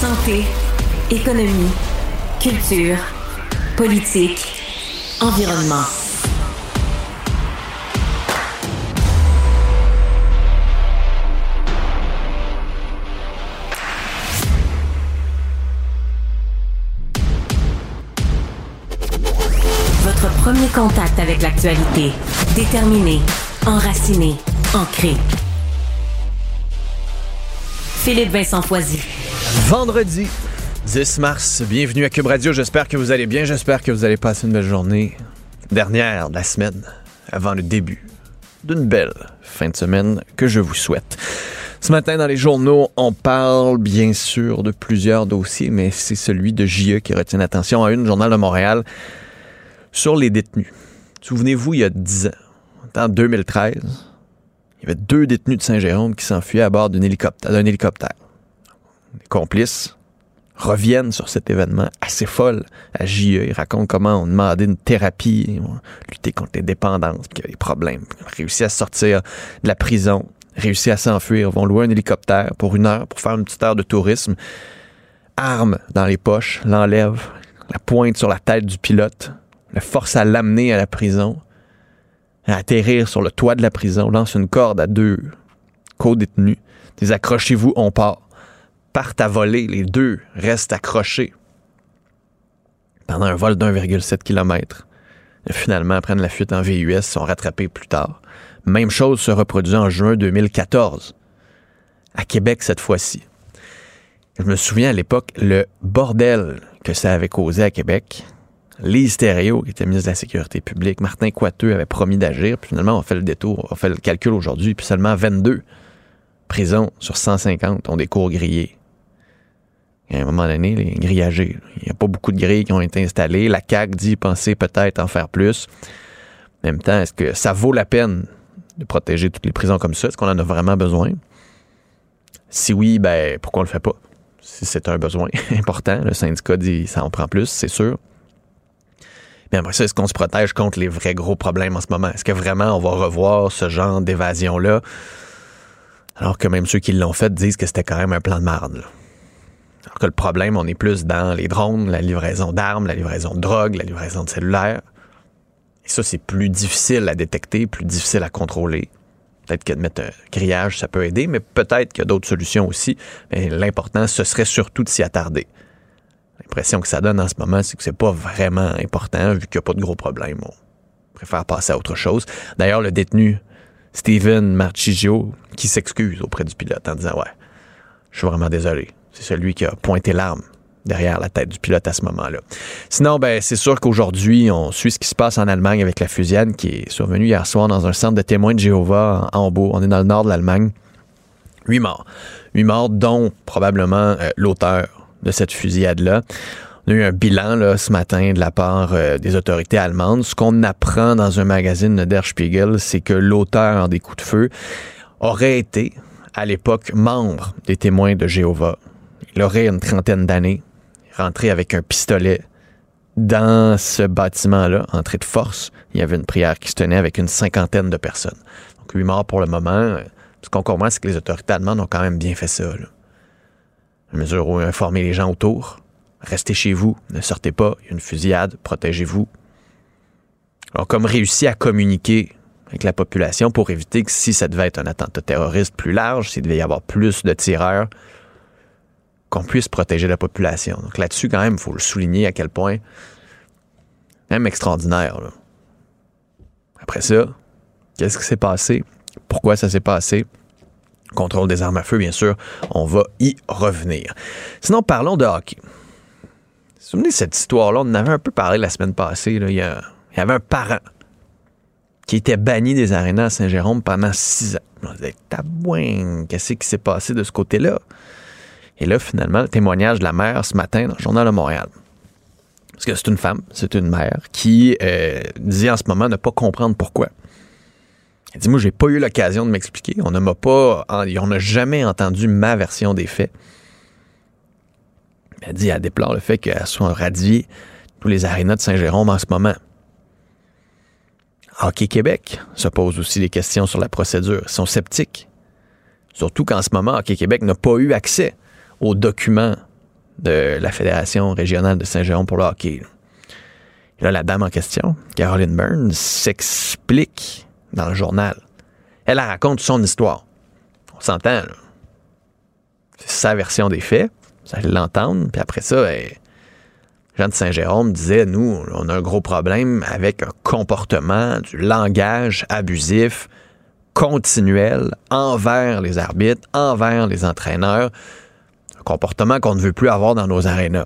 Santé, économie, culture, politique, environnement. Contact avec l'actualité. Déterminé, enraciné, ancré. Philippe Vincent Foisy. Vendredi 10 mars, bienvenue à Cube Radio. J'espère que vous allez bien. J'espère que vous allez passer une belle journée. Dernière de la semaine, avant le début d'une belle fin de semaine que je vous souhaite. Ce matin, dans les journaux, on parle bien sûr de plusieurs dossiers, mais c'est celui de JE qui retient l'attention à une, Journal de Montréal, sur les détenus. Souvenez-vous, il y a 10 ans, en 2013, il y avait deux détenus de Saint-Jérôme qui s'enfuyaient à bord d'un hélicoptère. Les complices reviennent sur cet événement assez folle à JE. Ils racontent comment on demandait une thérapie, on lutter contre les dépendances, puis qu'il y a des problèmes. Réussi à sortir de la prison, réussi à s'enfuir, vont louer un hélicoptère pour une heure, pour faire une petite heure de tourisme. Arme dans les poches, l'enlève, la pointe sur la tête du pilote, force à l'amener à la prison, à atterrir sur le toit de la prison, lance une corde à deux co-détenus, des accrochez-vous, on part. Partent à voler, les deux restent accrochés pendant un vol d'1,7 km. Finalement, prennent la fuite en VUS, sont rattrapés plus tard. Même chose se reproduit en juin 2014, à Québec cette fois-ci. Je me souviens à l'époque le bordel que ça avait causé à Québec. Lise Thériault, qui était ministre de la Sécurité publique, Martin Coiteux avait promis d'agir, puis finalement, on fait le détour, on fait le calcul aujourd'hui, puis seulement 22 prisons sur 150 ont des cours grillés. À un moment donné, les grillagés, il n'y a pas beaucoup de grilles qui ont été installées. La CAQ dit penser peut-être en faire plus. En même temps, est-ce que ça vaut la peine de protéger toutes les prisons comme ça? Est-ce qu'on en a vraiment besoin? Si oui, ben pourquoi on le fait pas? Si c'est un besoin important, le syndicat dit ça en prend plus, c'est sûr. Mais après ça, est-ce qu'on se protège contre les vrais gros problèmes en ce moment? Est-ce que vraiment on va revoir ce genre d'évasion-là? Alors que même ceux qui l'ont fait disent que c'était quand même un plan de marde. Alors que le problème, on est plus dans les drones, la livraison d'armes, la livraison de drogue, la livraison de cellulaires. Et ça, c'est plus difficile à détecter, plus difficile à contrôler. Peut-être que de mettre un grillage, ça peut aider, mais peut-être qu'il y a d'autres solutions aussi. Mais l'important, ce serait surtout de s'y attarder. L'impression que ça donne en ce moment, c'est que c'est pas vraiment important, vu qu'il n'y a pas de gros problèmes. On préfère passer à autre chose. D'ailleurs, le détenu Steven Marchigio, qui s'excuse auprès du pilote en disant Ouais, je suis vraiment désolé. C'est celui qui a pointé l'arme derrière la tête du pilote à ce moment-là. Sinon, ben, c'est sûr qu'aujourd'hui, on suit ce qui se passe en Allemagne avec la fusillade qui est survenue hier soir dans un centre de témoins de Jéhovah en Hambourg. On est dans le nord de l'Allemagne. Huit morts. Huit morts, dont probablement euh, l'auteur de cette fusillade-là. On a eu un bilan là, ce matin de la part euh, des autorités allemandes. Ce qu'on apprend dans un magazine de Der Spiegel, c'est que l'auteur des coups de feu aurait été, à l'époque, membre des témoins de Jéhovah. Il aurait une trentaine d'années, rentré avec un pistolet dans ce bâtiment-là, entré de force. Il y avait une prière qui se tenait avec une cinquantaine de personnes. Donc, huit morts pour le moment. Ce qu'on comprend, c'est que les autorités allemandes ont quand même bien fait ça. Mesure où informer les gens autour, restez chez vous, ne sortez pas, il y a une fusillade, protégez-vous. Alors, comme réussi à communiquer avec la population pour éviter que si ça devait être un attentat terroriste plus large, s'il devait y avoir plus de tireurs, qu'on puisse protéger la population. Donc là-dessus, quand même, il faut le souligner à quel point, même extraordinaire. Après ça, qu'est-ce qui s'est passé? Pourquoi ça s'est passé? Contrôle des armes à feu, bien sûr, on va y revenir. Sinon, parlons de hockey. Vous vous souvenez de cette histoire-là? On en avait un peu parlé la semaine passée. Il y avait un parent qui était banni des arénas à Saint-Jérôme pendant six ans. On disait, tabouin, qu'est-ce qui s'est passé de ce côté-là? Et là, finalement, le témoignage de la mère ce matin dans le Journal de Montréal. Parce que c'est une femme, c'est une mère, qui euh, dit en ce moment ne pas comprendre pourquoi. Elle dit, moi, j'ai pas eu l'occasion de m'expliquer. On ne m'a pas, on n'a jamais entendu ma version des faits. Elle dit, elle déplore le fait qu'elle soit radiée tous les arénas de Saint-Jérôme en ce moment. Hockey Québec se pose aussi des questions sur la procédure. Ils sont sceptiques. Surtout qu'en ce moment, Hockey Québec n'a pas eu accès aux documents de la Fédération régionale de Saint-Jérôme pour le hockey. Et là, la dame en question, Caroline Burns, s'explique dans le journal. Elle, raconte son histoire. On s'entend, C'est sa version des faits. Allez l'entendre. Puis après ça, elle, Jean de Saint-Jérôme disait, nous, on a un gros problème avec un comportement, du langage abusif continuel envers les arbitres, envers les entraîneurs, un comportement qu'on ne veut plus avoir dans nos arénas.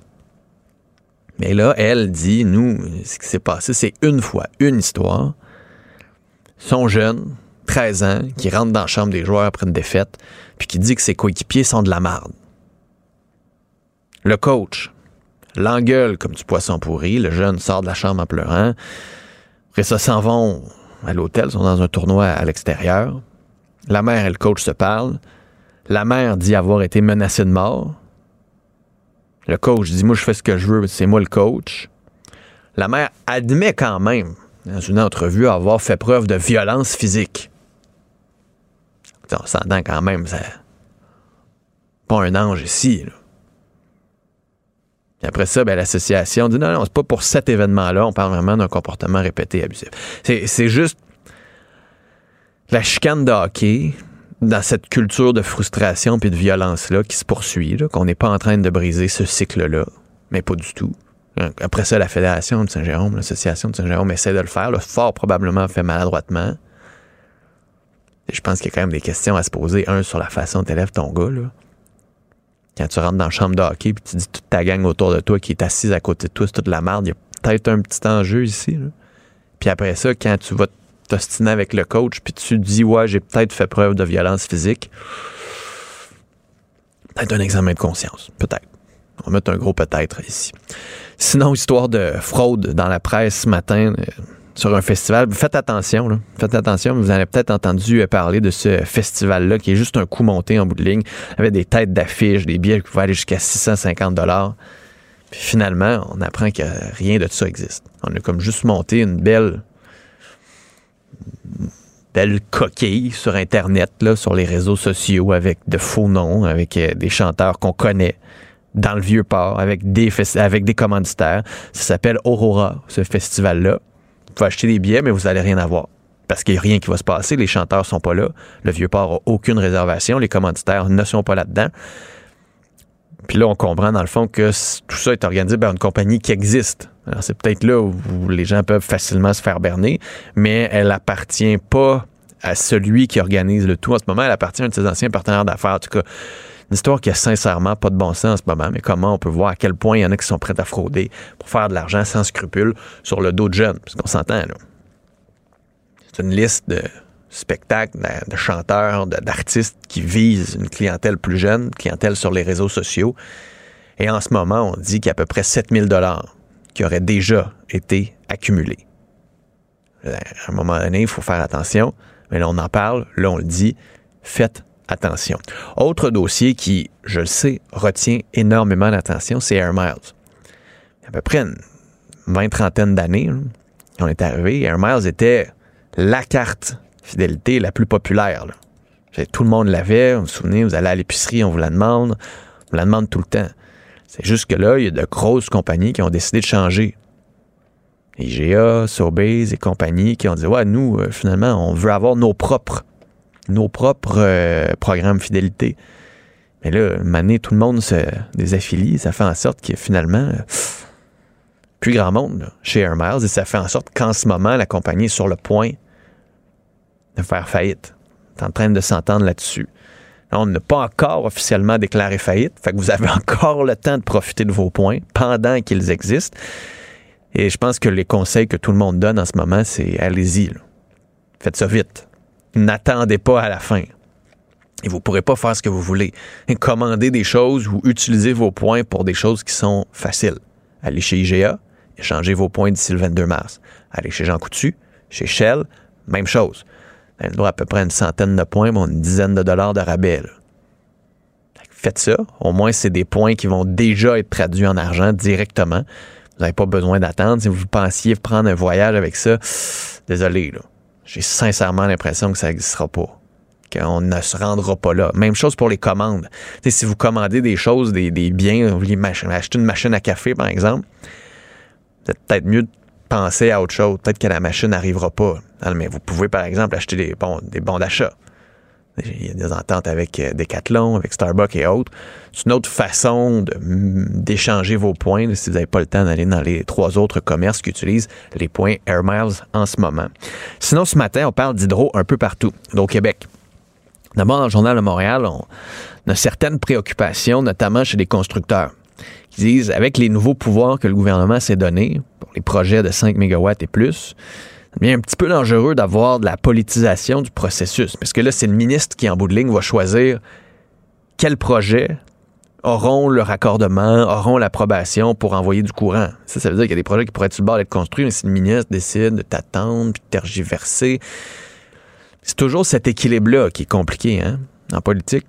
Mais là, elle dit, nous, ce qui s'est passé, c'est une fois, une histoire. Son jeune, 13 ans, qui rentre dans la chambre des joueurs après une défaite, puis qui dit que ses coéquipiers sont de la marde. Le coach, l'engueule comme du poisson pourri. Le jeune sort de la chambre en pleurant. Après ça, s'en vont à l'hôtel, sont dans un tournoi à l'extérieur. La mère et le coach se parlent. La mère dit avoir été menacée de mort. Le coach dit Moi, je fais ce que je veux, c'est moi le coach. La mère admet quand même, dans une entrevue, avoir fait preuve de violence physique. On s'entend quand même, c'est pas un ange ici. Là. Après ça, ben, l'association dit non, non, c'est pas pour cet événement-là, on parle vraiment d'un comportement répété abusif. C'est juste la chicane de dans cette culture de frustration puis de violence-là qui se poursuit, qu'on n'est pas en train de briser ce cycle-là, mais pas du tout. Après ça, la Fédération de Saint-Jérôme, l'Association de Saint-Jérôme essaie de le faire, fort probablement fait maladroitement. je pense qu'il y a quand même des questions à se poser. Un, sur la façon dont tu élèves ton gars. Là quand tu rentres dans la chambre de hockey puis tu dis toute ta gang autour de toi qui est assise à côté de toi, c'est toute la merde, il y a peut-être un petit enjeu ici. Puis après ça, quand tu vas t'ostiner avec le coach puis tu dis ouais, j'ai peut-être fait preuve de violence physique, peut-être un examen de conscience, peut-être. On va mettre un gros peut-être ici. Sinon, histoire de fraude dans la presse ce matin. Euh, sur un festival. Faites attention, là. Faites attention. Vous avez peut-être entendu parler de ce festival-là qui est juste un coup monté en bout de ligne avec des têtes d'affiches, des billets qui pouvaient aller jusqu'à 650 dollars. Puis finalement, on apprend que rien de ça existe. On a comme juste monté une belle belle coquille sur Internet, là, sur les réseaux sociaux, avec de faux noms, avec euh, des chanteurs qu'on connaît dans le vieux port, avec des, avec des commanditaires. Ça s'appelle Aurora, ce festival-là. Vous pouvez acheter des billets, mais vous n'allez rien avoir. Parce qu'il n'y a rien qui va se passer. Les chanteurs sont pas là. Le vieux port n'a aucune réservation. Les commanditaires ne sont pas là-dedans. Puis là, on comprend dans le fond que tout ça est organisé par une compagnie qui existe. Alors, c'est peut-être là où les gens peuvent facilement se faire berner, mais elle appartient pas à celui qui organise le tout en ce moment. Elle appartient à ses anciens partenaires d'affaires. En tout cas, une histoire qui a sincèrement pas de bon sens en ce moment, mais comment on peut voir à quel point il y en a qui sont prêts à frauder pour faire de l'argent sans scrupule sur le dos de jeunes, parce qu'on s'entend, là. C'est une liste de spectacles, de, chanteurs, d'artistes qui visent une clientèle plus jeune, clientèle sur les réseaux sociaux. Et en ce moment, on dit qu'il y a à peu près 7000 dollars qui auraient déjà été accumulés. À un moment donné, il faut faire attention. Mais là, on en parle, là, on le dit. Faites attention. Autre dossier qui, je le sais, retient énormément d'attention, c'est Air Miles. À peu près une vingt trentaine d'années, on est arrivé, Air Miles était la carte fidélité la plus populaire. Tout le monde l'avait, vous vous souvenez, vous allez à l'épicerie, on vous la demande, on vous la demande tout le temps. C'est juste que là, il y a de grosses compagnies qui ont décidé de changer. IGA, Sobeys et compagnies qui ont dit, ouais, nous, euh, finalement, on veut avoir nos propres nos propres euh, programmes fidélité. Mais là, mané, tout le monde se désaffilie. Ça fait en sorte que finalement, plus grand monde chez Air Miles. Et ça fait en sorte qu'en ce moment, la compagnie est sur le point de faire faillite. est en train de s'entendre là-dessus. On n'a pas encore officiellement déclaré faillite. Fait que vous avez encore le temps de profiter de vos points pendant qu'ils existent. Et je pense que les conseils que tout le monde donne en ce moment, c'est allez-y. Faites ça vite. N'attendez pas à la fin. Et vous ne pourrez pas faire ce que vous voulez. Commandez des choses ou utilisez vos points pour des choses qui sont faciles. Allez chez IGA, échangez vos points d'ici le 22 mars. Allez chez Jean Coutu, chez Shell, même chose. Vous avez le droit à peu près une centaine de points, bon, une dizaine de dollars de rabais. Faites ça. Au moins, c'est des points qui vont déjà être traduits en argent directement. Vous n'avez pas besoin d'attendre. Si vous pensiez prendre un voyage avec ça, désolé, là. J'ai sincèrement l'impression que ça n'existera pas. Qu'on ne se rendra pas là. Même chose pour les commandes. Si vous commandez des choses, des, des biens, vous voulez acheter une machine à café, par exemple, c'est peut-être mieux de penser à autre chose. Peut-être que la machine n'arrivera pas. Mais vous pouvez, par exemple, acheter des des bons d'achat. Il y a des ententes avec euh, Decathlon, avec Starbucks et autres. C'est une autre façon mm, d'échanger vos points si vous n'avez pas le temps d'aller dans les trois autres commerces qui utilisent les points Air Miles en ce moment. Sinon, ce matin, on parle d'hydro un peu partout, au Québec. D'abord, dans le Journal de Montréal, on a certaines préoccupations, notamment chez les constructeurs, qui disent, avec les nouveaux pouvoirs que le gouvernement s'est donnés pour les projets de 5 MW et plus, devient un petit peu dangereux d'avoir de la politisation du processus. Parce que là, c'est le ministre qui, en bout de ligne, va choisir quels projets auront le raccordement, auront l'approbation pour envoyer du courant. Ça, ça veut dire qu'il y a des projets qui pourraient être sur le bord d'être construits, mais si le ministre décide de t'attendre, puis de tergiverser, c'est toujours cet équilibre-là qui est compliqué, hein, en politique.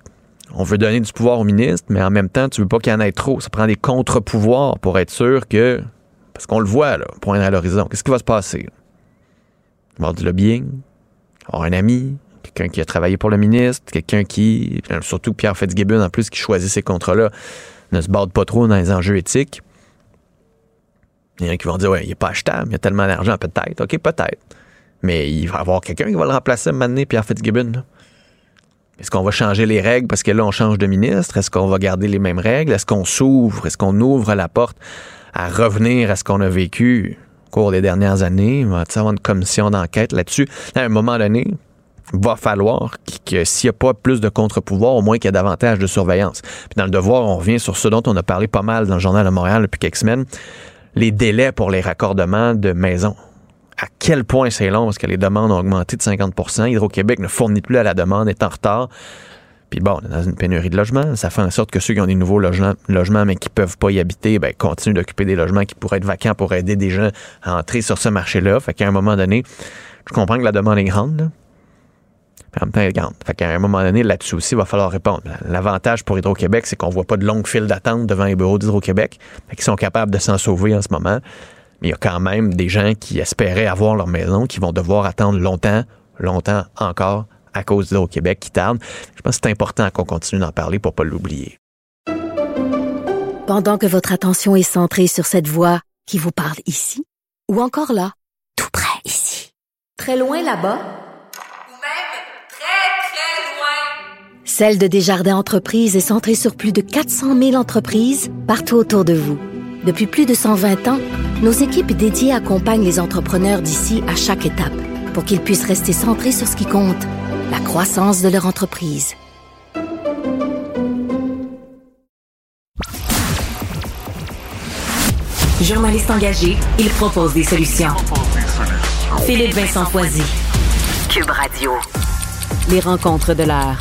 On veut donner du pouvoir au ministre, mais en même temps, tu veux pas qu'il y en ait trop. Ça prend des contre-pouvoirs pour être sûr que, parce qu'on le voit, là, point à l'horizon. Qu'est-ce qui va se passer? Avoir du lobbying, avoir un ami, quelqu'un qui a travaillé pour le ministre, quelqu'un qui, surtout Pierre Fitzgibbon en plus, qui choisit ces contrats-là, ne se borde pas trop dans les enjeux éthiques. Il y en a qui vont dire, ouais, il n'est pas achetable, il y a tellement d'argent, peut-être. OK, peut-être. Mais il va y avoir quelqu'un qui va le remplacer donné, Pierre Fitzgibbon. Est-ce qu'on va changer les règles parce que là, on change de ministre? Est-ce qu'on va garder les mêmes règles? Est-ce qu'on s'ouvre? Est-ce qu'on ouvre la porte à revenir à ce qu'on a vécu? Cours des dernières années? Va avoir une commission d'enquête là-dessus. À un moment donné, va falloir que, s'il n'y a pas plus de contre-pouvoir, au moins qu'il y ait davantage de surveillance. Dans le devoir, on revient sur ce dont on a parlé pas mal dans le Journal de Montréal depuis quelques semaines, les délais pour les raccordements de maisons. À quel point c'est long parce que les demandes ont augmenté de 50% Hydro-Québec ne fournit plus à la demande, est en retard. Puis bon, on est dans une pénurie de logements. Ça fait en sorte que ceux qui ont des nouveaux logements, logements mais qui peuvent pas y habiter, ben, continuent d'occuper des logements qui pourraient être vacants pour aider des gens à entrer sur ce marché-là. Fait qu'à un moment donné, je comprends que la demande est grande, là. En même temps, elle est grande. Fait qu'à un moment donné, là-dessus aussi, il va falloir répondre. L'avantage pour Hydro-Québec, c'est qu'on voit pas de longues files d'attente devant les bureaux d'Hydro-Québec. Fait qu'ils sont capables de s'en sauver en ce moment. Mais il y a quand même des gens qui espéraient avoir leur maison, qui vont devoir attendre longtemps, longtemps encore à cause d'Hydro-Québec qui tarde. Je pense que c'est important qu'on continue d'en parler pour pas l'oublier. Pendant que votre attention est centrée sur cette voix qui vous parle ici, ou encore là, tout près ici, très loin là-bas, Ou même très, très loin. Celle de Desjardins Entreprises est centrée sur plus de 400 000 entreprises partout autour de vous. Depuis plus de 120 ans, nos équipes dédiées accompagnent les entrepreneurs d'ici à chaque étape pour qu'ils puissent rester centrés sur ce qui compte, la croissance de leur entreprise. Journaliste engagé, il propose des solutions. Philippe Vincent Foisy. Cube Radio. Les rencontres de l'heure.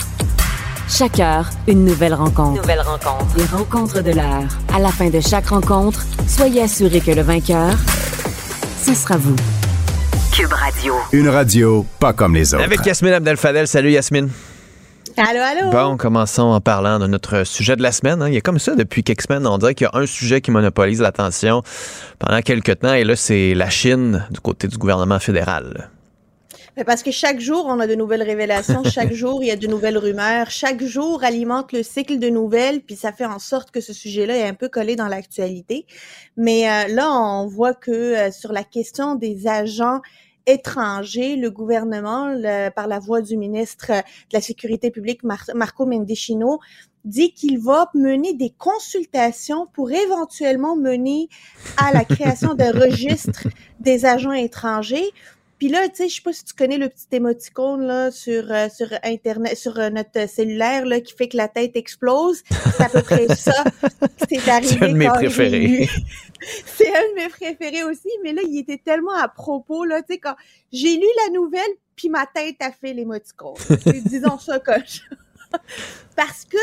Chaque heure, une nouvelle rencontre. Nouvelle rencontre. Les rencontres de l'heure. À la fin de chaque rencontre, soyez assurés que le vainqueur, ce sera vous. Cube Radio. Une radio pas comme les autres. Avec Yasmine Abdel-Fadel. Salut Yasmine. Allô, allô? Bon, commençons en parlant de notre sujet de la semaine. hein. Il y a comme ça depuis quelques semaines, on dirait qu'il y a un sujet qui monopolise l'attention pendant quelques temps, et là, c'est la Chine du côté du gouvernement fédéral. Mais parce que chaque jour, on a de nouvelles révélations, chaque jour, il y a de nouvelles rumeurs, chaque jour alimente le cycle de nouvelles, puis ça fait en sorte que ce sujet-là est un peu collé dans l'actualité. Mais euh, là, on voit que euh, sur la question des agents étrangers, le gouvernement, le- par la voix du ministre de la Sécurité publique, Mar- Marco Mendicino, dit qu'il va mener des consultations pour éventuellement mener à la création d'un registre des agents étrangers. Puis là, tu sais, je sais pas si tu connais le petit émoticône là sur euh, sur internet, sur euh, notre cellulaire là qui fait que la tête explose. C'est à peu près ça. C'est arrivé. C'est un de mes préférés. C'est un de mes préférés aussi, mais là, il était tellement à propos là, tu sais quand j'ai lu la nouvelle, puis ma tête a fait l'émoticône. Disons ça comme Parce que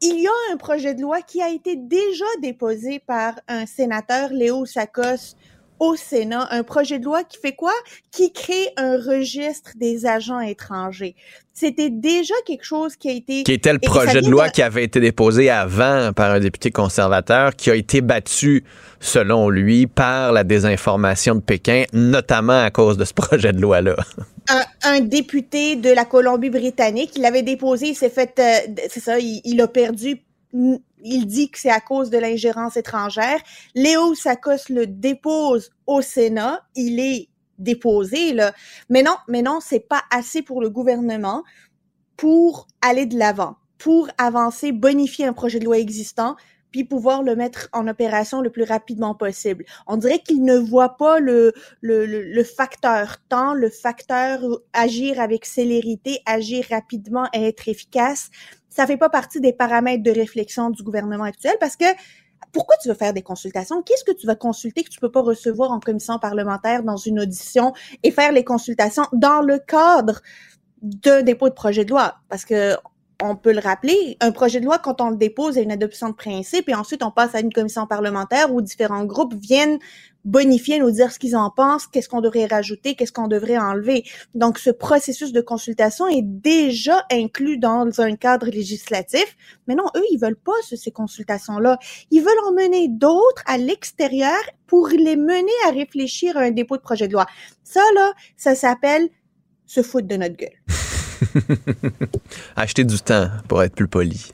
il y a un projet de loi qui a été déjà déposé par un sénateur, Léo Sakos, au Sénat, un projet de loi qui fait quoi? Qui crée un registre des agents étrangers. C'était déjà quelque chose qui a été... Qui était le projet de loi qui avait été déposé avant par un député conservateur, qui a été battu, selon lui, par la désinformation de Pékin, notamment à cause de ce projet de loi-là. Un, député de la Colombie-Britannique, il l'avait déposé, il s'est fait... Euh, c'est ça, il a perdu il dit que c'est à cause de l'ingérence étrangère. Léo Sakos le dépose au Sénat. Il est déposé, là. Mais non, mais non, c'est pas assez pour le gouvernement pour aller de l'avant, pour avancer, bonifier un projet de loi existant, puis pouvoir le mettre en opération le plus rapidement possible. On dirait qu'il ne voit pas le, le, le, facteur temps, le facteur agir avec célérité, agir rapidement et être efficace ça fait pas partie des paramètres de réflexion du gouvernement actuel parce que pourquoi tu veux faire des consultations? Qu'est-ce que tu vas consulter que tu peux pas recevoir en commission parlementaire dans une audition et faire les consultations dans le cadre d'un dépôt de projet de loi? Parce que on peut le rappeler, un projet de loi, quand on le dépose, il y a une adoption de principe et ensuite on passe à une commission parlementaire où différents groupes viennent bonifier, nous dire ce qu'ils en pensent, qu'est-ce qu'on devrait rajouter, qu'est-ce qu'on devrait enlever. Donc, ce processus de consultation est déjà inclus dans un cadre législatif. Mais non, eux, ils veulent pas ces consultations-là. Ils veulent en mener d'autres à l'extérieur pour les mener à réfléchir à un dépôt de projet de loi. Ça, là, ça s'appelle se foutre de notre gueule. Acheter du temps pour être plus poli.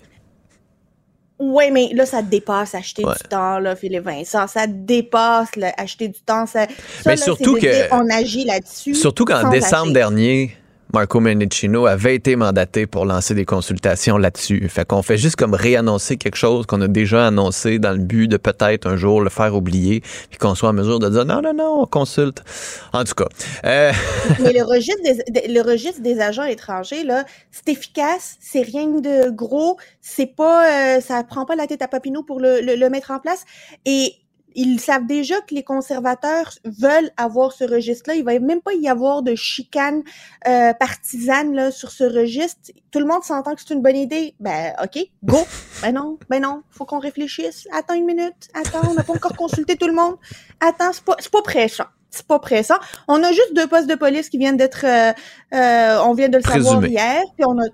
Oui, mais là, ça dépasse acheter du temps, là, Philippe Vincent. Ça dépasse acheter du temps. Ça, mais surtout que. on agit là-dessus. Surtout qu'en décembre dernier, Marco Menicino avait été mandaté pour lancer des consultations là-dessus. Fait qu'on fait juste comme réannoncer quelque chose qu'on a déjà annoncé dans le but de peut-être un jour le faire oublier, puis qu'on soit en mesure de dire non, non, non, on consulte. En tout cas. Euh... Mais le registre, des, le registre des agents étrangers, là, c'est efficace, c'est rien de gros, c'est pas, euh, ça prend pas la tête à Papineau pour le, le, le mettre en place. Et ils savent déjà que les conservateurs veulent avoir ce registre-là. Il va même pas y avoir de chicane euh, partisane là, sur ce registre. Tout le monde s'entend que c'est une bonne idée. Ben, OK, go. ben non, ben non, faut qu'on réfléchisse. Attends une minute. Attends, on n'a pas encore consulté tout le monde. Attends, c'est pas, c'est pas pressant. C'est pas pressant. On a juste deux postes de police qui viennent d'être... Euh, euh, on vient de le savoir hier. Puis on a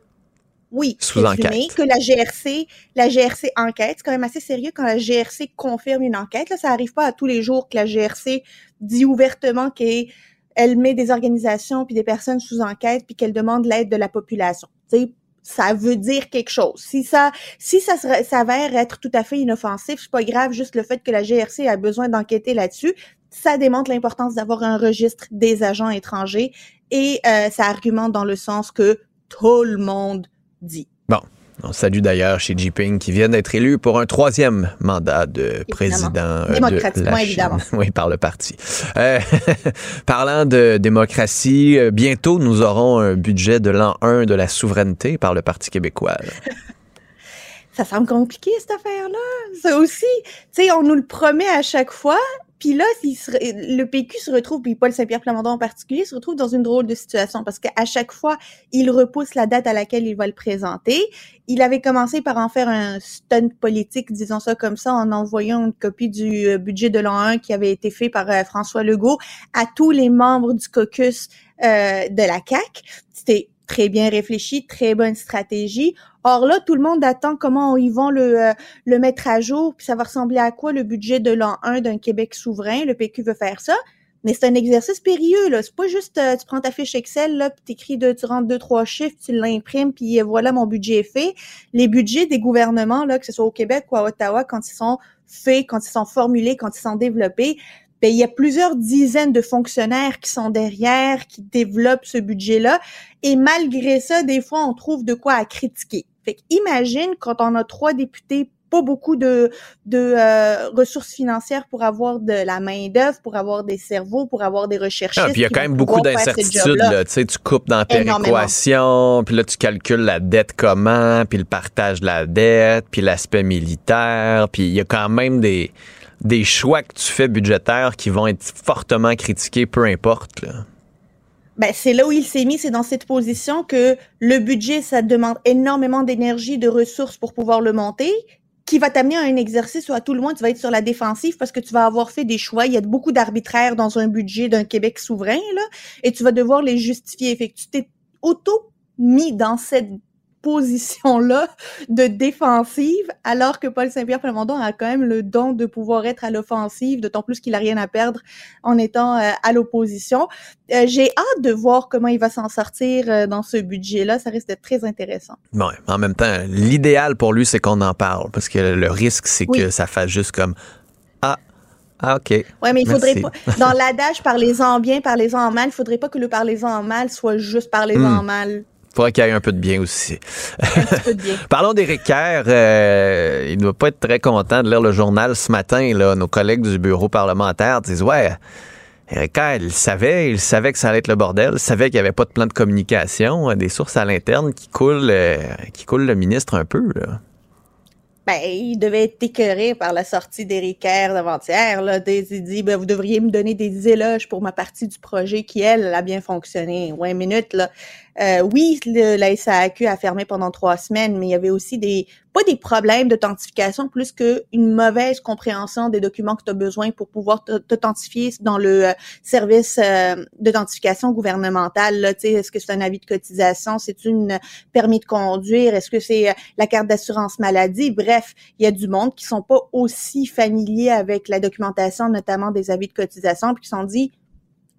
oui, sous enquête. que la GRC, la GRC enquête. C'est quand même assez sérieux quand la GRC confirme une enquête. Là, ça arrive pas à tous les jours que la GRC dit ouvertement qu'elle met des organisations puis des personnes sous enquête puis qu'elle demande l'aide de la population. sais, ça veut dire quelque chose. Si ça, si ça s'avère être tout à fait inoffensif, c'est pas grave. Juste le fait que la GRC a besoin d'enquêter là-dessus, ça démontre l'importance d'avoir un registre des agents étrangers et euh, ça argumente dans le sens que tout le monde dit. Bon. On salue d'ailleurs Xi Jinping qui vient d'être élu pour un troisième mandat de président euh, de la évidemment. Oui, par le parti. Euh, parlant de démocratie, euh, bientôt nous aurons un budget de l'an 1 de la souveraineté par le Parti québécois. ça semble compliqué cette affaire-là. Ça aussi, tu sais, on nous le promet à chaque fois, puis là, le PQ se retrouve, puis Paul Saint-Pierre Plamondon en particulier, se retrouve dans une drôle de situation parce qu'à chaque fois, il repousse la date à laquelle il va le présenter. Il avait commencé par en faire un stunt politique, disons ça comme ça, en envoyant une copie du euh, budget de l'an 1 qui avait été fait par euh, François Legault à tous les membres du caucus euh, de la CAC. C'était très bien réfléchi, très bonne stratégie. Or là, tout le monde attend comment ils vont le, euh, le mettre à jour, puis ça va ressembler à quoi le budget de l'an 1 d'un Québec souverain? Le PQ veut faire ça. Mais c'est un exercice périlleux, là. C'est pas juste, euh, tu prends ta fiche Excel, là, puis t'écris deux, tu rentres deux, trois chiffres, tu l'imprimes, puis voilà, mon budget est fait. Les budgets des gouvernements, là, que ce soit au Québec ou à Ottawa, quand ils sont faits, quand ils sont formulés, quand ils sont développés, ben, il y a plusieurs dizaines de fonctionnaires qui sont derrière, qui développent ce budget-là. Et malgré ça, des fois, on trouve de quoi à critiquer. Fait imagine quand on a trois députés pas beaucoup de, de euh, ressources financières pour avoir de la main d'œuvre, pour avoir des cerveaux, pour avoir des recherchistes. Ah, puis il y a quand même beaucoup d'incertitudes. Tu sais, tu coupes dans la péréquation, puis là tu calcules la dette comment, puis le partage de la dette, puis l'aspect militaire, puis il y a quand même des des choix que tu fais budgétaires qui vont être fortement critiqués, peu importe. Là. Ben, c'est là où il s'est mis, c'est dans cette position que le budget, ça demande énormément d'énergie, de ressources pour pouvoir le monter qui va t'amener à un exercice où à tout le monde tu vas être sur la défensive parce que tu vas avoir fait des choix. Il y a beaucoup d'arbitraire dans un budget d'un Québec souverain, là, et tu vas devoir les justifier. Fait tu t'es auto mis dans cette position-là de défensive, alors que Paul Saint-Pierre Plamondon a quand même le don de pouvoir être à l'offensive, d'autant plus qu'il a rien à perdre en étant euh, à l'opposition. Euh, j'ai hâte de voir comment il va s'en sortir euh, dans ce budget-là. Ça risque d'être très intéressant. Ouais, en même temps, l'idéal pour lui, c'est qu'on en parle, parce que le risque, c'est que ça fasse juste comme ah, ah, OK. Oui, mais il faudrait pas. Dans l'adage, parlez-en bien, parlez-en mal, il faudrait pas que le parlez-en mal soit juste parlez-en hmm. mal faudrait qu'il y ait un peu de bien aussi. Un peu de bien. Parlons d'Éric Kerr. Euh, il ne doit pas être très content de lire le journal ce matin. Là. Nos collègues du bureau parlementaire disent Ouais, Éric Kerr, il savait, il savait que ça allait être le bordel, il savait qu'il n'y avait pas de plan de communication, euh, des sources à l'interne qui coulent, euh, qui coulent le ministre un peu. Là. Ben, il devait être écœuré par la sortie d'Éric Kerr d'avant-hier. Il dit, ben, vous devriez me donner des éloges pour ma partie du projet qui, elle, a bien fonctionné. Ouais, minute, là. Euh, oui, la SAQ a fermé pendant trois semaines, mais il y avait aussi des pas des problèmes d'authentification, plus qu'une mauvaise compréhension des documents que tu as besoin pour pouvoir t'authentifier dans le euh, service euh, d'authentification gouvernementale. Est-ce que c'est un avis de cotisation? C'est une permis de conduire? Est-ce que c'est la carte d'assurance maladie? Bref, il y a du monde qui sont pas aussi familiers avec la documentation, notamment des avis de cotisation, puis qui sont dit,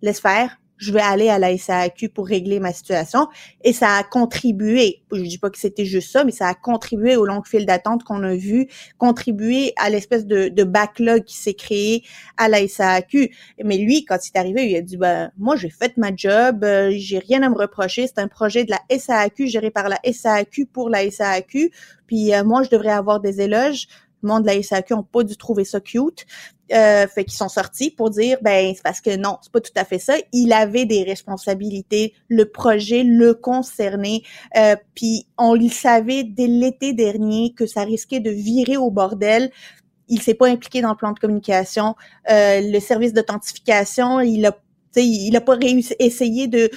laisse faire, je vais aller à la SAQ pour régler ma situation. Et ça a contribué, je dis pas que c'était juste ça, mais ça a contribué au long fil d'attente qu'on a vu, contribué à l'espèce de, backlog qui s'est créé à la SAQ. Mais lui, quand il est arrivé, il a dit, ben, moi, j'ai fait ma job, euh, j'ai rien à me reprocher, c'est un projet de la SAQ géré par la SAQ pour la SAQ, puis euh, moi, je devrais avoir des éloges monde de la SAQ ont pas dû trouver ça cute. Euh, fait qu'ils sont sortis pour dire ben c'est parce que non, c'est pas tout à fait ça. Il avait des responsabilités, le projet le concernait, euh, puis on le savait dès l'été dernier que ça risquait de virer au bordel. Il s'est pas impliqué dans le plan de communication. Euh, le service d'authentification, il a il n'a pas réussi, essayé de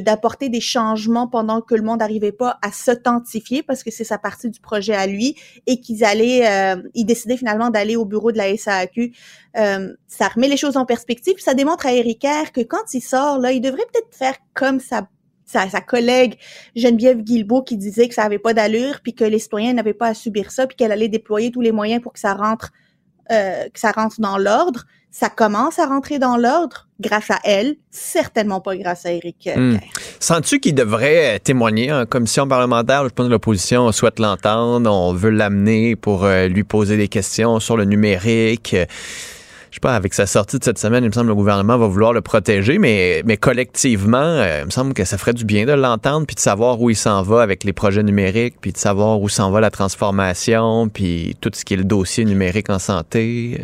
d'apporter des changements pendant que le monde n'arrivait pas à s'authentifier parce que c'est sa partie du projet à lui et qu'ils allaient, euh, ils finalement d'aller au bureau de la SAQ. Euh, ça remet les choses en perspective, ça démontre à Eric que quand il sort là, il devrait peut-être faire comme sa sa, sa, collègue Geneviève Guilbeault qui disait que ça avait pas d'allure, puis que les citoyens n'avaient pas à subir ça, puis qu'elle allait déployer tous les moyens pour que ça rentre, euh, que ça rentre dans l'ordre ça commence à rentrer dans l'ordre grâce à elle, certainement pas grâce à Éric hmm. Sens-tu qu'il devrait euh, témoigner en commission parlementaire? Je pense que l'opposition souhaite l'entendre, on veut l'amener pour euh, lui poser des questions sur le numérique. Je sais pas, avec sa sortie de cette semaine, il me semble que le gouvernement va vouloir le protéger, mais, mais collectivement, euh, il me semble que ça ferait du bien de l'entendre, puis de savoir où il s'en va avec les projets numériques, puis de savoir où s'en va la transformation, puis tout ce qui est le dossier numérique en santé.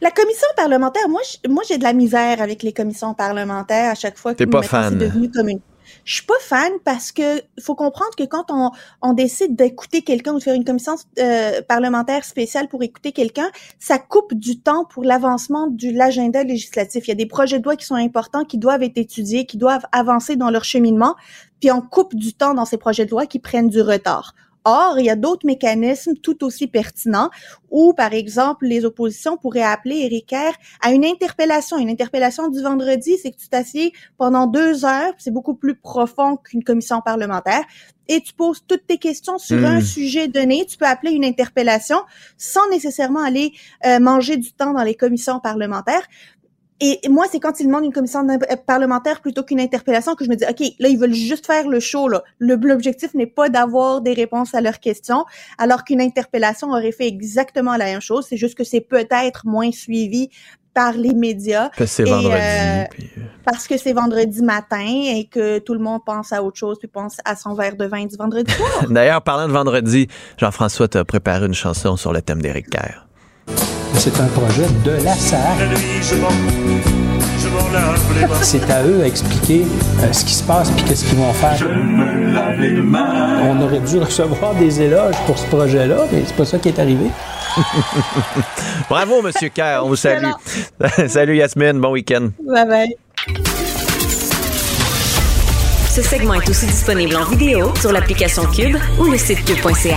La commission parlementaire, moi, moi j'ai de la misère avec les commissions parlementaires à chaque fois que pas fan. c'est devenu comme une. Je suis pas fan parce que faut comprendre que quand on, on décide d'écouter quelqu'un ou de faire une commission euh, parlementaire spéciale pour écouter quelqu'un, ça coupe du temps pour l'avancement de l'agenda législatif. Il y a des projets de loi qui sont importants, qui doivent être étudiés, qui doivent avancer dans leur cheminement, puis on coupe du temps dans ces projets de loi qui prennent du retard. Or, il y a d'autres mécanismes tout aussi pertinents où, par exemple, les oppositions pourraient appeler Éric Kerr à une interpellation. Une interpellation du vendredi, c'est que tu t'assieds pendant deux heures, c'est beaucoup plus profond qu'une commission parlementaire, et tu poses toutes tes questions sur un hmm. sujet donné. Tu peux appeler une interpellation sans nécessairement aller euh, manger du temps dans les commissions parlementaires. Et moi, c'est quand ils demandent une commission euh, parlementaire plutôt qu'une interpellation que je me dis, OK, là, ils veulent juste faire le show. Là. L'objectif n'est pas d'avoir des réponses à leurs questions, alors qu'une interpellation aurait fait exactement la même chose. C'est juste que c'est peut-être moins suivi par les médias. Parce que c'est Et, vendredi. euh, puis, euh, Parce que c'est vendredi matin et que tout le monde pense à autre chose, puis pense à son verre de vin du vendredi soir. D'ailleurs, parlant de vendredi, Jean-François t'a préparé une chanson sur le thème d'Éric Kerr. C'est un projet de la SAC. C'est à eux à expliquer euh, ce qui se passe puis qu'est-ce qu'ils vont faire. On aurait dû recevoir des éloges pour ce projet-là, mais c'est pas ça qui est arrivé. Bravo, Monsieur Kerr, on vous salue. Salut Yasmine, bon week-end. bye bye. Ce segment est aussi disponible en vidéo sur l'application Cube ou le site cube.ca.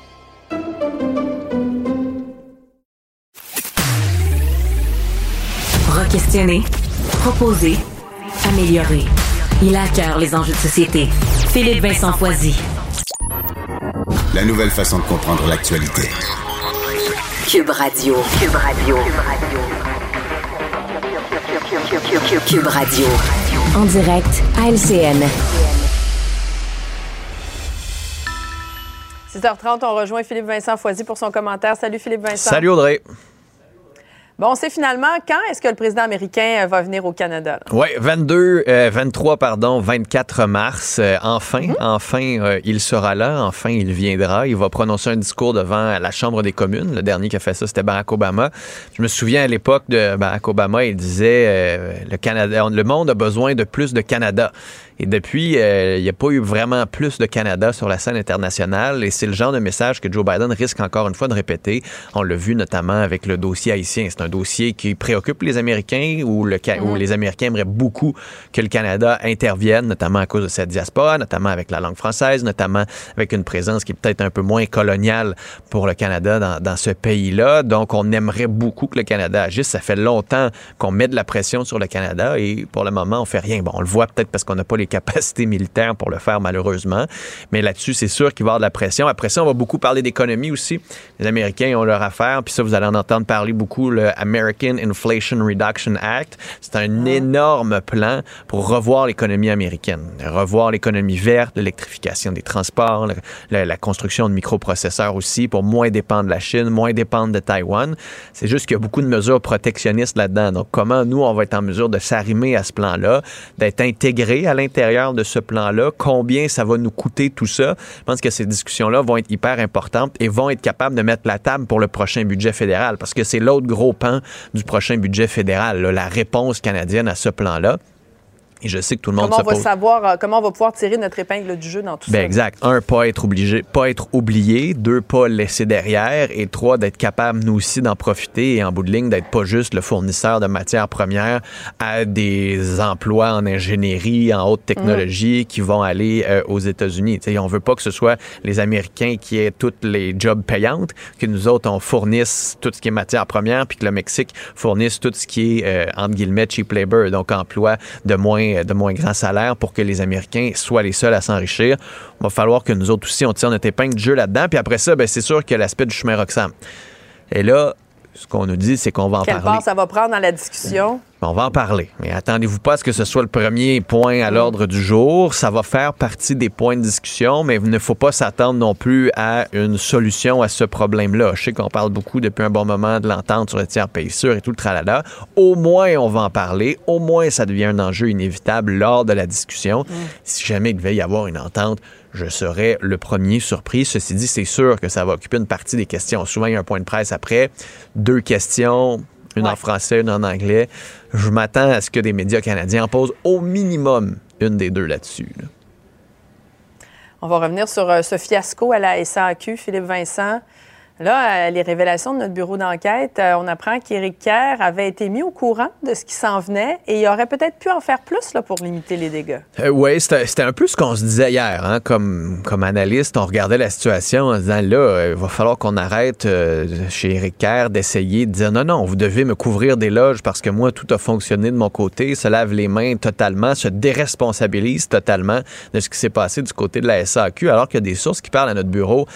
Requestionner, proposer, améliorer. Il a à cœur les enjeux de société. Philippe Vincent Foisy. La nouvelle façon de comprendre l'actualité. Cube Radio. Cube Radio. Cube Radio. En direct à LCN. 6h30, on rejoint Philippe Vincent Foisy pour son commentaire. Salut Philippe Vincent. Salut Audrey. Bon, on sait finalement quand est-ce que le président américain euh, va venir au Canada. Oui, 22, euh, 23, pardon, 24 mars. euh, enfin, enfin, euh, il sera là. Enfin, il viendra. Il va prononcer un discours devant la Chambre des communes. Le dernier qui a fait ça, c'était Barack Obama. Je me souviens à l'époque de Barack Obama, il disait le Canada, le monde a besoin de plus de Canada. Et depuis, euh, il n'y a pas eu vraiment plus de Canada sur la scène internationale. Et c'est le genre de message que Joe Biden risque encore une fois de répéter. On l'a vu notamment avec le dossier haïtien. C'est un dossier qui préoccupe les Américains le, Ca- où les Américains aimeraient beaucoup que le Canada intervienne, notamment à cause de cette diaspora, notamment avec la langue française, notamment avec une présence qui est peut-être un peu moins coloniale pour le Canada dans, dans ce pays-là. Donc, on aimerait beaucoup que le Canada agisse. Ça fait longtemps qu'on met de la pression sur le Canada et pour le moment, on fait rien. Bon, on le voit peut-être parce qu'on n'a pas les capacités militaires pour le faire, malheureusement. Mais là-dessus, c'est sûr qu'il va y avoir de la pression. Après ça, on va beaucoup parler d'économie aussi. Les Américains ont leur affaire. Puis ça, vous allez en entendre parler beaucoup, le American Inflation Reduction Act. C'est un énorme plan pour revoir l'économie américaine. Revoir l'économie verte, l'électrification des transports, le- le- la construction de microprocesseurs aussi pour moins dépendre de la Chine, moins dépendre de Taïwan. C'est juste qu'il y a beaucoup de mesures protectionnistes là-dedans. Donc, comment nous, on va être en mesure de s'arrimer à ce plan-là, d'être intégrés à l'intérieur de ce plan-là, combien ça va nous coûter tout ça. Je pense que ces discussions-là vont être hyper importantes et vont être capables de mettre la table pour le prochain budget fédéral parce que c'est l'autre gros pan du prochain budget fédéral, la réponse canadienne à ce plan-là. Et je sais que tout le monde Comment se on va pose... savoir, euh, comment on va pouvoir tirer notre épingle du jeu dans tout Ben ça? exact. Un, pas être obligé, pas être oublié. Deux, pas laisser derrière. Et trois, d'être capable, nous aussi, d'en profiter et en bout de ligne, d'être pas juste le fournisseur de matières premières à des emplois en ingénierie, en haute technologie qui vont aller euh, aux États-Unis. Tu sais, on veut pas que ce soit les Américains qui aient toutes les jobs payantes, que nous autres, on fournisse tout ce qui est matières premières, puis que le Mexique fournisse tout ce qui est, euh, entre guillemets, cheap labor, donc emploi de moins, de moins grand salaire pour que les Américains soient les seuls à s'enrichir. Il va falloir que nous autres aussi, on tire notre épingle du jeu là-dedans. Puis après ça, ben, c'est sûr a l'aspect du chemin Roxham. Et là, ce qu'on nous dit, c'est qu'on va en parler. part ça va prendre dans la discussion? On va en parler. Mais attendez-vous pas à ce que ce soit le premier point à l'ordre du jour. Ça va faire partie des points de discussion, mais il ne faut pas s'attendre non plus à une solution à ce problème-là. Je sais qu'on parle beaucoup depuis un bon moment de l'entente sur le tiers pays sûr et tout le tralala. Au moins, on va en parler. Au moins, ça devient un enjeu inévitable lors de la discussion. Si jamais il devait y avoir une entente, je serais le premier surpris. Ceci dit, c'est sûr que ça va occuper une partie des questions. Souvent, il y a un point de presse après, deux questions, une en français, une en anglais. Je m'attends à ce que des médias canadiens en posent au minimum une des deux là-dessus. là. On va revenir sur euh, ce fiasco à la SAQ, Philippe Vincent. Là, euh, les révélations de notre bureau d'enquête, euh, on apprend qu'Éric Kerr avait été mis au courant de ce qui s'en venait et il aurait peut-être pu en faire plus pour limiter les dégâts. Euh, oui, c'était un peu ce qu'on se disait hier. Hein, comme, comme analyste, on regardait la situation en disant là, il va falloir qu'on arrête chez Eric Kerr d'essayer de dire non, non, vous devez me couvrir des loges parce que moi, tout a fonctionné de mon côté, se lave les mains totalement, se déresponsabilise totalement de ce qui s'est passé du côté de la SAQ, alors qu'il y a des sources qui parlent à notre bureau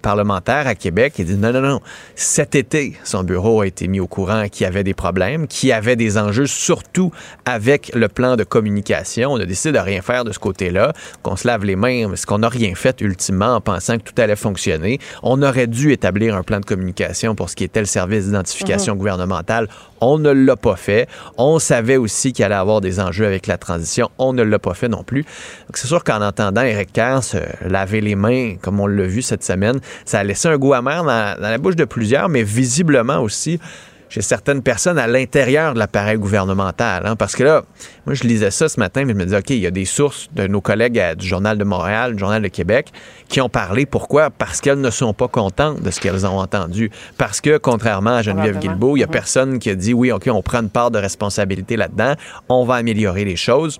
parlementaire à Québec et disent non, non, non, cet été, son bureau a été mis au courant qu'il y avait des problèmes, qu'il y avait des enjeux, surtout avec le plan de communication. On a décidé de rien faire de ce côté-là, qu'on se lave les mains, parce qu'on n'a rien fait ultimement en pensant que tout allait fonctionner. On aurait dû établir un plan de communication pour ce qui était le service d'identification gouvernementale. On ne l'a pas fait. On savait aussi qu'il allait avoir des enjeux avec la transition. On ne l'a pas fait non plus. Donc, c'est sûr qu'en entendant Eric Kerr se laver les mains, comme on l'a vu cette semaine, ça a laissé un goût amer dans, dans la bouche de plusieurs, mais visiblement aussi chez certaines personnes à l'intérieur de l'appareil gouvernemental. hein. parce que là, moi, je lisais ça ce matin, mais je me disais, OK, il y a des sources de nos collègues à- du Journal de Montréal, du Journal de Québec, qui ont parlé. Pourquoi? Parce qu'elles ne sont pas contentes de ce qu'elles ont entendu. Parce que, contrairement à Geneviève. Guilbeault, il y a personne qui a dit, oui, OK, on prend une part de responsabilité là-dedans, on va améliorer les choses.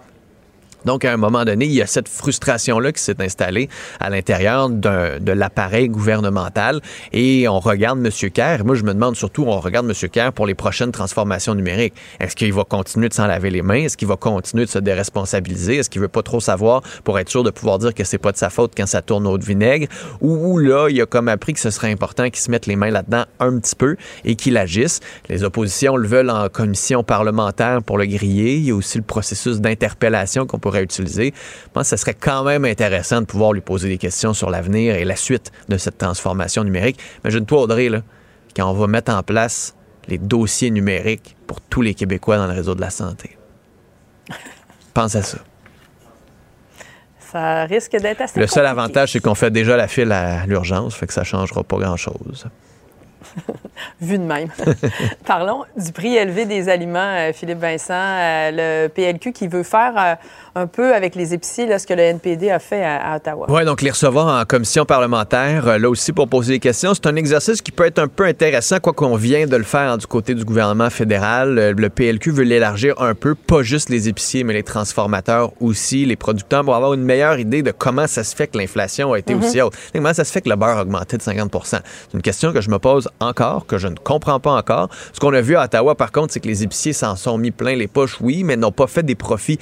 Donc, à un moment donné, il y a cette frustration-là qui s'est installée à l'intérieur de l'appareil gouvernemental et on regarde M. Kerr. Moi, je me demande surtout, on regarde M. Kerr pour les prochaines transformations numériques. Est-ce qu'il va continuer de s'en laver les mains? Est-ce qu'il va continuer de se déresponsabiliser? Est-ce qu'il veut pas trop savoir pour être sûr de pouvoir dire que c'est pas de sa faute quand ça tourne au vinaigre? Ou, là, il a comme appris que ce serait important qu'il se mette les mains là-dedans un petit peu et qu'il agisse. Les oppositions le veulent en commission parlementaire pour le griller. Il y a aussi le processus d'interpellation qu'on pourrait utiliser. Je pense que ce serait quand même intéressant de pouvoir lui poser des questions sur l'avenir et la suite de cette transformation numérique. Imagine-toi, Audrey, là, quand on va mettre en place les dossiers numériques pour tous les Québécois dans le réseau de la santé. Pense à ça. Ça risque d'être assez Le seul compliqué. avantage, c'est qu'on fait déjà la file à l'urgence, fait que ça changera pas grand-chose. Vu de même. Parlons du prix élevé des aliments, euh, Philippe Vincent. Euh, le PLQ qui veut faire euh, un peu avec les épiciers là, ce que le NPD a fait à, à Ottawa. Oui, donc les recevoir en commission parlementaire, euh, là aussi pour poser des questions. C'est un exercice qui peut être un peu intéressant, quoi qu'on vient de le faire du côté du gouvernement fédéral. Euh, Le PLQ veut l'élargir un peu, pas juste les épiciers, mais les transformateurs aussi, les producteurs, pour avoir une meilleure idée de comment ça se fait que l'inflation a été aussi haute. Comment ça se fait que le beurre a augmenté de 50 C'est une question que je me pose encore, que je ne comprends pas encore. Ce qu'on a vu à Ottawa, par contre, c'est que les épiciers s'en sont mis plein les poches, oui, mais n'ont pas fait des profits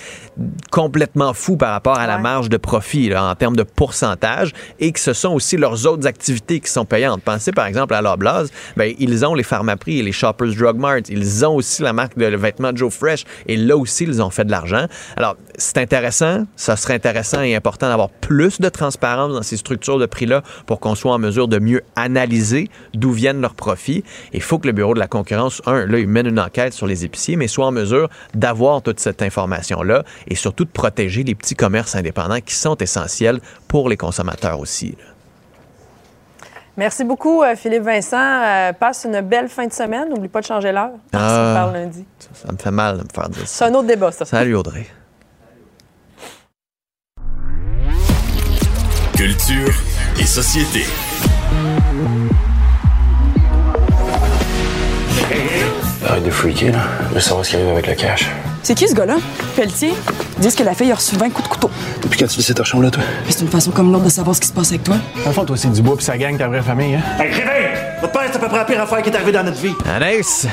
complètement fous par rapport à la Ouais. marge de profit là, en termes de pourcentage et que ce sont aussi leurs autres activités qui sont payantes. Pensez par exemple à Loblaws, ben, ils ont les Pharmaprix et les Shoppers Drug Mart, ils ont aussi la marque de vêtements Joe Fresh et là aussi ils ont fait de l'argent. Alors c'est intéressant, ça serait intéressant et important d'avoir plus de transparence dans ces structures de prix-là pour qu'on soit en mesure de mieux analyser d'où viennent leurs profits. Il faut que le Bureau de la concurrence, un, là, il mène une enquête sur les épiciers, mais soit en mesure d'avoir toute cette information-là et surtout de protéger les petits commerces indépendants qui sont essentiels pour les consommateurs aussi. là. Merci beaucoup, euh, Philippe Vincent. Euh, passe une belle fin de semaine. N'oublie pas de changer l'heure. On Ah. parle lundi. Ça, ça me fait mal de me faire dire C'est ça. un autre débat, ça. Salut Audrey. Culture et société. Arrête de freaker, là. Je veux savoir ce qui arrive avec le cash. C'est qui ce gars-là? Pelletier? Ils disent que la fille a reçu 20 coups de couteau. Depuis quand tu vis cette chambre-là, toi? Mais c'est une façon comme l'autre de savoir ce qui se passe avec toi. Dans le fond, toi, c'est Dubois puis sa gang, ta vraie famille, hein? Hey, réveille! Votre père, c'est à peu près la pire affaire qui est arrivée dans notre vie. Anaïs!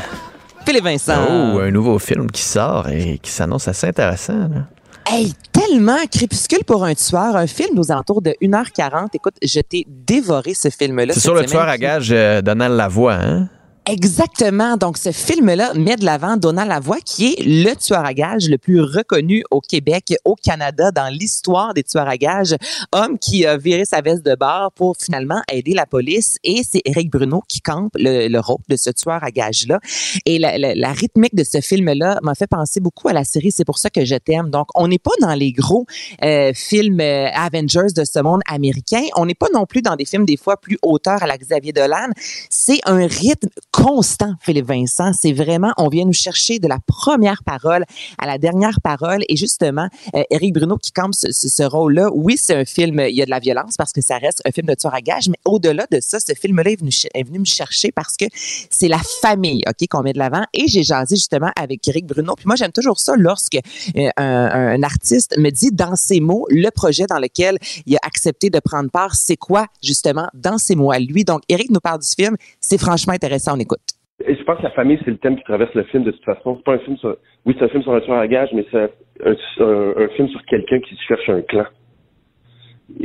Philippe Vincent. Oh, un nouveau film qui sort et qui s'annonce assez intéressant. là. Hey, tellement crépuscule pour un tueur, un film aux alentours de 1h40. Écoute, je t'ai dévoré ce film-là. C'est sur le tueur à gage euh, Donald Lavoie, hein? Exactement. Donc, ce film-là met de l'avant Donald Lavoie, qui est le tueur à gages le plus reconnu au Québec, au Canada, dans l'histoire des tueurs à gages. Homme qui a viré sa veste de bord pour finalement aider la police. Et c'est Éric Bruno qui campe le, le rôle de ce tueur à gages-là. Et la, rythmique de ce film-là m'a fait penser beaucoup à la série C'est pour ça que je t'aime. Donc, on n'est pas dans les gros euh, films euh, Avengers de ce monde américain. On n'est pas non plus dans des films des fois plus auteurs à la Xavier Dolan. C'est un rythme constant, Philippe Vincent. C'est vraiment, on vient nous chercher de la première parole à la dernière parole. Et justement, euh, Éric Bruno qui campe ce, ce- rôle-là, oui, c'est un film, il y a de la violence parce que ça reste un film de tueur à gage, mais au-delà de ça, ce film-là est venu, est venu me chercher parce que c'est la famille, OK, qu'on met de l'avant. Et j'ai jasé justement avec Éric Bruno. Puis moi, j'aime toujours ça lorsque euh, un, un artiste me dit dans ses mots le projet dans lequel il a accepté de prendre part, c'est quoi justement dans ses mots à lui. Donc, Éric nous parle du film. C'est franchement intéressant. Et je pense que la famille, c'est le thème qui traverse le film de toute façon. C'est pas un film sur. Oui, c'est un film sur un tueur à gage, mais c'est un, film sur quelqu'un qui cherche un clan.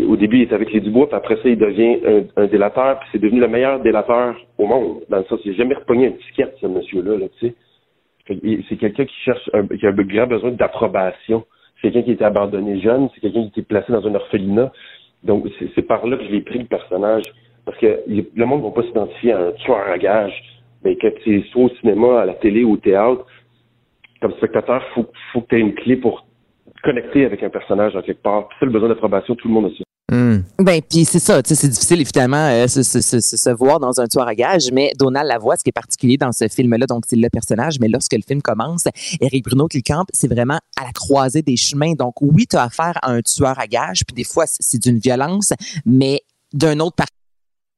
Au début, il est avec les Dubois, puis après ça, il devient un, délateur, puis c'est devenu le meilleur délateur au monde. Dans le sens, il n'a jamais repogné un ticket, ce monsieur-là, là, tu sais. C'est quelqu'un qui cherche, un, qui a un grand besoin d'approbation. C'est quelqu'un qui a été abandonné jeune, c'est quelqu'un qui a été placé dans un orphelinat. Donc, c'est par là que je l'ai pris, le personnage. Parce que il- le monde ne va pas s'identifier à un tueur à gage. Mais quand tu es soit au cinéma, à la télé ou au théâtre, comme spectateur, faut, faut que tu aies une clé pour connecter avec un personnage en quelque part. Puis ça, le besoin d'approbation, tout le monde a ça. Ben puis c'est ça, c'est difficile évidemment euh, se, se, se, voir dans un tueur à gage, mais Donald Lavoie, ce qui est particulier dans ce film-là, donc c'est le personnage, mais lorsque le film commence, Éric Bruno qui le campe, c'est vraiment à la croisée des chemins. Donc oui, tu as affaire à un tueur à gage, puis des fois c'est c'est d'une violence, mais d'un autre parti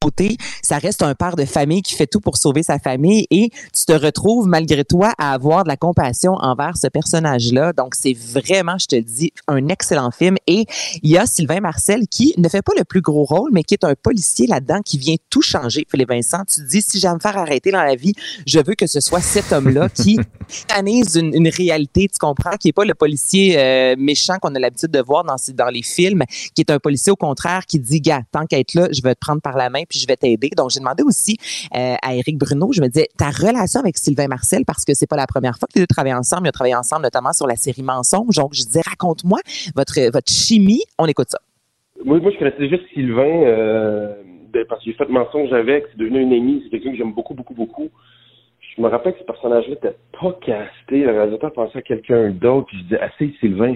côté, ça reste un père de famille qui fait tout pour sauver sa famille et tu te retrouves malgré toi à avoir de la compassion envers ce personnage-là. Donc c'est vraiment, je te dis, un excellent film et il y a Sylvain Marcel qui ne fait pas le plus gros rôle mais qui est un policier là-dedans qui vient tout changer. Philippe Vincent, tu te dis si j'aime me faire arrêter dans la vie, je veux que ce soit cet homme-là qui analyse une, réalité, tu comprends, qui est pas le policier euh, méchant qu'on a l'habitude de voir dans, dans les films, qui est un policier au contraire qui dit, gars, tant qu'à être là, je vais te prendre par la main puis je vais t'aider. Donc, j'ai demandé aussi euh, à Éric Bruno, je me disais, ta relation avec Sylvain Marcel, parce que c'est pas la première fois que les deux travaillent ensemble, ils ont travaillé ensemble notamment sur la série Mensonge. Donc, je disais, raconte-moi votre, votre chimie. On écoute ça. Moi, moi je connaissais déjà Sylvain euh, ben, parce que j'ai fait mensonge avec, c'est devenu un ami, c'est quelqu'un que j'aime beaucoup, beaucoup, beaucoup. Je me rappelle que ce personnage-là n'était pas casté. Le réalisateur pensait à quelqu'un d'autre, puis je disais, assez Sylvain.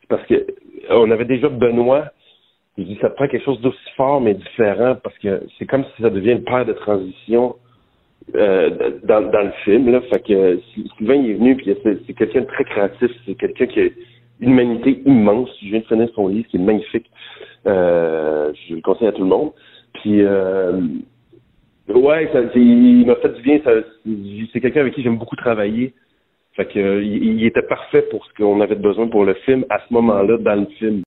C'est parce que on avait déjà Benoît. Je dis, ça prend quelque chose d'aussi fort, mais différent, parce que c'est comme si ça devient une paire de transition euh, dans, dans le film. Là. Fait que euh, Sylvain il est venu, puis c'est quelqu'un de très créatif, c'est quelqu'un qui a une humanité immense. Je viens de finir son livre, qui est magnifique. Euh, je le conseille à tout le monde. Puis euh, ouais, ça, il m'a fait du bien. C'est quelqu'un avec qui j'aime beaucoup travailler. Fait que euh, il était parfait pour ce qu'on avait besoin pour le film à ce moment-là dans le film.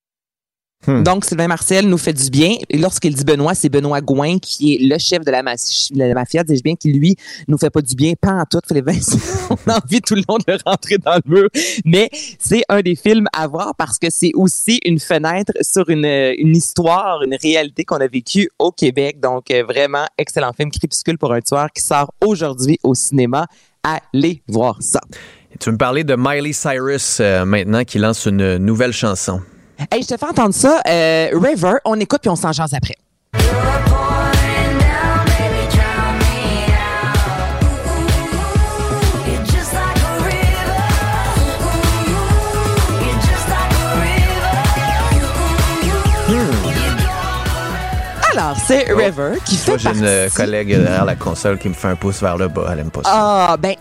Donc, Sylvain Marcel nous fait du bien. Et lorsqu'il dit Benoît, c'est Benoît Gouin, qui est le chef de la, ma- de la mafia, dis-je bien, qui, lui, nous fait pas du bien, pas en tout. On a envie tout le long de le rentrer dans le mur. Mais c'est un des films à voir parce que c'est aussi une fenêtre sur une, une histoire, une réalité qu'on a vécue au Québec. Donc, euh, vraiment, excellent film, Crépuscule pour un tueur, qui sort aujourd'hui au cinéma. Allez voir ça. Et tu me parler de Miley Cyrus euh, maintenant qui lance une nouvelle chanson. Hey, je te fais entendre ça. Euh, River, on écoute puis on s'en après. Alors, c'est River qui fait Moi, j'ai une collègue derrière la console qui me fait un pouce vers le bas. Elle aime pas ça. Ah, ben,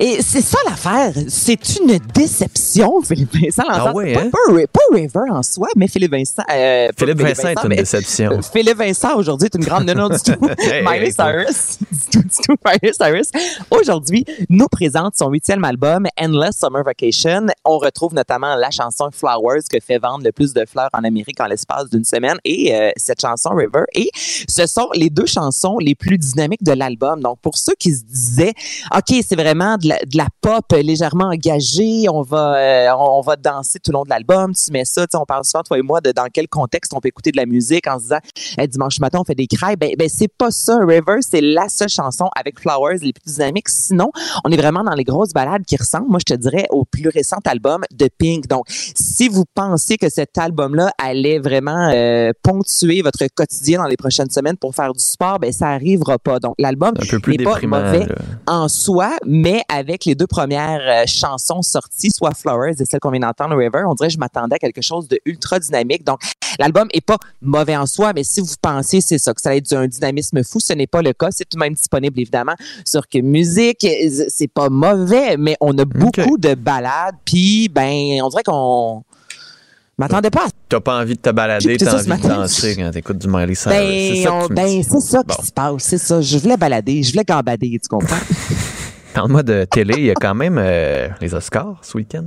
et c'est ça l'affaire. C'est une déception, Philippe Vincent. Ah oui, pas, hein? pas Ri- pas River en soi, mais Philippe Vincent. euh, Philippe Vincent est une déception. Philippe Vincent, aujourd'hui, est une grande non du tout. Hey, Miley Cyrus, du tout, du tout, Miley Cyrus, aujourd'hui, nous présente son huitième album, Endless Summer Vacation. On retrouve notamment la chanson Flowers, que fait vendre le plus de fleurs en Amérique en l'espace d'une semaine, et euh, cette chanson River. Ce sont les deux chansons les plus dynamiques de l'album. Donc, pour ceux qui se disaient, OK, c'est vraiment de la, pop légèrement engagée, on va, euh, on, va danser tout le long de l'album, tu mets ça, tu sais, on parle souvent, toi et moi, de dans quel contexte on peut écouter de la musique en se disant, Eh, dimanche matin, on fait des crêpes. Ben, ben c'est pas ça. River, c'est la seule chanson avec Flowers les plus dynamiques. Sinon, on est vraiment dans les grosses balades qui ressemblent, moi, je te dirais, au plus récent album de Pink. Donc, si vous pensiez que cet album-là allait vraiment euh, ponctuer votre quotidien dans les prochaines semaines pour faire du sport, ben ça arrivera pas. Donc, l'album n'est pas mauvais là. en soi, mais avec les deux premières euh, chansons sorties, soit Flowers et celle qu'on vient d'entendre, River, on dirait que je m'attendais à quelque chose de ultra dynamique. Donc, l'album est pas mauvais en soi, mais si vous pensez c'est ça, que ça va être un dynamisme fou, ce n'est pas le cas. C'est tout de même disponible, évidemment, sur que musique. C'est pas mauvais, mais on a beaucoup de balades. Puis, ben, on dirait qu'on m'attendais pas à T'as pas envie de te balader, t'as envie de danser quand t'écoutes du Miley Cyrus. Ben, c'est ça on- ben, c'est ça Bon. qui se passe, c'est ça. Je voulais balader, je voulais gambader, tu comprends? Parle-moi de télé, il y a quand même euh, les Oscars ce week-end.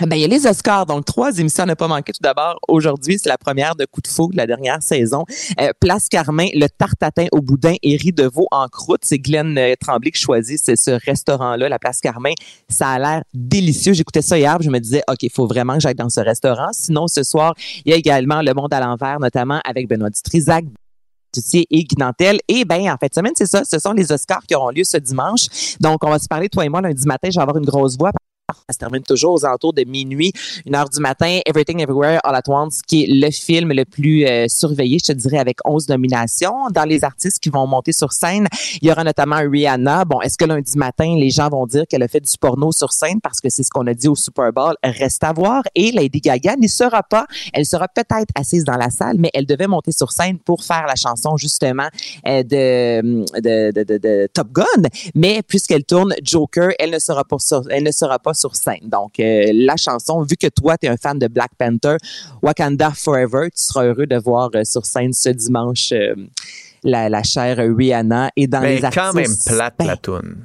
Ben, il y a les Oscars, donc trois émissions à ne pas manquer. Tout d'abord, aujourd'hui, c'est la première de Coup de fou de la dernière saison. Euh, Place Carmin, le tartatin au boudin et riz de veau en croûte. C'est Glenn euh, Tremblay qui choisit ce, restaurant-là, la Place Carmin. Ça a l'air délicieux. J'écoutais ça hier, je me disais, OK, il faut vraiment que j'aille dans ce restaurant. Sinon, ce soir, il y a également Le Monde à l'envers, notamment avec Benoît Dutrisac, et Guy Nantel. Et ben en fait semaine, c'est ça. Ce sont les Oscars qui auront lieu ce dimanche. Donc, on va se parler, toi et moi, lundi matin. Je vais avoir une grosse voix. Ça se termine toujours aux alentours de minuit, une heure du matin. Everything Everywhere All at Once, qui est le film le plus euh, surveillé, je te dirais, avec 11 nominations. Dans les artistes qui vont monter sur scène, il y aura notamment Rihanna. Bon, est-ce que lundi matin, les gens vont dire qu'elle a fait du porno sur scène? Parce que c'est ce qu'on a dit au Super Bowl? Reste à voir. Et Lady Gaga n'y sera pas. Elle sera peut-être assise dans la salle, mais elle devait monter sur scène pour faire la chanson, justement, euh, de, de, de, de- Top Gun. Mais puisqu'elle tourne Joker, elle ne sera pas sur, elle ne sera pas sur scène. Donc, euh, la chanson, vu que toi, tu es un fan de Black Panther, Wakanda Forever, tu seras heureux de voir euh, sur scène ce dimanche euh, la, la chère Rihanna. Et dans Mais les artistes... quand même plate ben, la toune.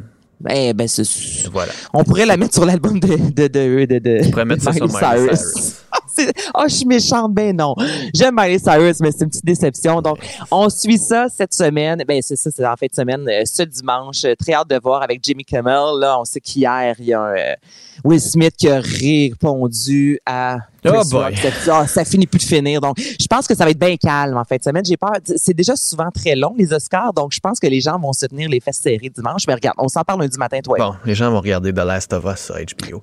Ben, ben, c'est- Voilà. on pourrait la mettre sur l'album de, de, de, de, pourrais mettre ça sur Miley Cyrus. Oh, je suis méchante, ben non. J'aime Miley Cyrus, mais c'est une petite déception. Donc, on suit ça cette semaine. Ben, c'est ça, c'est en fin de semaine, euh, ce dimanche. Euh, Très hâte de voir avec Jimmy Kimmel. Là, on sait qu'hier, il y a un, euh, Will Smith qui a répondu à Oh boy. Ça, ça finit plus de finir. Donc, je pense que ça va être bien calme en de semaine. J'ai peur. C'est déjà souvent très long, les Oscars. Donc, je pense que les gens vont se tenir les fesses serrées dimanche. Mais regarde, on s'en parle lundi matin, toi. Bon, les gens vont regarder The Last of Us sur HBO.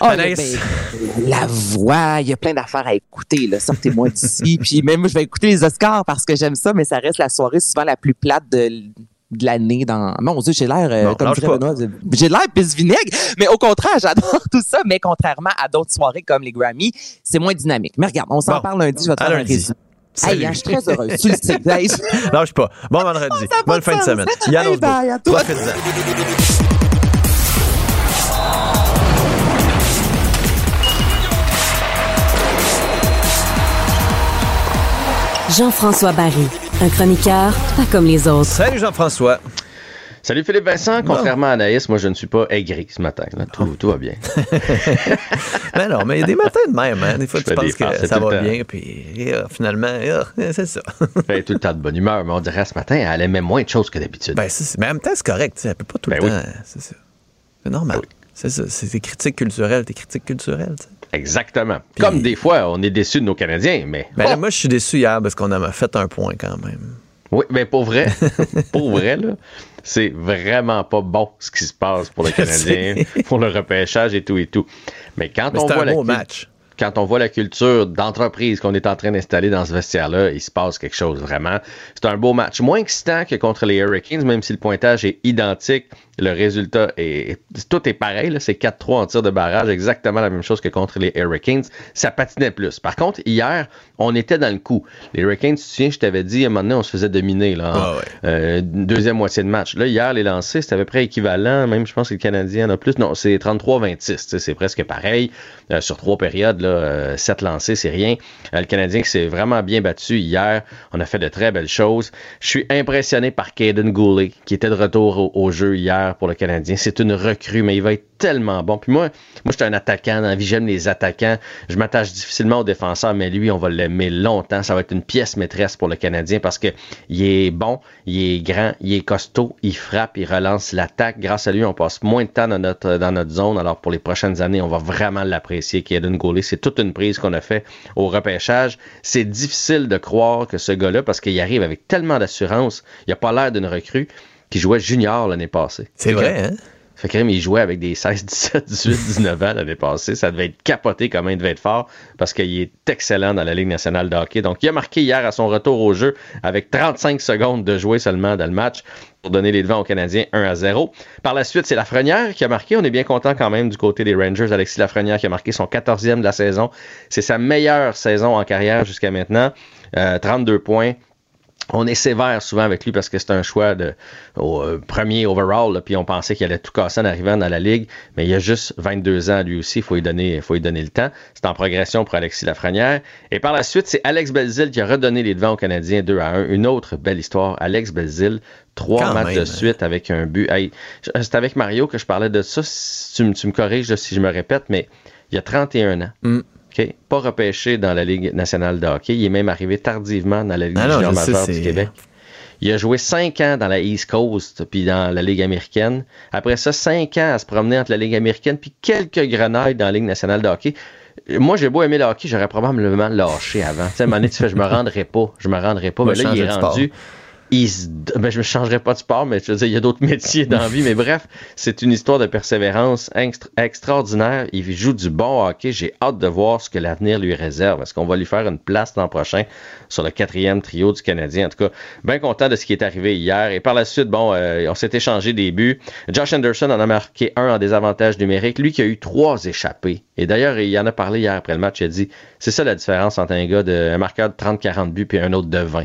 Oh, Anaïs, ben, la voix, il y a plein d'affaires à écouter. là. Sortez-moi d'ici. Puis même moi, je vais écouter les Oscars parce que j'aime ça, mais ça reste la soirée souvent la plus plate de, de l'année. Dans... Mon Dieu, j'ai l'air, euh, comme dirait. Benoît, j'ai l'air pisse vinaigre. Mais au contraire, j'adore tout ça. Mais contrairement à d'autres soirées comme les Grammy, c'est moins dynamique. Mais regarde, on s'en Bon. parle lundi. Je vais te faire un résumé. Salut. Hey, hein, je suis très heureuse. Tu le sais. Lâche pas. Bon vendredi. Bonne fin de semaine. Yann Hey, bye, à toi. Jean-François Barry, un chroniqueur pas comme les autres. Salut Jean-François. Salut Philippe Vincent. Contrairement à Anaïs, moi je ne suis pas aigri ce matin. là. Tout, tout va bien. Ben non, mais il y a des matins de même. Hein. Des fois, Je tu penses que ça le va bien, puis euh, finalement, euh, c'est ça. fait tout le temps de bonne humeur, mais on dirait ce matin, elle aimait moins de choses que d'habitude. Ben, mais en même temps, c'est correct. Elle peut pas tout le Ben oui. temps. C'est ça. C'est normal. C'est ça. C'est des critiques culturelles. Des critiques culturelles. tu Exactement. Comme des fois, on est déçu de nos Canadiens, mais. Ben là, moi, je suis déçu hier parce qu'on a fait un point quand même. Oui, mais pour vrai, pour vrai, là, c'est vraiment pas bon ce qui se passe pour le Canadien, pour le repêchage et tout et tout. Mais quand Mais on voit un la match. Quand on voit la culture d'entreprise qu'on est en train d'installer dans ce vestiaire-là, il se passe quelque chose vraiment. C'est un beau match. Moins excitant que contre les Hurricanes, même si le pointage est identique. Le résultat est. Tout est pareil. C'est 4-3 en tir de barrage, exactement la même chose que contre les Hurricanes. Ça patinait plus. Par contre, hier, on était dans le coup. Les Hurricanes, tu te souviens, je t'avais dit, à un moment donné, on se faisait dominer là, en Ah ouais. euh, deuxième moitié de match. Là, hier, les lancers, c'était à peu près équivalent. Même, je pense que le Canadien en a plus. Non, c'est 33-26. tu sais, C'est presque pareil. Euh, sur trois périodes, là, euh, sept lancés, c'est rien. Le Canadien qui s'est vraiment bien battu hier. On a fait de très belles choses. Je suis impressionné par Caden Goulet, qui était de retour au, au jeu hier pour le Canadien. C'est une recrue, mais il va être tellement bon. Puis moi, moi, je suis un attaquant. Dans la vie, j'aime les attaquants. Je m'attache difficilement aux défenseurs, mais lui, on va l'aimer longtemps. Ça va être une pièce maîtresse pour le Canadien parce que il est bon, il est grand, il est costaud, il frappe, il relance l'attaque. Grâce à lui, on passe moins de temps dans notre, dans notre zone. Alors, pour les prochaines années, on va vraiment l'apprécier. Kaden Goulet, c'est toute une prise qu'on a fait au repêchage. C'est difficile de croire que ce gars-là, parce qu'il arrive avec tellement d'assurance, il a pas l'air d'une recrue qui jouait junior l'année passée. C'est vrai, hein? Fait il jouait avec des 16, 17, 18, 19 ans l'année passée. Ça devait être capoté comme il devait être fort parce qu'il est excellent dans la Ligue nationale de hockey. Donc, il a marqué hier à son retour au jeu avec 35 secondes de jouer seulement dans le match pour donner les devants aux Canadiens 1 à 0. Par la suite, c'est Lafrenière qui a marqué. On est bien content quand même du côté des Rangers. Alexis Lafrenière qui a marqué son 14e de la saison. C'est sa meilleure saison en carrière jusqu'à maintenant. 32 euh, points, on est sévère souvent avec lui parce que c'est un choix de au, euh, premier overall, puis on pensait qu'il allait tout casser en arrivant dans la ligue, mais il a juste 22 ans lui aussi, il faut lui donner, faut lui donner le temps. C'est en progression pour Alexis Lafrenière. Et par la suite, c'est Alex Belzil qui a redonné les devants aux Canadiens 2 à 1. Une autre belle histoire. Alex Belzil, trois matchs de hein. suite avec un but. c'est avec Mario que je parlais de ça. Tu, me corriges si je me répète, mais il y a 31 ans. Mm. Pas repêché dans la Ligue nationale de hockey. Il est même arrivé tardivement dans la Ligue ah majeure du Québec. Il a joué cinq ans dans la East Coast puis dans la Ligue américaine. Après ça, cinq ans à se promener entre la Ligue américaine puis quelques grenades dans la Ligue nationale de hockey. Moi, j'ai beau aimer le hockey, j'aurais probablement lâché avant. Tu sais, à un moment donné, tu fais, je me rendrai pas. Je me rendrai pas. mais là, il est rendu ben, je ne changerai pas de sport, mais je veux dire, il y a d'autres métiers dans la vie. Mais bref, c'est une histoire de persévérance extraordinaire. Il joue du bon hockey. J'ai hâte de voir ce que l'avenir lui réserve. Est-ce qu'on va lui faire une place l'an prochain sur le quatrième trio du Canadien? En tout cas, bien content de ce qui est arrivé hier. Et par la suite, bon, euh, on s'est échangé des buts. Josh Anderson en a marqué un en désavantage numérique. Lui qui a eu trois échappés. Et d'ailleurs, il en a parlé hier après le match. Il a dit, c'est ça la différence entre un gars de un marqueur de 30-40 buts et un autre de 20.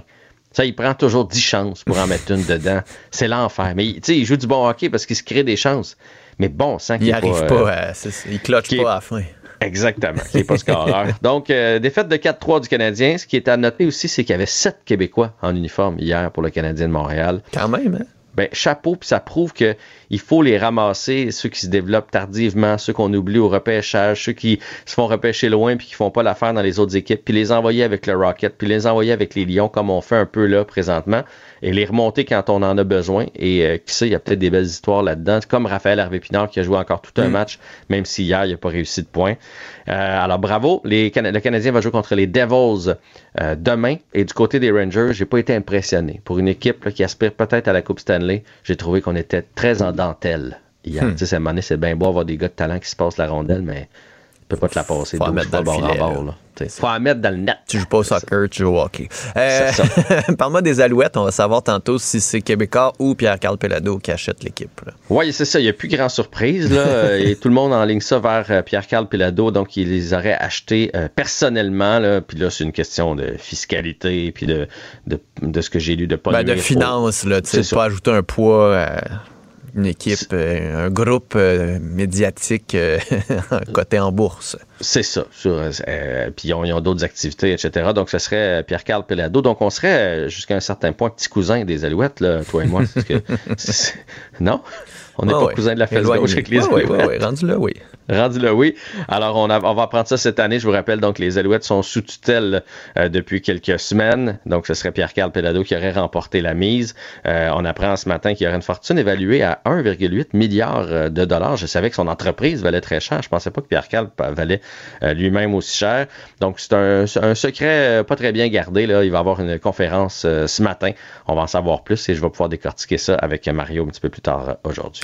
Ça, il prend toujours 10 chances pour en mettre une dedans. C'est l'enfer. Mais tu sais, il joue du bon hockey parce qu'il se crée des chances. Mais bon, sans qu'il Il n'arrive pas, à, il cloche pas à la fin. Exactement. C'est pas scoreur. Donc, euh, défaite de 4-3 du Canadien. Ce qui est à noter aussi, c'est qu'il y avait 7 Québécois en uniforme hier pour le Canadien de Montréal. Quand même, hein? Ben, chapeau, puis ça prouve que il faut les ramasser, ceux qui se développent tardivement, ceux qu'on oublie au repêchage, ceux qui se font repêcher loin puis qui font pas l'affaire dans les autres équipes, puis les envoyer avec le Rocket, puis les envoyer avec les Lions comme on fait un peu là présentement, et les remonter quand on en a besoin. Et euh, qui sait, il y a peut-être des belles histoires là-dedans, comme Raphaël Harvey-Pinard qui a joué encore tout un mm. match, même si hier il n'a pas réussi de point. Euh, alors bravo, les le Canadien va jouer contre les Devils euh, demain. Et du côté des Rangers, j'ai pas été impressionné. Pour une équipe qui aspire peut-être à la Coupe Stanley, j'ai trouvé qu'on était très en dentelle hier. Hmm. Tu sais, c'est bien beau avoir des gars de talent qui se passent la rondelle, mais tu peux pas te la passer. Faut mettre dans le filet, Faut la mettre dans le net. Tu joues pas au soccer, tu joues au hockey. Euh, Parle-moi des Alouettes. On va savoir tantôt si c'est Québécois ou Pierre-Carl Pelado qui achète l'équipe. Oui, c'est ça. Il n'y a plus grand surprise. Là. Et tout le monde en ligne ça vers euh, Pierre-Carl Pelado. Donc, il les aurait achetés euh, personnellement. Là. Puis là, c'est une question de fiscalité puis de, de, de ce que j'ai lu de pas ben, De finances. Tu sais, pas ajouter un poids une équipe, euh, un groupe euh, médiatique euh, coté en bourse. C'est ça. puis ils ont, d'autres activités, etc. Donc, ce serait Pierre-Carl Pelado. Donc, on serait jusqu'à un certain point petit cousin des Alouettes, là, toi et moi. non? On n'est pas cousin de la fesse gauche avec les Alouettes. Oui, oui, oui, rendu là, oui. Rendu là, oui. Alors, on, on va apprendre ça cette année. Je vous rappelle, donc, les Alouettes sont sous tutelle euh, depuis quelques semaines. Donc, ce serait Pierre-Carl Pelado qui aurait remporté la mise. Euh, on apprend ce matin qu'il y aurait une fortune évaluée à 1,8 milliard euh, de dollars. Je savais que son entreprise valait très cher. Je pensais pas que Pierre-Carl valait lui-même aussi cher. Donc, c'est un, un, secret pas très bien gardé. Là. Il va y avoir une conférence ce matin. On va en savoir plus et je vais pouvoir décortiquer ça avec Mario un petit peu plus tard aujourd'hui.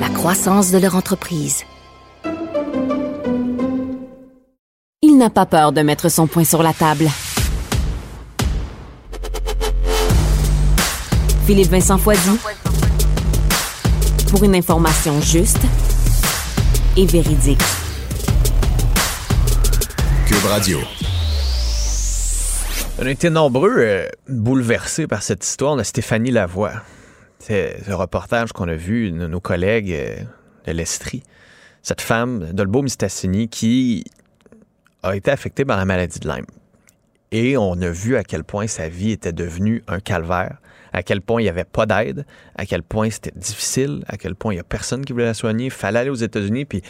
la croissance de leur entreprise. n'a pas peur de mettre son point sur la table. Philippe Vincent Foisy. Pour une information juste et véridique. Cube Radio. On a été nombreux euh, bouleversés par cette histoire de Stéphanie Lavoie. C'est le reportage qu'on a vu de nos collègues euh, de l'Estrie. Cette femme, Dolbo Mistassini, qui a été affecté par la maladie de Lyme. et on a vu à quel point sa vie était devenue un calvaire, à quel point il n'y avait pas d'aide, à quel point c'était difficile, à quel point il n'y a personne qui voulait la soigner. Il fallait aller aux États-Unis, puis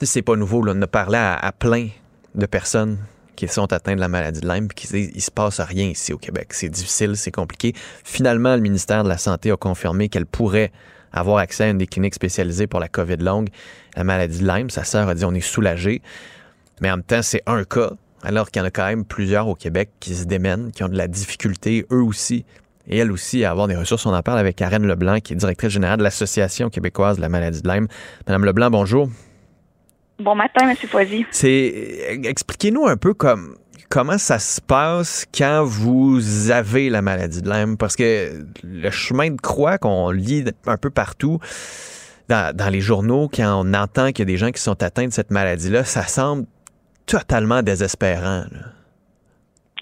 c'est pas nouveau. Là, on a parlé à plein de personnes qui sont atteints de la maladie de Lyme, puis qui disent se passe rien ici au Québec. C'est difficile, c'est compliqué. Finalement, le ministère de la Santé a confirmé qu'elle pourrait avoir accès à une des cliniques spécialisées pour la COVID longue, la maladie de Lyme. Sa sœur a dit on est soulagé. Mais en même temps, c'est un cas, alors qu'il y en a quand même plusieurs au Québec qui se démènent, qui ont de la difficulté, eux aussi, et elle aussi, à avoir des ressources. On en parle avec Karen Leblanc, qui est directrice générale de l'Association québécoise de la maladie de Lyme. Madame Leblanc, bonjour. Bon matin, M. Foisy. C'est expliquez-nous un peu comme comment ça se passe quand vous avez la maladie de Lyme parce que le chemin de croix qu'on lit un peu partout dans, les journaux quand on entend qu'il y a des gens qui sont atteints de cette maladie-là, ça semble totalement désespérant.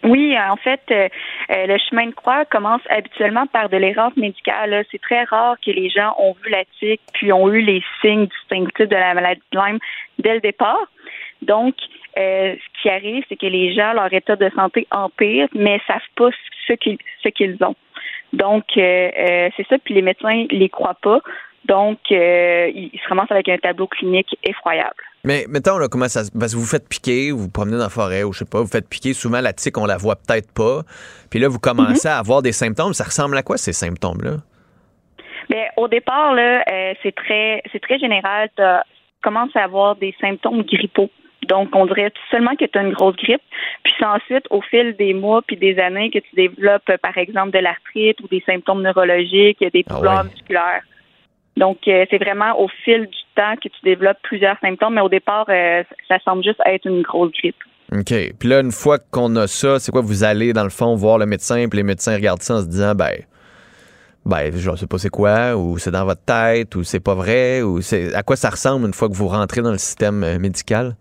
Oui, en fait, euh, euh, le chemin de croix commence habituellement par de l'errance médicale. C'est très rare que les gens ont vu la tique puis ont eu les signes distinctifs de la maladie de Lyme dès le départ. Donc, euh, ce qui arrive, c'est que les gens, leur état de santé empire, mais savent pas ce qu'ils ce qu'ils ont. Donc, c'est ça, puis les médecins les croient pas. Donc, ils se ramassent avec un tableau clinique effroyable. Mais mettons, là, comment ça Parce que vous faites piquer, vous vous promenez dans la forêt, ou je sais pas, vous faites piquer, souvent la tique, on la voit peut-être pas. Puis là, vous commencez à avoir des symptômes. Ça ressemble à quoi, ces symptômes-là? Bien, au départ, là, euh, c'est très c'est très général. Tu commences à avoir des symptômes grippaux. Donc, on dirait seulement que tu as une grosse grippe. Puis c'est ensuite, au fil des mois puis des années, que tu développes, par exemple, de l'arthrite ou des symptômes neurologiques, des douleurs musculaires. Donc, euh, c'est vraiment au fil du temps que tu développes plusieurs symptômes, mais au départ, euh, ça semble juste être une grosse grippe. OK. Puis là, une fois qu'on a ça, c'est quoi? Vous allez, dans le fond, voir le médecin, puis les médecins regardent ça en se disant, ben, ben, je sais pas c'est quoi, ou c'est dans votre tête, ou c'est pas vrai, ou c'est à quoi ça ressemble une fois que vous rentrez dans le système euh, médical?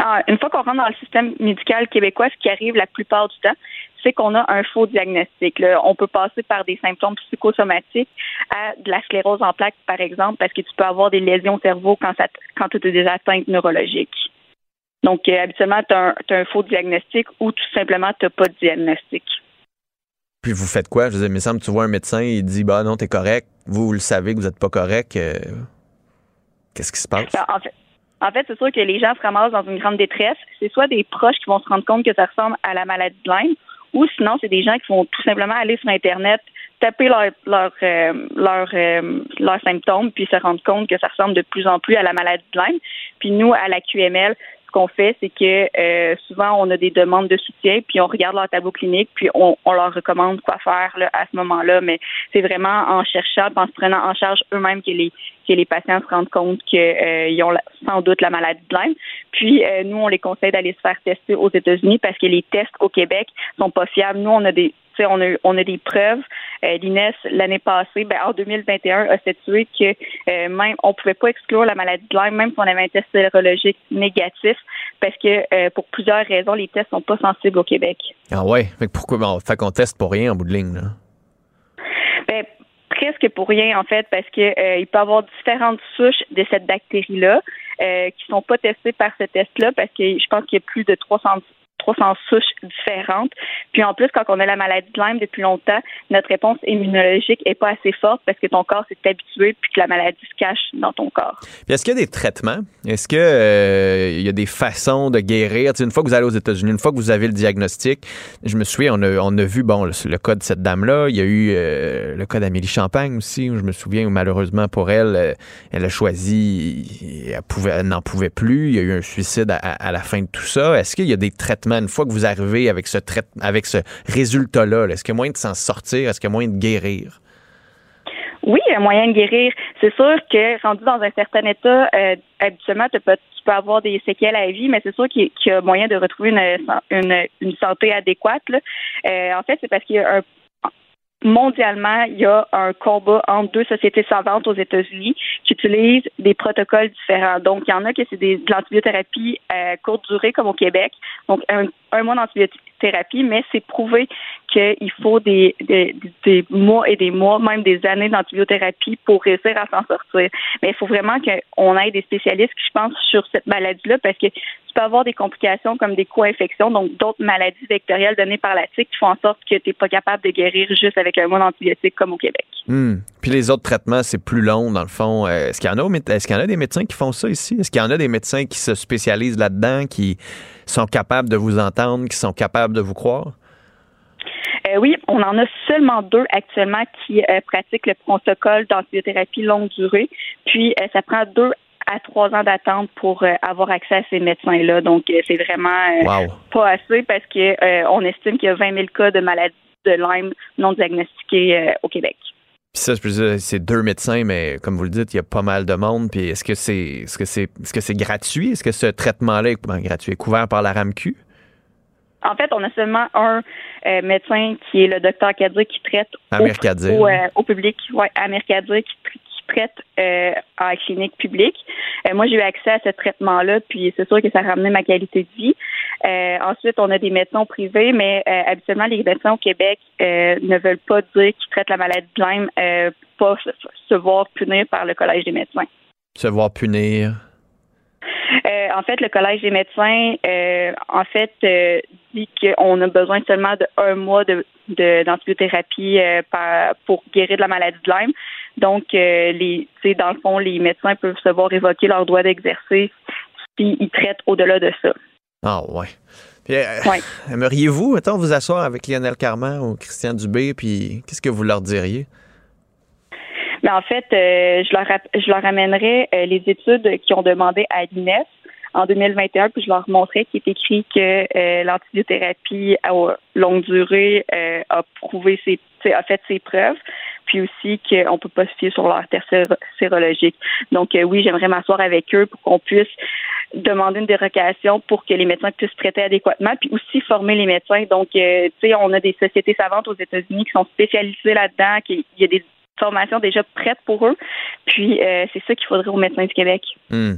Ah, une fois qu'on rentre dans le système médical québécois, ce qui arrive la plupart du temps, c'est qu'on a un faux diagnostic. On peut passer par des symptômes psychosomatiques à de la sclérose en plaques, par exemple, parce que tu peux avoir des lésions au cerveau quand, ça, quand tu as des atteintes neurologiques. Donc, euh, habituellement, tu as, un faux diagnostic ou tout simplement, tu n'as pas de diagnostic. Puis vous faites quoi? Je veux dire, il me semble que tu vois un médecin, il dit, bah non, t'es correct. Vous, vous le savez que vous n'êtes pas correct. Euh, qu'est-ce qui se passe? Ben, en fait, en fait, c'est sûr que les gens se ramassent dans une grande détresse. C'est soit des proches qui vont se rendre compte que ça ressemble à la maladie de Lyme, ou sinon, c'est des gens qui vont tout simplement aller sur Internet, taper leurs leur, euh, leur, euh, symptômes, puis se rendre compte que ça ressemble de plus en plus à la maladie de Lyme. Puis nous, à la QML, qu'on fait, c'est que euh, souvent, on a des demandes de soutien, puis on regarde leur tableau clinique, puis on, on leur recommande quoi faire là, à ce moment-là. Mais c'est vraiment en cherchant, en se prenant en charge eux-mêmes que les que les patients se rendent compte qu'ils ont sans doute la maladie de Lyme. Puis nous, on les conseille d'aller se faire tester aux États-Unis parce que les tests au Québec sont pas fiables. Nous, on a des on a, on a des preuves. Euh, L'INES, l'année passée, ben, en 2021, a statué que euh, même on pouvait pas exclure la maladie de Lyme, même si on avait un test sérologique négatif, parce que euh, pour plusieurs raisons, les tests sont pas sensibles au Québec. Ah ouais? Fait pourquoi ben, fait qu'on teste pour rien en bout de ligne, là? Ben, presque pour rien, en fait, parce que il peut y avoir différentes souches de cette bactérie-là euh, qui sont pas testées par ce test-là, parce que je pense qu'il y a plus de 300 300 souches différentes. Puis en plus, quand on a la maladie de Lyme depuis longtemps, notre réponse immunologique est pas assez forte parce que ton corps s'est habitué puis que la maladie se cache dans ton corps. Puis est-ce qu'il y a des traitements? Est-ce qu'il euh, y a des façons de guérir? une fois que vous allez aux États-Unis, une fois que vous avez le diagnostic, je me souviens, on a, vu bon, le, cas de cette dame-là. Il y a eu euh, le cas d'Amélie Champagne aussi, où je me souviens malheureusement pour elle, euh, elle a choisi, elle, n'en pouvait plus. Il y a eu un suicide à la fin de tout ça. Est-ce qu'il y a des traitements une fois que vous arrivez avec ce, avec ce résultat-là, est-ce qu'il y a moyen de s'en sortir? Est-ce qu'il y a moyen de guérir? Oui, il y a moyen de guérir. C'est sûr que rendu dans un certain état, euh, habituellement, tu peux, avoir des séquelles à la vie, mais c'est sûr qu'il y, a moyen de retrouver une, une, santé adéquate. Euh, en fait, c'est parce qu'il y a un mondialement, il y a un combat entre deux sociétés savantes aux États-Unis qui utilisent des protocoles différents. Donc, il y en a que c'est de l'antibiothérapie à courte durée, comme au Québec. Donc, un, mois d'antibiothérapie mais c'est prouvé qu'il faut des, des, mois et des mois, même des années d'antibiothérapie pour réussir à s'en sortir. Mais il faut vraiment qu'on ait des spécialistes qui, je pense, sur cette maladie-là, parce que tu peux avoir des complications comme des co-infections, donc d'autres maladies vectorielles données par la tique qui font en sorte que tu n'es pas capable de guérir juste avec un mois d'antibiotiques comme au Québec. Hmm. Puis les autres traitements, c'est plus long, dans le fond. Euh, est-ce qu'il y en a, est-ce qu'il y en a des médecins qui font ça ici? Est-ce qu'il y en a des médecins qui se spécialisent là-dedans, qui sont capables de vous entendre, qui sont capables de vous croire? Euh, oui, on en a seulement deux actuellement qui euh, pratiquent le protocole d'antibiothérapie longue durée. Puis, ça prend deux à trois ans d'attente pour avoir accès à ces médecins-là. Donc, c'est vraiment pas assez parce que on estime qu'il y a 20 000 cas de maladie de Lyme non diagnostiqués au Québec. Puis ça, je peux dire, c'est deux médecins, mais comme vous le dites, il y a pas mal de monde. Puis est-ce que c'est est-ce que c'est est-ce que c'est gratuit? Est-ce que ce traitement-là est ben, gratuit, est couvert par la RAMQ? En fait, on a seulement un euh, médecin qui est le docteur Kadir qui traite au, euh, au, public, ouais, Amir Kadir qui, traite euh, en clinique publique. Euh, moi, j'ai eu accès à ce traitement-là, puis c'est sûr que ça a ramené ma qualité de vie. Euh, ensuite, on a des médecins privés, mais habituellement, les médecins au Québec ne veulent pas dire qu'ils traitent la maladie de Lyme pour pas se voir punir par le Collège des médecins. Se voir punir? en fait, le Collège des médecins, en fait, dit qu'on a besoin seulement d'un mois de, d'antibiothérapie pour guérir de la maladie de Lyme. Donc, euh, les, dans le fond, les médecins peuvent se voir évoquer leur droit d'exercer s'ils traitent au-delà de ça. Ah ouais. Euh, aimeriez-vous, mettons, vous asseoir avec Lionel Carman ou Christian Dubé, puis qu'est-ce que vous leur diriez? Mais en fait, euh, je, leur, je leur amènerais les études qui ont demandé à l'INES en 2021, puis je leur montrais qu'il est écrit que l'antibiothérapie à longue durée a prouvé ses, a fait ses preuves puis aussi qu'on peut pas se fier sur leur test sérologique. Donc euh, oui, j'aimerais m'asseoir avec eux pour qu'on puisse demander une dérogation pour que les médecins puissent traiter adéquatement, puis aussi former les médecins. Donc, euh, tu sais, on a des sociétés savantes aux États-Unis qui sont spécialisées là-dedans, qu'il y a des formations déjà prêtes pour eux. Puis, euh, c'est ça qu'il faudrait aux médecins du Québec. Hmm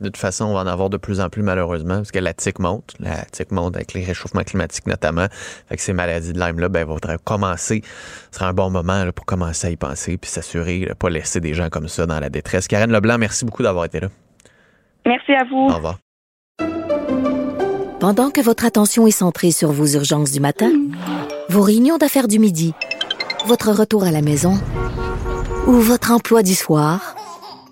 de toute façon, on va en avoir de plus en plus malheureusement parce que la tique monte. La tique monte avec les réchauffements climatiques notamment. Fait que ces maladies de Lyme-là, ben, voudraient commencer. Ce sera un bon moment pour commencer à y penser puis s'assurer de ne pas laisser des gens comme ça dans la détresse. Karen Leblanc, merci beaucoup d'avoir été là. Merci à vous. Au revoir. Pendant que votre attention est centrée sur vos urgences du matin, vos réunions d'affaires du midi, votre retour à la maison ou votre emploi du soir,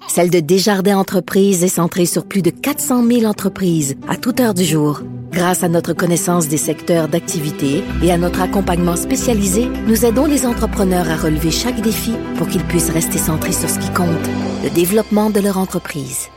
celle de Desjardins Entreprises est centrée sur plus de 400 000 entreprises à toute heure du jour. Grâce à notre connaissance des secteurs d'activité et à notre accompagnement spécialisé, nous aidons les entrepreneurs à relever chaque défi pour qu'ils puissent rester centrés sur ce qui compte, le développement de leur entreprise.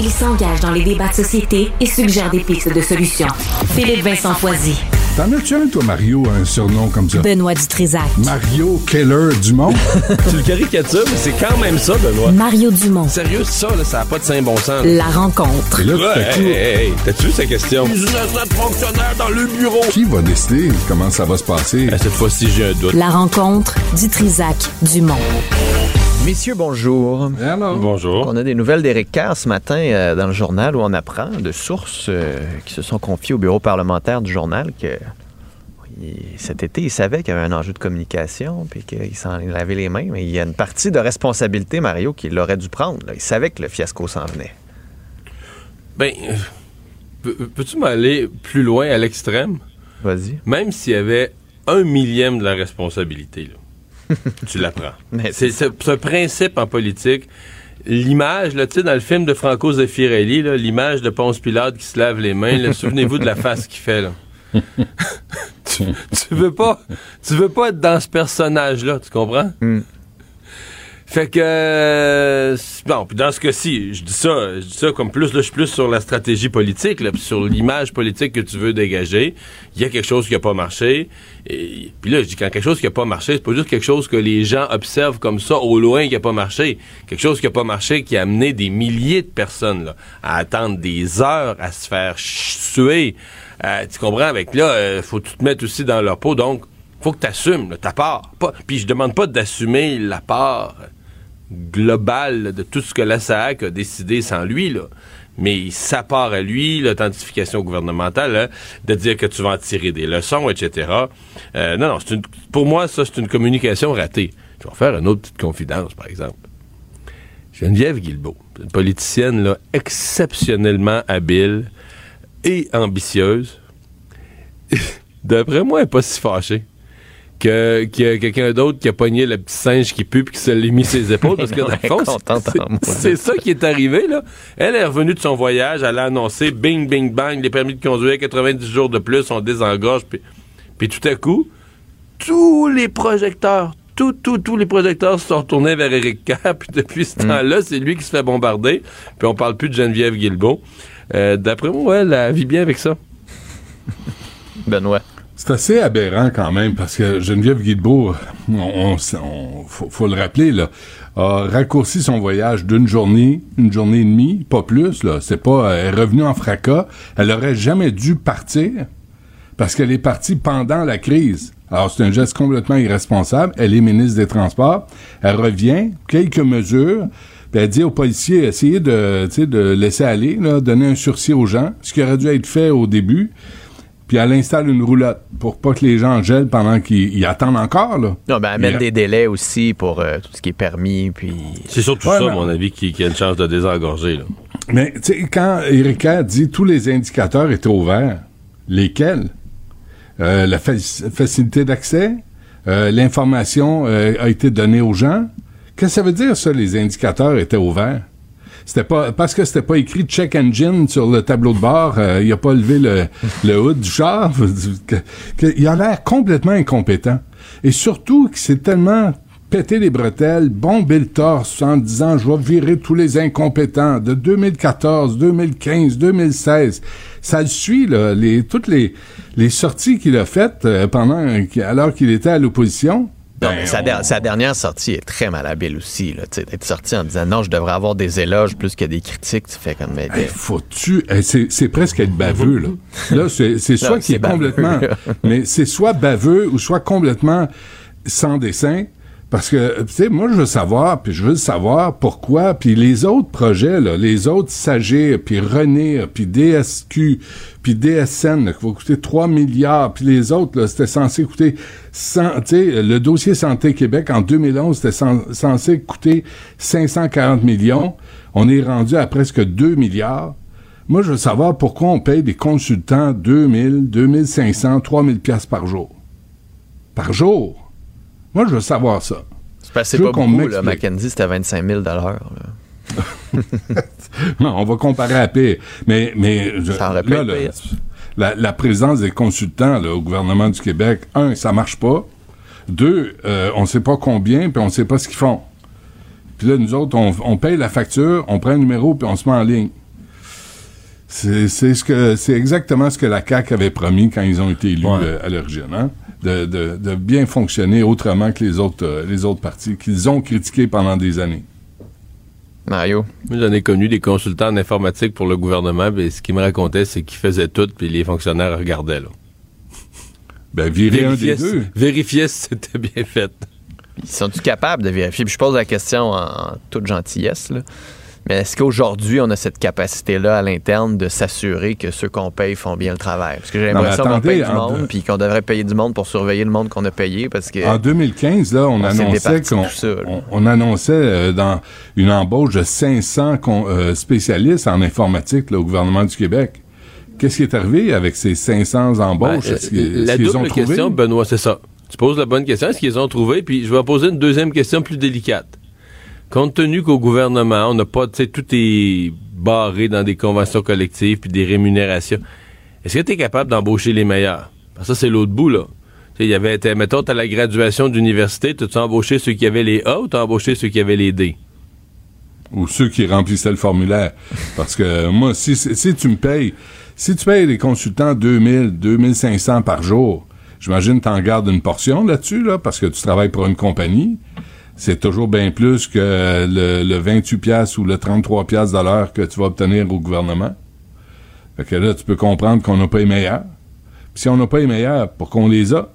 Il s'engage dans les débats de société et suggère des pistes de solutions. Philippe Vincent Foisy. T'en as-tu un, toi, Mario, un surnom comme ça? Benoît Dutrisac. Mario Keller Dumont? tu le caricatures, mais c'est quand même ça, Benoît. Mario Dumont. Sérieux, ça, là, ça n'a pas de saint bon sens. La rencontre. Et là, ouais, hey, hey, hey, T'as-tu vu sa question? Une dans le bureau. Qui va décider comment ça va se passer? cette fois-ci, j'ai un doute. La rencontre Dutrisac Dumont. Messieurs, bonjour. Bonjour. On a des nouvelles d'Éric Kerr ce matin euh, dans le journal où on apprend de sources euh, qui se sont confiées au bureau parlementaire du journal que cet été, il savait qu'il y avait un enjeu de communication, puis qu'il s'en lavait les mains, mais il y a une partie de responsabilité, Mario, qu'il aurait dû prendre. Il savait que le fiasco s'en venait. Ben, peux-tu m'aller plus loin à l'extrême? Vas-y. Même s'il y avait un millième de la responsabilité, tu la prends. C'est ce principe en politique. L'image, tu sais, dans le film de Franco Zeffirelli, l'image de Ponce Pilate qui se lave les mains, souvenez-vous de la face qu'il fait, là. tu, veux pas tu veux pas être dans ce personnage là tu comprends? Hmm. Fait que euh, bon puis dans ce cas-ci je dis ça je dis ça comme plus là je suis plus sur la stratégie politique là, sur l'image politique que tu veux dégager il y a quelque chose qui a pas marché et puis là je dis quand quelque chose qui a pas marché c'est pas juste quelque chose que les gens observent comme ça au loin qui a pas marché quelque chose qui a pas marché qui a amené des milliers de personnes là, à attendre des heures à se faire suer euh, tu comprends? Avec là, euh, faut tout te mettre aussi dans leur peau. Donc, faut que tu assumes ta part. puis je demande pas d'assumer la part globale de tout ce que la SAC a décidé sans lui, là. mais ça part à lui, l'authentification gouvernementale, hein, de dire que tu vas en tirer des leçons, etc. Euh, non, non, une, pour moi, ça, c'est une communication ratée. Je vais faire une autre petite confidence, par exemple. Geneviève Guilbeault, une politicienne là, exceptionnellement habile et ambitieuse. D'après moi, elle n'est pas si fâchée que qu'il y a quelqu'un d'autre qui a pogné le petit singe qui pue puis qui se l'est mis ses épaules parce que dans le fond, c'est- ça qui est arrivé là. Elle est revenue de son voyage, elle a annoncé bing bing bang les permis de conduire 90 jours de plus on désengorge puis puis tout à coup tous les projecteurs tout, tout, tous les projecteurs se sont retournés vers Éric Kerr, puis depuis ce temps-là, c'est lui qui se fait bombarder, puis on parle plus de Geneviève Guilbeault. Euh, D'après moi, ouais, elle vit bien avec ça. Benoît. C'est assez aberrant quand même parce que Geneviève Guilbeault, on, faut, le rappeler là, a raccourci son voyage d'une journée, une journée et demie, pas plus là. C'est pas, elle est revenue en fracas. Elle aurait jamais dû partir parce qu'elle est partie pendant la crise. Alors c'est un geste complètement irresponsable. Elle est ministre des Transports. Elle revient, quelques mesures. Elle dit aux policiers, essayez de laisser aller, là, donner un sursis aux gens, ce qui aurait dû être fait au début. Puis elle installe une roulotte pour pas que les gens gèlent pendant qu'ils ils attendent encore. Là. Non, ben, elle met des délais aussi pour euh, tout ce qui est permis, puis... C'est surtout Ouais, ça, mais- à mon avis, qui, qui a une chance de désengorger. Là. Mais tu sais, quand Erika dit tous les indicateurs étaient ouverts, lesquels? Euh, la faci- facilité d'accès, euh, l'information euh, a été donnée aux gens. Qu'est-ce que ça veut dire, ça, les indicateurs étaient ouverts? C'était pas parce que c'était pas écrit check engine sur le tableau de bord, euh, il a pas levé le, le hood du char. il a l'air complètement incompétent. Et surtout que c'est tellement pété les bretelles, bombé le torse en disant je vais virer tous les incompétents de 2014, 2015, 2016. Ça le suit là, les toutes les les sorties qu'il a faites euh, pendant alors qu'il était à l'opposition. Non, mais sa, der- sa dernière sortie est très malhabile aussi. D'être sorti en disant non, je devrais avoir des éloges plus que des critiques. Tu fais comme. mais- Hey, faut-tu. hey, c'est, presque être baveux, là. Là, c'est, soit c'est est baveux, complètement. mais c'est soit baveux ou soit complètement sans dessin. Parce que, tu sais, moi, je veux savoir, puis je veux savoir pourquoi, puis les autres projets, là, les autres Sagir, puis Renir, puis DSQ, puis DSN, qui va coûter 3 milliards, puis les autres, c'était censé coûter 100, tu sais, le dossier Santé Québec, en 2011, c'était cen- censé coûter 540 millions. On est rendu à presque 2 milliards. Moi, je veux savoir pourquoi on paye des consultants 2000, 2500, 3000 pièces par jour. Par jour. Moi, je veux savoir ça. C'est parce que Je c'est veux pas beaucoup. Là. Mackenzie, c'était 25 000 là. Non, on va comparer à pire. Mais, mais je- Ça aurait pu là, être là, pire. la, la présence des consultants là, au gouvernement du Québec, un, ça marche pas. Deux, euh, on sait pas combien, puis on sait pas ce qu'ils font. Puis là, nous autres, on, on paye la facture, on prend un numéro, puis on se met en ligne. C'est c'est ce que c'est exactement ce que la CAQ avait promis quand ils ont été élus euh, à l'origine, hein? De, de, de bien fonctionner autrement que les autres euh, les autres partis qu'ils ont critiqués pendant des années. Mario? Moi, j'en ai connu des consultants en informatique pour le gouvernement, mais ce qu'ils me racontaient, c'est qu'ils faisaient tout, puis les fonctionnaires regardaient. Là. Ben, virer un des si- deux. Vérifiaient si c'était bien fait. Ils sont-ils capables de vérifier? Puis je pose la question en, en toute gentillesse, là. Mais est-ce qu'aujourd'hui, on a cette capacité-là à l'interne de s'assurer que ceux qu'on paye font bien le travail? Parce que j'ai l'impression qu'on paye du en monde, puis qu'on devrait payer du monde pour surveiller le monde qu'on a payé, parce que... En 2015, là, on, annonçait qu'on on, on annonçait euh, dans une embauche de 500 con- euh, spécialistes en informatique là, au gouvernement du Québec. Qu'est-ce qui est arrivé avec ces 500 embauches? Ben, Est-ce qu'ils- euh, la ont double question, Benoît, c'est ça. Tu poses la bonne question. Est-ce qu'ils ont trouvé? Puis je vais poser une deuxième question plus délicate. Compte tenu qu'au gouvernement, on n'a pas, tu sais, tout est barré dans des conventions collectives puis des rémunérations. Est-ce que tu es capable d'embaucher les meilleurs? Parce que ça, c'est l'autre bout, là. Il y avait, mettons, à la graduation d'université, tu as embauché ceux qui avaient les A ou tu as embauché ceux qui avaient les D? ou ceux qui remplissaient le formulaire. Parce que moi, si, si si tu me payes, si tu payes les consultants 2000, 2500 par jour, j'imagine que tu en gardes une portion là-dessus, là, parce que tu travailles pour une compagnie. C'est toujours bien plus que le, le 28 piastres ou le 33 piastres de l'heure que tu vas obtenir au gouvernement. Fait que là, tu peux comprendre qu'on n'a pas les meilleurs. Puis si on n'a pas les meilleurs, pour qu'on les a,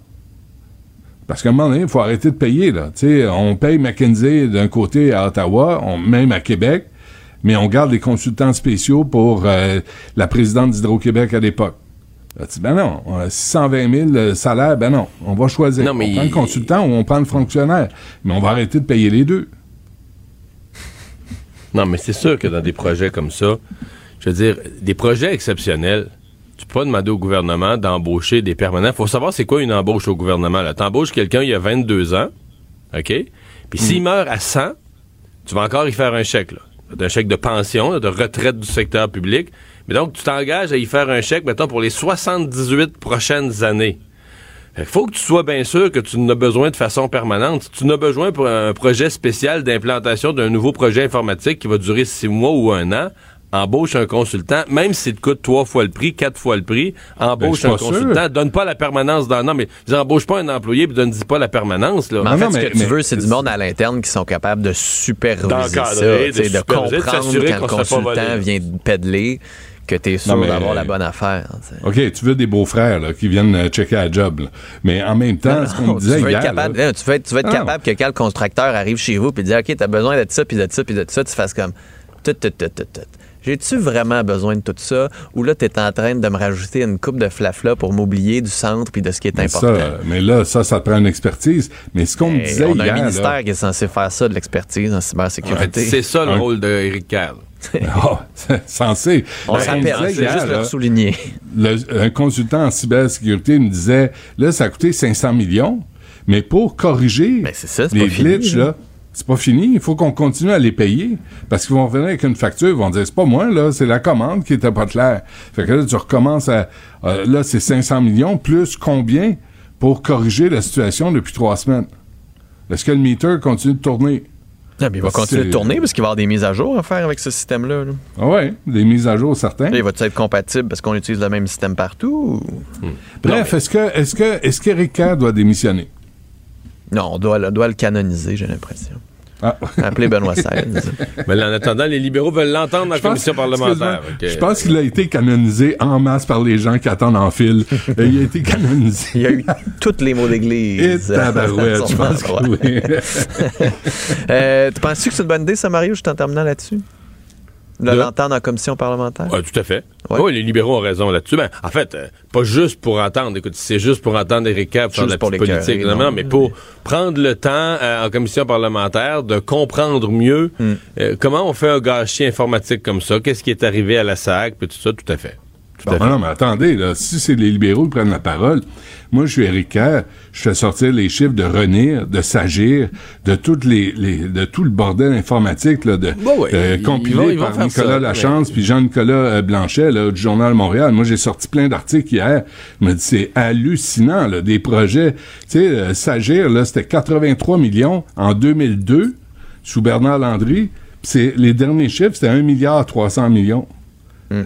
parce qu'à un moment donné, il faut arrêter de payer. Là. Tu sais, on paye McKinsey d'un côté à Ottawa, même à Québec, mais on garde les consultants spéciaux pour euh, la présidente d'Hydro-Québec à l'époque. Dit, ben non, on a 620 000 euh, salaires, ben non, on va choisir. Non, mais on prend le il- consultant ou on prend le fonctionnaire. Mais on va arrêter de payer les deux. Non, mais c'est sûr que dans des projets comme ça, je veux dire, des projets exceptionnels, tu peux pas demander au gouvernement d'embaucher des permanents. faut savoir c'est quoi une embauche au gouvernement. là. T'embauches quelqu'un il y a 22 ans, OK? Puis s'il Mm. meurt à 100, tu vas encore y faire un chèque, là. Un chèque de pension, là, de retraite du secteur public. Mais donc, tu t'engages à y faire un chèque, mettons, pour les 78 prochaines années. Il faut que tu sois bien sûr que tu en as besoin de façon permanente. Si tu en as besoin pour un projet spécial d'implantation d'un nouveau projet informatique qui va durer six mois ou un an, embauche un consultant, même s'il te coûte trois fois le prix, quatre fois le prix, Ben, embauche suis un sûr. consultant, donne pas la permanence dans... Non, mais embauche pas un employé puis donne pas la permanence. Là. Mais en fait, ce que tu veux, c'est du monde à l'interne qui sont capables de superviser ça, de de, superviser, de comprendre quand le consultant vient de pédaler que tu es sûr d'avoir la bonne affaire. tu. OK, tu veux des beaux-frères là, qui viennent euh, checker la job. là. Mais en même temps, ce qu'on disait tu veux hier... être capable, là- tu veux être, tu veux être non. capable que quand le constructeur arrive chez vous et dit OK, t'as besoin de ça, puis de ça, puis de ça, tu fasses comme tout, tout, tout, tout, tout. J'ai-tu vraiment besoin de tout ça? Ou là, tu es en train de me rajouter une coupe de flafla pour m'oublier du centre puis de ce qui est mais ça, important? euh, mais là, ça, ça te prend une expertise. Mais ce qu'on me disait on a hier... un ministère là- qui est censé faire ça, de l'expertise en cybersécurité. c'est ça le Un- rôle d'Éric Kerr. C'est censé. On Ben, c'est hier, juste le souligner. le- un consultant en cybersécurité me disait, là, ça a coûté 500 millions, mais pour corriger Ben, les fini, glitches, là. là, c'est pas fini. Il faut qu'on continue à les payer. Parce qu'ils vont revenir avec une facture, ils vont dire, c'est pas moi, là, c'est la commande qui était pas claire. Fait que là, tu recommences à, euh, là, c'est 500 millions, plus combien pour corriger la situation depuis trois semaines? Est-ce que le meter continue de tourner? Ah, mais il va continuer de tourner parce qu'il va y avoir des mises à jour à faire avec ce système-là. là. Ah ouais, des mises à jour certains. Là, il va-tu être compatible parce qu'on utilise le même système partout? ou- Bref, est-ce que, est-ce que, est-ce doit démissionner? Non, on doit, le- doit le canoniser, j'ai l'impression. Ah. Appeler Benoît XVI. Mais en attendant, les libéraux veulent l'entendre dans la commission parlementaire. Je pense qu'il a été canonisé en masse par les gens qui attendent en file. Euh, il a été canonisé. Il y a eu tous les mots Et d'église. tabarouette, je pense que oui. Euh, tu penses-tu que c'est une bonne idée, ça, Mario, juste en terminant là-dessus? De De- l'entendre en commission parlementaire? Tout à fait. Ouais. Oui, les libéraux ont raison là-dessus. Ben, en fait, euh, pas juste pour entendre. Écoute, c'est juste pour entendre Éric Kerr faire de la petite politique. Non, non. non, mais pour prendre le temps euh, en commission parlementaire de comprendre mieux Hmm. euh, comment on fait un gâchis informatique comme ça, qu'est-ce qui est arrivé à la SAC, puis tout ça, tout à fait. Bon, non, mais attendez, là, si c'est les libéraux qui prennent la parole, moi, je suis Éric Kerr, je fais sortir les chiffres de Renir, de Sagir, de toutes les, les- de tout le bordel informatique, là, de, Bon, ouais, euh, compilé vont- par Nicolas ça, Lachance puis Jean-Nicolas euh, Blanchet, là, du Journal Montréal. Moi, j'ai sorti plein d'articles hier. Je me dis, c'est hallucinant, là, des projets. Tu sais, euh, Sagir, là, c'était 83 millions en 2002, sous Bernard Landry. Puis c'est, les derniers chiffres, c'était 1 milliard 300 millions.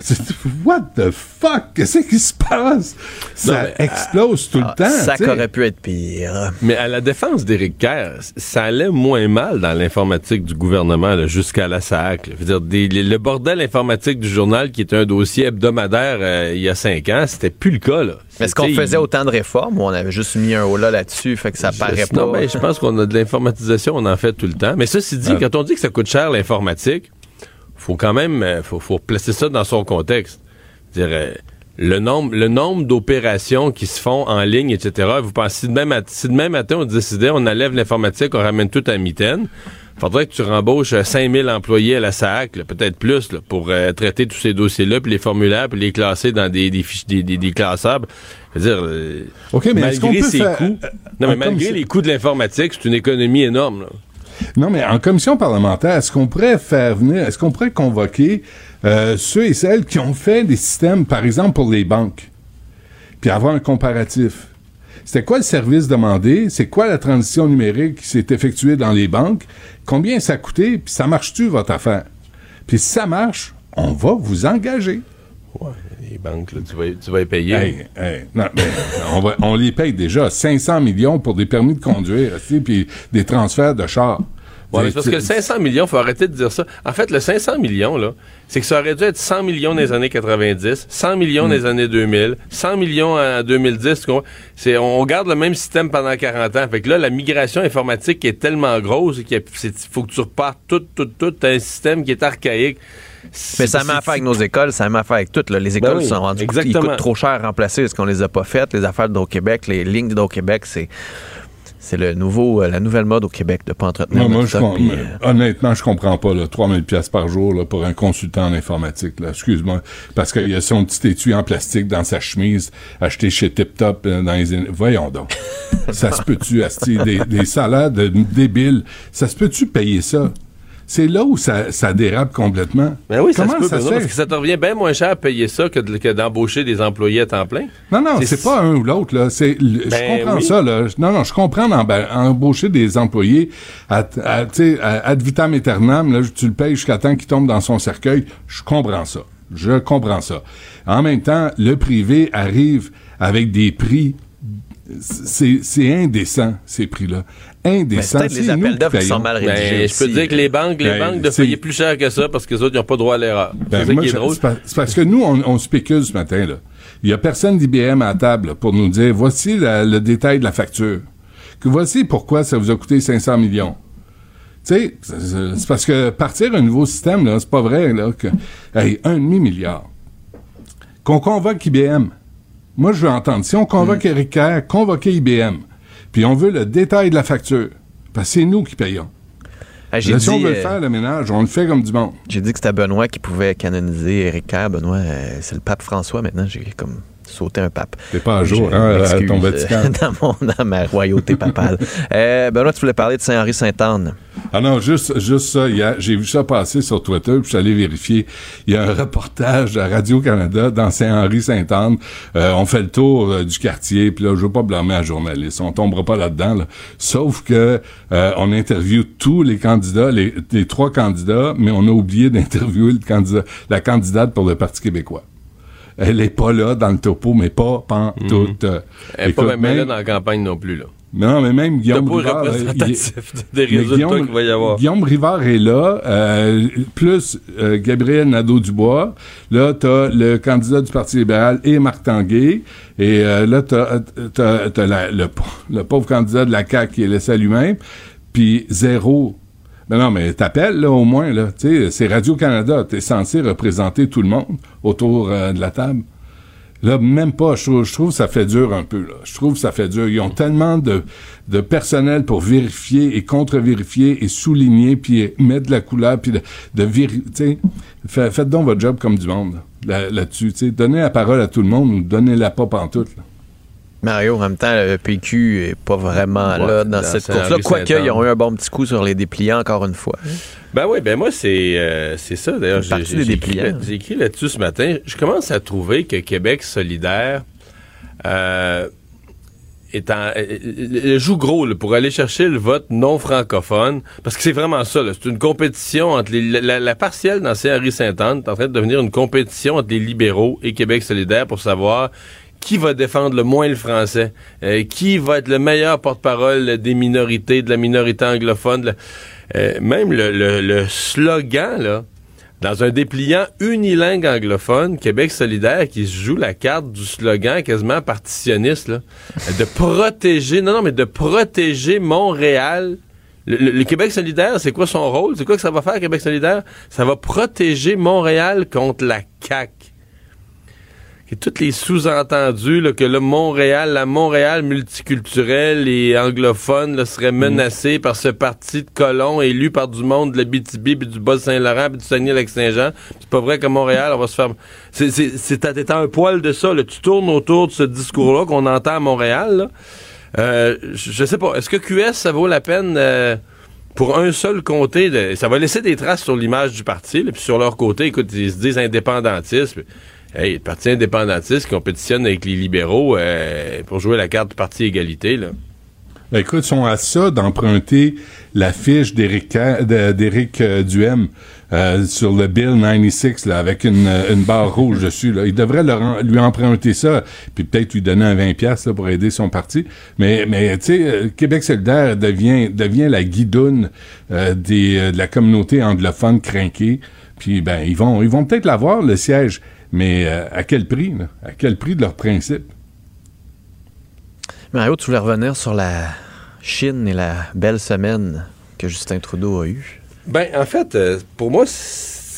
C'est- What the fuck? Qu'est-ce qui se passe? Ça Non, mais, explose tout Ah, le temps. ça aurait pu être pire. Mais à la défense d'Éric Kerr, ça allait moins mal dans l'informatique du gouvernement là, jusqu'à la SAC. là. Je veux dire, des- le le bordel informatique du journal, qui était un dossier hebdomadaire euh, il y a cinq ans, c'était plus le cas. Là. Mais est-ce qu'on faisait autant de réformes ou on avait juste mis un holà là-dessus, fait que ça paraît pas? Non, ben, je pense qu'on a de l'informatisation, on en fait tout le temps. Mais ceci dit, Ah. quand on dit que ça coûte cher l'informatique, faut quand même euh, faut, faut placer ça dans son contexte. Dire, euh, le nombre, le nombre d'opérations qui se font en ligne, etc. Vous pensez, si demain, si demain matin on décidait, on enlève l'informatique, on ramène tout à mitaine, faudrait que tu rembauches euh, 5000 employés à la SAC, peut-être plus, là, pour euh, traiter tous ces dossiers-là, puis les formulaires, puis les classer dans des, des, fiches, des, des, des classables. Dire, euh, mais malgré ces faire- coûts, euh, non, mais malgré les coûts de l'informatique, c'est une économie énorme. là. Non, mais en commission parlementaire, est-ce qu'on pourrait faire venir, est-ce qu'on pourrait convoquer euh, ceux et celles qui ont fait des systèmes, par exemple, pour les banques, puis avoir un comparatif? C'était quoi le service demandé? C'est quoi la transition numérique qui s'est effectuée dans les banques? Combien ça a coûté? Puis ça marche-tu, votre affaire? Puis si ça marche, on va vous engager. Ouais, les banques, là, tu, vas, tu vas y payer. Hey, hey, non, mais on, va- on les paye déjà 500 millions pour des permis de conduire, puis des transferts de chars. Ouais, mais parce que le 500 millions, faut arrêter de dire ça. En fait, le 500 millions, là, c'est que ça aurait dû être 100 millions dans les années 90, 100 millions dans les années 2000, 100 millions en 2010. tu comprends? C'est, on garde le même système pendant 40 ans. Fait que là, la migration informatique est tellement grosse qu'il faut que tu repartes tout, tout, tout. T'as un système qui est archaïque. Mais ça a même affaire avec nos écoles, ça a même affaire avec toutes. là. Les écoles Ben oui, sont rendues ils exactement. coûtent trop cher à remplacer parce qu'on les a pas faites. Les affaires d'Hydro-Québec, les lignes d'Hydro-Québec, c'est c'est le nouveau, euh, la nouvelle mode au Québec de pas entretenir Non, moi, je stock, com- puis, euh, honnêtement, je comprends pas, là, 3000 pièces par jour, là, pour un consultant en informatique, là. Excuse-moi. Parce qu'il a son petit étui en plastique dans sa chemise, acheté chez Tip Top, euh, dans les, voyons donc. ça se peut-tu, asti, des, des salaires de débiles. Ça se peut-tu payer ça? C'est là où ça, ça dérape complètement. Ben oui, ça se peut, ça parce que ça te revient bien moins cher à payer ça que, de- que d'embaucher des employés à temps plein. Non, non, c'est pas un ou l'autre, là. C'est, je Ben comprends oui. ça, là. Non, non, je comprends embaucher des employés à, à, tu sais, à- ad vitam aeternam, là, tu le payes jusqu'à temps qu'il tombe dans son cercueil. Je comprends ça. Je comprends ça. En même temps, le privé arrive avec des prix c'est c'est indécent, ces prix-là. Indécent. peut-être les appels d'offres sont mal Ben, rédigés. je peux te dire que les banques, les Ben, banques de c'est- payer plus cher que ça parce que les autres, ils n'ont pas droit à l'erreur. Ben, c'est ça moi, qui est je- drôle. c'est par- c'est parce que nous, on, on spécule ce matin. là. Il y a personne d'IBM à la table pour nous dire voici la- le détail de la facture. Que voici pourquoi ça vous a coûté 500 millions. Tu sais, c'est- parce que partir un nouveau système, là, c'est pas vrai là, que hey, un demi-milliard. Qu'on convoque IBM. Moi, je veux entendre. Si on convoque Hmm. Eric Kerr, convoquer IBM. Puis on veut le détail de la facture. Parce que c'est nous qui payons. Ah, Là, si on veut le euh, faire, le ménage, on le fait comme du monde. J'ai dit que c'était Benoît qui pouvait canoniser Éric Kerr. Benoît, euh, c'est le pape François maintenant. J'ai comme sauté un pape. T'es pas à jour, hein, à ton euh, Vatican. dans, mon- dans ma royauté papale. Euh, Benoît, tu voulais parler de Saint-Henri-Sainte-Anne. Ah non, juste, juste ça. J'ai vu ça passer sur Twitter, puis je suis allé vérifier. Il y a un reportage à Radio-Canada dans Saint-Henri-Sainte-Anne. Euh, on fait le tour euh, du quartier, puis là, je veux pas blâmer un journaliste. On tombera pas là-dedans. là. Sauf que euh, on interviewe tous les candidats, les, les trois candidats, mais on a oublié d'interviewer le candidat, la candidate pour le Parti québécois. Elle est pas là dans le topo, mais pas pantoute. Euh, Elle n'est pas même là dans la campagne non plus. Là. non, mais même Guillaume Rivard... représentatif il- des résultats qu'il va y avoir. Guillaume Rivard est là, euh, plus euh, Gabriel Nadeau-Dubois. Là, t'as le candidat du Parti libéral et Marc Tanguay. Et euh, là, t'as, t'as, t'as la- le, le pauvre candidat de la CAQ qui est laissé à lui-même. Puis zéro. Mais non, mais t'appelles, là, au moins, là. Tu sais, c'est Radio-Canada. T'es censé représenter tout le monde autour euh, de la table. Là, même pas. Je trouve, ça fait dur un peu. Là. Je trouve ça fait dur. Ils ont tellement de, personnel pour vérifier et contre-vérifier et souligner, puis mettre de la couleur, puis de, de vérifier. Fait, faites donc votre job comme du monde là- là-dessus. donnez la parole à tout le monde ou donnez-la pas pantoute. Là. Mario, en même temps, le PQ est pas vraiment Ouais, là dans, dans cette course-là. Quoique, Sainte-Anne. ils ont eu un bon petit coup sur les dépliants, encore une fois. Ben oui, ben moi, c'est euh, c'est ça. D'ailleurs, j'ai écrit, là- là-dessus ce matin. Je commence à trouver que Québec solidaire euh, est en- euh, joue gros là, pour aller chercher le vote non francophone. Parce que c'est vraiment ça. C'est une compétition entre les, la, partielle dans Saint-Henri-Sainte-Anne est en train de devenir une compétition entre les libéraux et Québec solidaire pour savoir qui va défendre le moins le français, euh, qui va être le meilleur porte-parole des minorités, de la minorité anglophone. euh, même le, slogan, là, dans un dépliant unilingue anglophone, Québec solidaire, qui se joue la carte du slogan quasiment partitionniste, là, de protéger, non, non, mais de protéger Montréal. Le, le- le Québec solidaire, c'est quoi son rôle? C'est quoi que ça va faire, Québec solidaire? Ça va protéger Montréal contre la CAQ. Et tous les sous-entendus que le Montréal, la Montréal multiculturelle et anglophone là, serait menacée par ce parti de colons élu par du monde de la BTB, puis du Bas-Saint-Laurent, puis du Saguenay-Lac-Saint-Jean. C'est pas vrai qu'à Montréal, on va se faire... C'est, un poil de ça. Là. Tu tournes autour de ce discours-là qu'on entend à Montréal. là. Euh, je sais pas. Est-ce que QS, ça vaut la peine... euh, pour un seul comté, de- ça va laisser des traces sur l'image du parti, là, puis sur leur côté, écoute, ils se disent indépendantistes. Hey, le parti indépendantiste compétitionne avec les libéraux euh, pour jouer la carte du parti égalité, là. Écoute, ils sont à ça d'emprunter la fiche d'Éric euh, Duhem euh, sur le Bill 96 là, avec une, une barre rouge dessus. Là. Ils devraient lui emprunter ça, puis peut-être lui donner un 20$ piastres, là, pour aider son parti. Mais, mais tu sais, Québec solidaire devient, devient la guidoune des, de la communauté anglophone crinquée. Puis ben, ils vont, ils vont peut-être l'avoir, le siège, mais euh, à quel prix? Là? À quel prix de leur principe? Mario, tu voulais revenir sur la Chine et la belle semaine que Justin Trudeau a eue. Ben, en fait, euh, pour moi,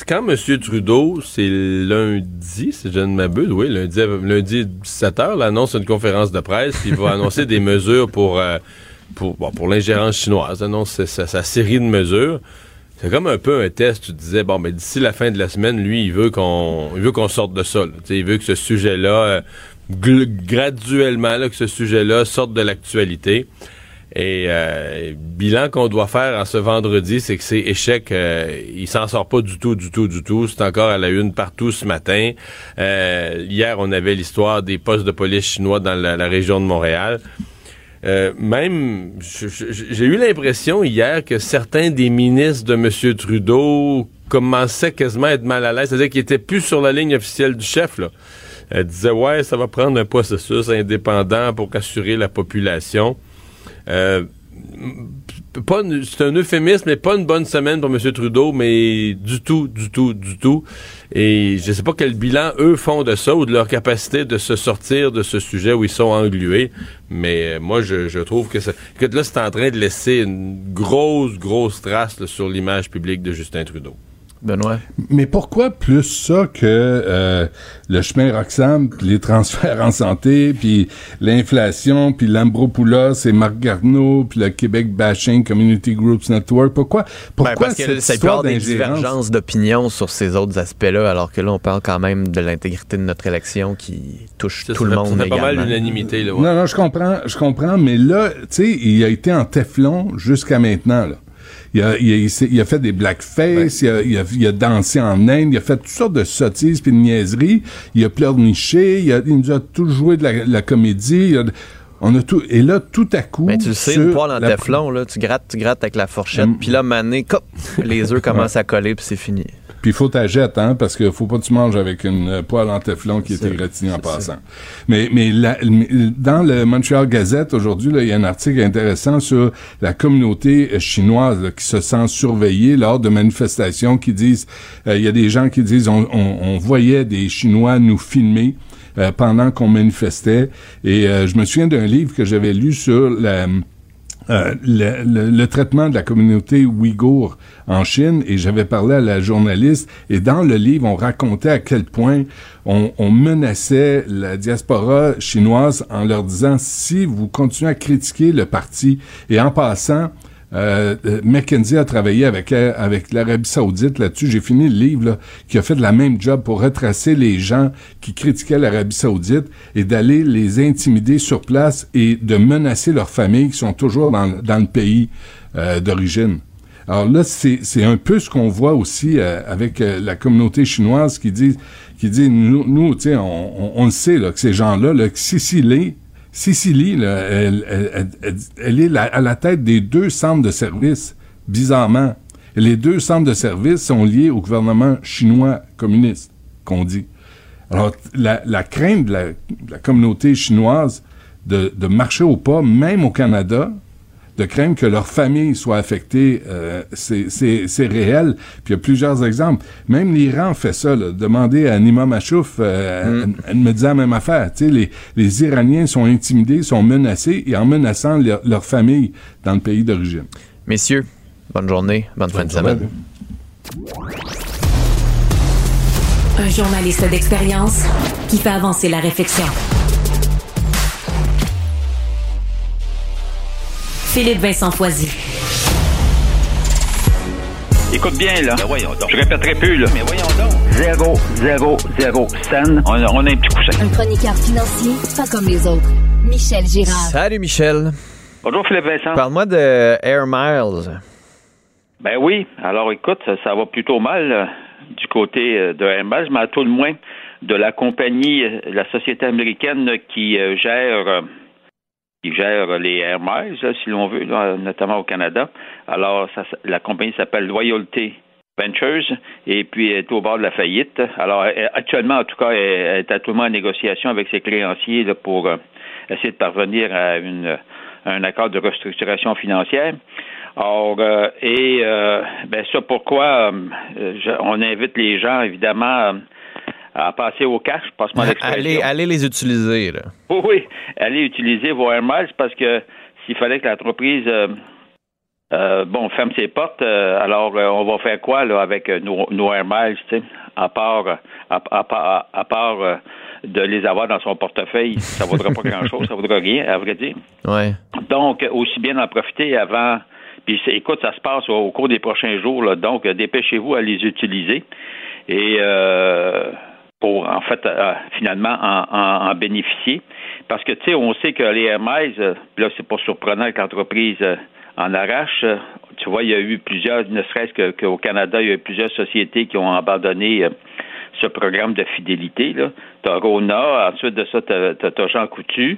quand M. Trudeau, c'est lundi, si je ne m'abuse, oui, lundi, lundi 17h, là, annonce une conférence de presse, puis il va annoncer des mesures pour, euh, pour, bon, pour l'ingérence chinoise, annonce sa, sa- sa série de mesures. C'est comme un peu un test. Tu disais, bon, mais d'ici la fin de la semaine, lui, il veut qu'on veut qu'on sorte de ça. Il veut que ce sujet-là, euh, graduellement, là, que ce sujet-là sorte de l'actualité. Et euh, bilan qu'on doit faire en ce vendredi, c'est que c'est échec. euh, il s'en sort pas du tout, du tout, du tout. C'est encore à la une partout ce matin. Euh, hier, on avait l'histoire des postes de police chinois dans la région de Montréal. Euh, même, j'ai eu l'impression hier que certains des ministres de M. Trudeau commençaient quasiment à être mal à l'aise, c'est-à-dire qu'ils étaient plus sur la ligne officielle du chef. Là. Euh, disaient, ouais, ça va prendre un processus indépendant pour assurer la population. Euh, c'est un euphémisme, mais pas une bonne semaine pour M. Trudeau, mais du tout, du tout, du tout. Et je sais pas quel bilan eux font de ça ou de leur capacité de se sortir de ce sujet où ils sont englués. Mais euh, moi, je, trouve que, là, c'est en train de laisser une grosse, grosse trace sur l'image publique de Justin Trudeau. Benoît? Mais pourquoi plus ça que euh, le chemin Roxham, puis les transferts en santé, puis l'inflation, puis l'Ambropoulos et Marc Garneau, puis le Québec Bashing Community Groups Network? Pourquoi, pourquoi Ben, parce que ça peut avoir des divergences d'opinion sur ces autres aspects-là, alors que là, on parle quand même de l'intégrité de notre élection qui touche Ça, tout ça le monde fait pas mal également. l'unanimité. Là, ouais. Non, non, je comprends, je comprends, mais là, tu sais, il a été en Teflon jusqu'à maintenant, là. Il a, il a- il s'est- il a fait des blackface, il, a, il, a, il a dansé en Inde, il a fait toutes sortes de sottises puis de niaiseries, il a pleurniché, il, a, il nous a tout joué de la, la comédie, on a tout, et là, tout à coup... Ben, tu le sais, une poêle en la- teflon, là, tu grattes, tu grattes avec la fourchette, Mm. puis là, mané, les œufs commencent à coller, puis c'est fini. Puis il faut ta jette, hein, parce que faut pas que tu manges avec une euh, poêle en teflon qui était gratinée en passant. Mais, mais la- mais dans le Montreal Gazette aujourd'hui, là, il y a un article intéressant sur la communauté euh, chinoise là, qui se sent surveillée lors de manifestations qui disent, euh, il y a des gens qui disent, on, on- on voyait des Chinois nous filmer. euh, pendant qu'on manifestait et euh, je me souviens d'un livre que j'avais lu sur la euh, le, le- le traitement de la communauté ouïghour en Chine et j'avais parlé à la journaliste et dans le livre on racontait à quel point on, on menaçait la diaspora chinoise en leur disant si vous continuez à critiquer le parti et en passant euh, euh, McKenzie a travaillé avec euh, avec l'Arabie Saoudite là-dessus. J'ai fini le livre qui a fait la même job pour retracer les gens qui critiquaient l'Arabie Saoudite et d'aller les intimider sur place et de menacer leurs familles qui sont toujours dans, dans le pays euh, d'origine. Alors là, c'est un peu ce qu'on voit aussi avec la communauté chinoise qui dit qui dit nous, nous on, on, le sait là que ces gens-là, là, que Sicily, Sicily, elle, est à la tête des deux centres de services, bizarrement. Les deux centres de services sont liés au gouvernement chinois communiste, qu'on dit. Alors, la, crainte de la, de la communauté chinoise de, de marcher au pas, même au Canada, de craindre que leur famille soit affectée, euh, c'est- c'est c'est réel. Puis il y a plusieurs exemples. Même l'Iran fait ça. Là. Demandez à Nima Machouf, euh, elle, elle me disait la même affaire. Tu sais, les, les Iraniens sont intimidés, sont menacés, et en menaçant leur, leur famille dans le pays d'origine. Messieurs, bonne journée, bonne, fin de semaine. Un journaliste d'expérience qui fait avancer la réflexion. Philippe Vincent Foisy. Écoute bien, là. Je répéterai plus, là. Mais voyons donc. Zéro, zéro, zéro scène. On a, on a un petit coussin. Un chroniqueur financier, pas comme les autres. Michel Girard. Salut Michel. Bonjour, Philippe Vincent. Parle-moi de Air Miles. Ben oui. Alors, écoute, ça, ça va plutôt mal euh, du côté euh, de Airbus, mais à tout le moins de la compagnie, euh, la société américaine qui euh, gère euh, qui gère les Air si l'on veut, notamment au Canada. Alors, ça, la compagnie s'appelle Loyalty Ventures et puis est au bord de la faillite. Alors, elle- actuellement, en tout cas, elle, est moment en négociation avec ses créanciers pour euh, essayer de parvenir à une, un accord de restructuration financière. Or, euh, et euh, ben ça, pourquoi euh, on invite les gens, évidemment, à passer au cash, passe-moi l'expression. Allez, allez les utiliser, là. Oui, oui, allez utiliser vos Air Miles parce que s'il fallait que l'entreprise euh, euh, bon ferme ses portes, euh, alors on va faire quoi là avec nos, nos Air Miles, tu sais, à part à, à part- à part de les avoir dans son portefeuille, ça vaudra pas grand-chose, ça vaudra rien, à vrai dire. Ouais. Donc, aussi bien en profiter avant. Puis, écoute, ça se passe au, cours des prochains jours. Là, donc, dépêchez-vous à les utiliser. Et euh, pour, en fait, euh, finalement, en, en- en bénéficier. Parce que, tu sais, on sait que les MIs, euh, là, c'est pas surprenant que l'entreprise euh, en arrache. Tu vois, il y a eu plusieurs, ne serait-ce qu'au Canada, il y a eu plusieurs sociétés qui ont abandonné euh, ce programme de fidélité. Là. T'as Rona, ensuite de ça, t'as, t'as Jean Coutu.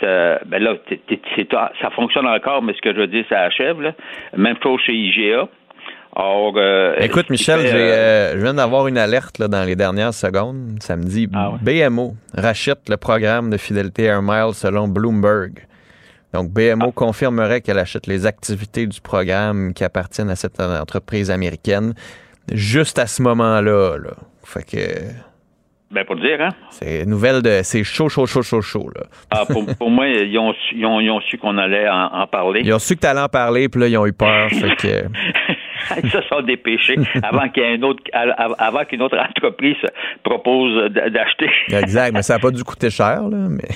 Ben là, c'est- ça fonctionne encore, mais ce que je veux dire, ça achève. Là. Même chose chez IGA. Or, euh, Écoute, Michel, fait, euh, euh, je viens d'avoir une alerte là, dans les dernières secondes. Ça me dit Ah BMO rachète le programme de fidélité Air Miles selon Bloomberg. Donc, BMO Ah. confirmerait qu'elle achète les activités du programme qui appartiennent à cette entreprise américaine juste à ce moment-là. Là. Fait que ben, pour dire, hein? c'est nouvelle de. C'est chaud, chaud, chaud, chaud, chaud. Là. Ah, pour, pour moi, ils ont, su- ils ont, ils ont su qu'on allait en, en parler. Ils ont su que tu allais en parler, puis là, ils ont eu peur. fait que. Ils se sont dépêchés avant qu'il y ait un autre, avant qu'une autre entreprise propose d'acheter. Exact, mais ça n'a pas dû coûter cher, là. Mais...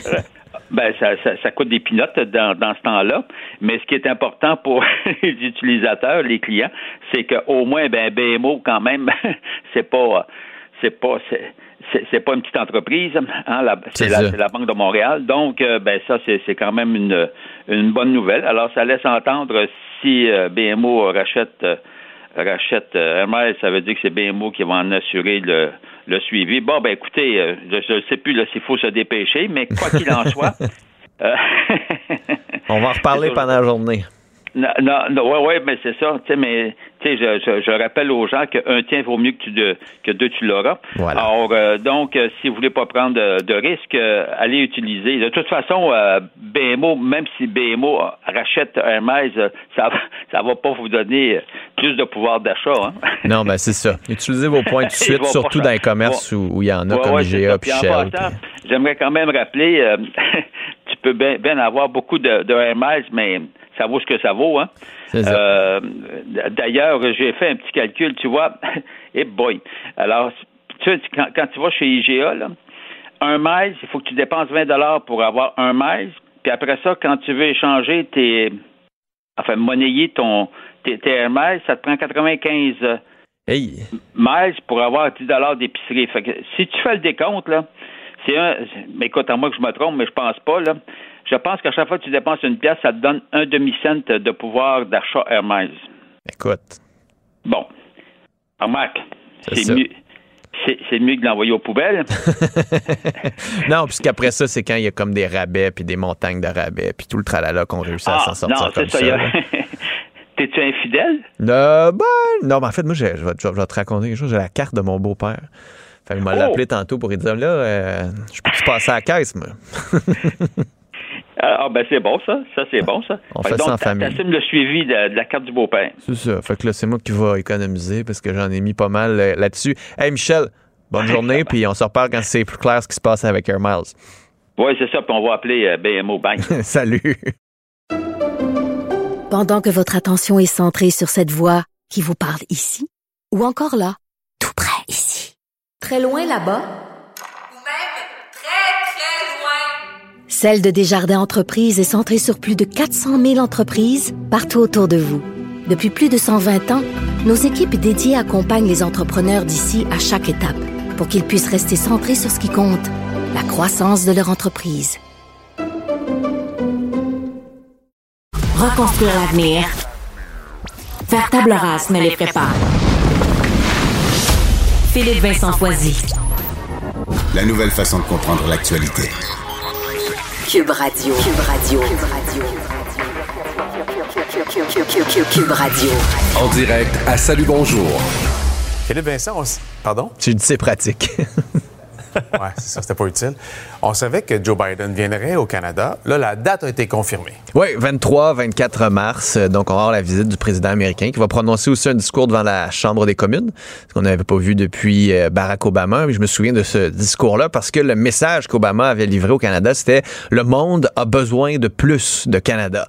Ben, ça, ça, ça coûte des pinottes dans, dans ce temps-là. Mais ce qui est important pour les utilisateurs, les clients, c'est qu'au moins, ben, BMO, quand même, c'est pas, c'est pas, c'est, pas une petite entreprise. Hein, c'est, la, la Banque de Montréal. Donc, euh, ben, ça, c'est, c'est quand même une, une bonne nouvelle. Alors, ça laisse entendre si euh, BMO rachète, euh, rachète euh, Hermès, ça veut dire que c'est BMO qui va en assurer le, le suivi. Bon, ben, écoutez, euh, je ne sais plus s'il faut se dépêcher, mais quoi qu'il en soit, euh, On va en reparler pendant la journée. non, non, non, ouais, ouais, mais c'est ça. Tu sais, mais sais, je, je, je rappelle aux gens qu'un tien vaut mieux que, tu de, que deux tu l'auras. Voilà. Alors, euh, donc, euh, si vous voulez pas prendre de, de risques, euh, allez utiliser. De toute façon, euh, BMO, même si BMO rachète Hermès, ça, ça va pas vous donner plus de pouvoir d'achat. Hein? Non, ben c'est ça. Utilisez vos points tout de suite, surtout dans les commerces où où il y en a, Ouais, comme ouais, IGA puis Shell. J'aimerais quand même rappeler, tu peux bien avoir beaucoup de, de Hermès, mais ça vaut ce que ça vaut. Hein? Euh, D'ailleurs, j'ai fait un petit calcul, tu vois. Et boy. Alors, tu sais, quand, quand tu vas chez IGA, là, un maïs, il faut que tu dépenses 20 pour avoir un maïs. Puis après ça, quand tu veux échanger tes. Enfin, monnayer ton, tes, tes ça te prend 95 Hey, miles pour avoir 10 d'épicerie. Fait que si tu fais le décompte, là, c'est un. Mais écoute, à moi que je me trompe, mais je pense pas, là. Je pense qu'à chaque fois que tu dépenses une pièce, ça te donne un demi-cent de pouvoir d'achat Hermès. écoute. Bon. Remarque, C'est mieux. C'est mieux que de l'envoyer aux poubelles. non, puisqu'après ça, c'est quand il y a comme des rabais puis des montagnes de rabais puis tout le tralala qu'on réussit à Ah, s'en sortir non, comme ça. il. T'es-tu infidèle? Euh, ben, non, mais en fait, moi, je vais, je vais te raconter quelque chose. J'ai la carte de mon beau-père. Fait je m'a Oh! appelé tantôt pour lui dire, là, euh, je peux-tu passer à la caisse, moi? Ah, ah, ben c'est bon, ça. Ça, c'est bon, ça. On Fait ça en donc, famille. t'assumes le suivi de, de la carte du beau-père. C'est ça. Fait que là, c'est moi qui va économiser parce que j'en ai mis pas mal euh, là-dessus. Hey, Michel, bonne journée, puis on se reparle quand c'est plus clair ce qui se passe avec Air Miles. Oui, c'est ça. Puis on va appeler euh, BMO Bank. Salut. Pendant que votre attention est centrée sur cette voix qui vous parle ici, ou encore là, tout près ici, très loin là-bas, Celle de Desjardins Entreprises est centrée sur plus de 400 000 entreprises partout autour de vous. Depuis plus de 120 ans, nos équipes dédiées accompagnent les entrepreneurs d'ici à chaque étape pour qu'ils puissent rester centrés sur ce qui compte, la croissance de leur entreprise. Reconstruire l'avenir. Faire table rase me les prépare. Philippe Vincent Foisy. La nouvelle façon de comprendre l'actualité. Cube Radio. Cube Radio. Cube Radio. En direct à Salut Bonjour. Philippe Vincent, on s- pardon? Tu dis c'est pratique. c'est ça, c'était pas utile. On savait que Joe Biden viendrait au Canada. Là, la date a été confirmée. Oui, 23-24 mars. euh, Donc, on va avoir la visite du président américain qui va prononcer aussi un discours devant la Chambre des communes, ce qu'on n'avait pas vu depuis euh, Barack Obama. Je me souviens de ce discours-là parce que le message qu'Obama avait livré au Canada, c'était le monde a besoin de plus de Canada.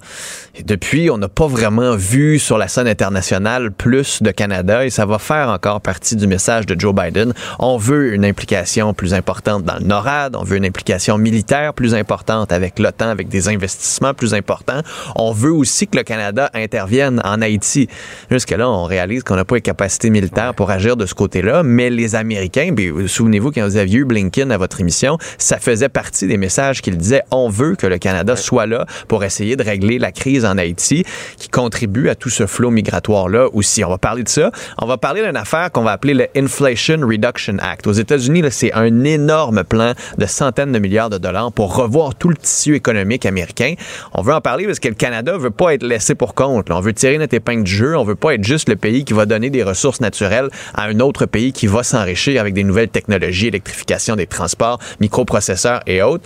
Depuis, on n'a pas vraiment vu sur la scène internationale plus de Canada et ça va faire encore partie du message de Joe Biden. On veut une implication plus importante dans le NORAD, on veut une implication militaire plus importante avec l'OTAN, avec des investissements plus importants. On veut aussi que le Canada intervienne en Haïti. Jusque-là, on réalise qu'on n'a pas les capacités militaires pour agir de ce côté-là, mais les Américains, puis souvenez-vous quand vous aviez eu Blinken à votre émission, ça faisait partie des messages qu'il disait on veut que le Canada soit là pour essayer de régler la crise en Haïti qui contribue à tout ce flot migratoire-là aussi. On va parler de ça. On va parler d'une affaire qu'on va appeler le Inflation Reduction Act. Aux États-Unis, c'est un énorme plan de centaines de milliards de dollars pour revoir tout le tissu économique américain. On veut en parler parce que le Canada veut pas être laissé pour compte. là. On veut tirer notre épingle du jeu. On veut pas être juste le pays qui va donner des ressources naturelles à un autre pays qui va s'enrichir avec des nouvelles technologies, électrification des transports, microprocesseurs et autres.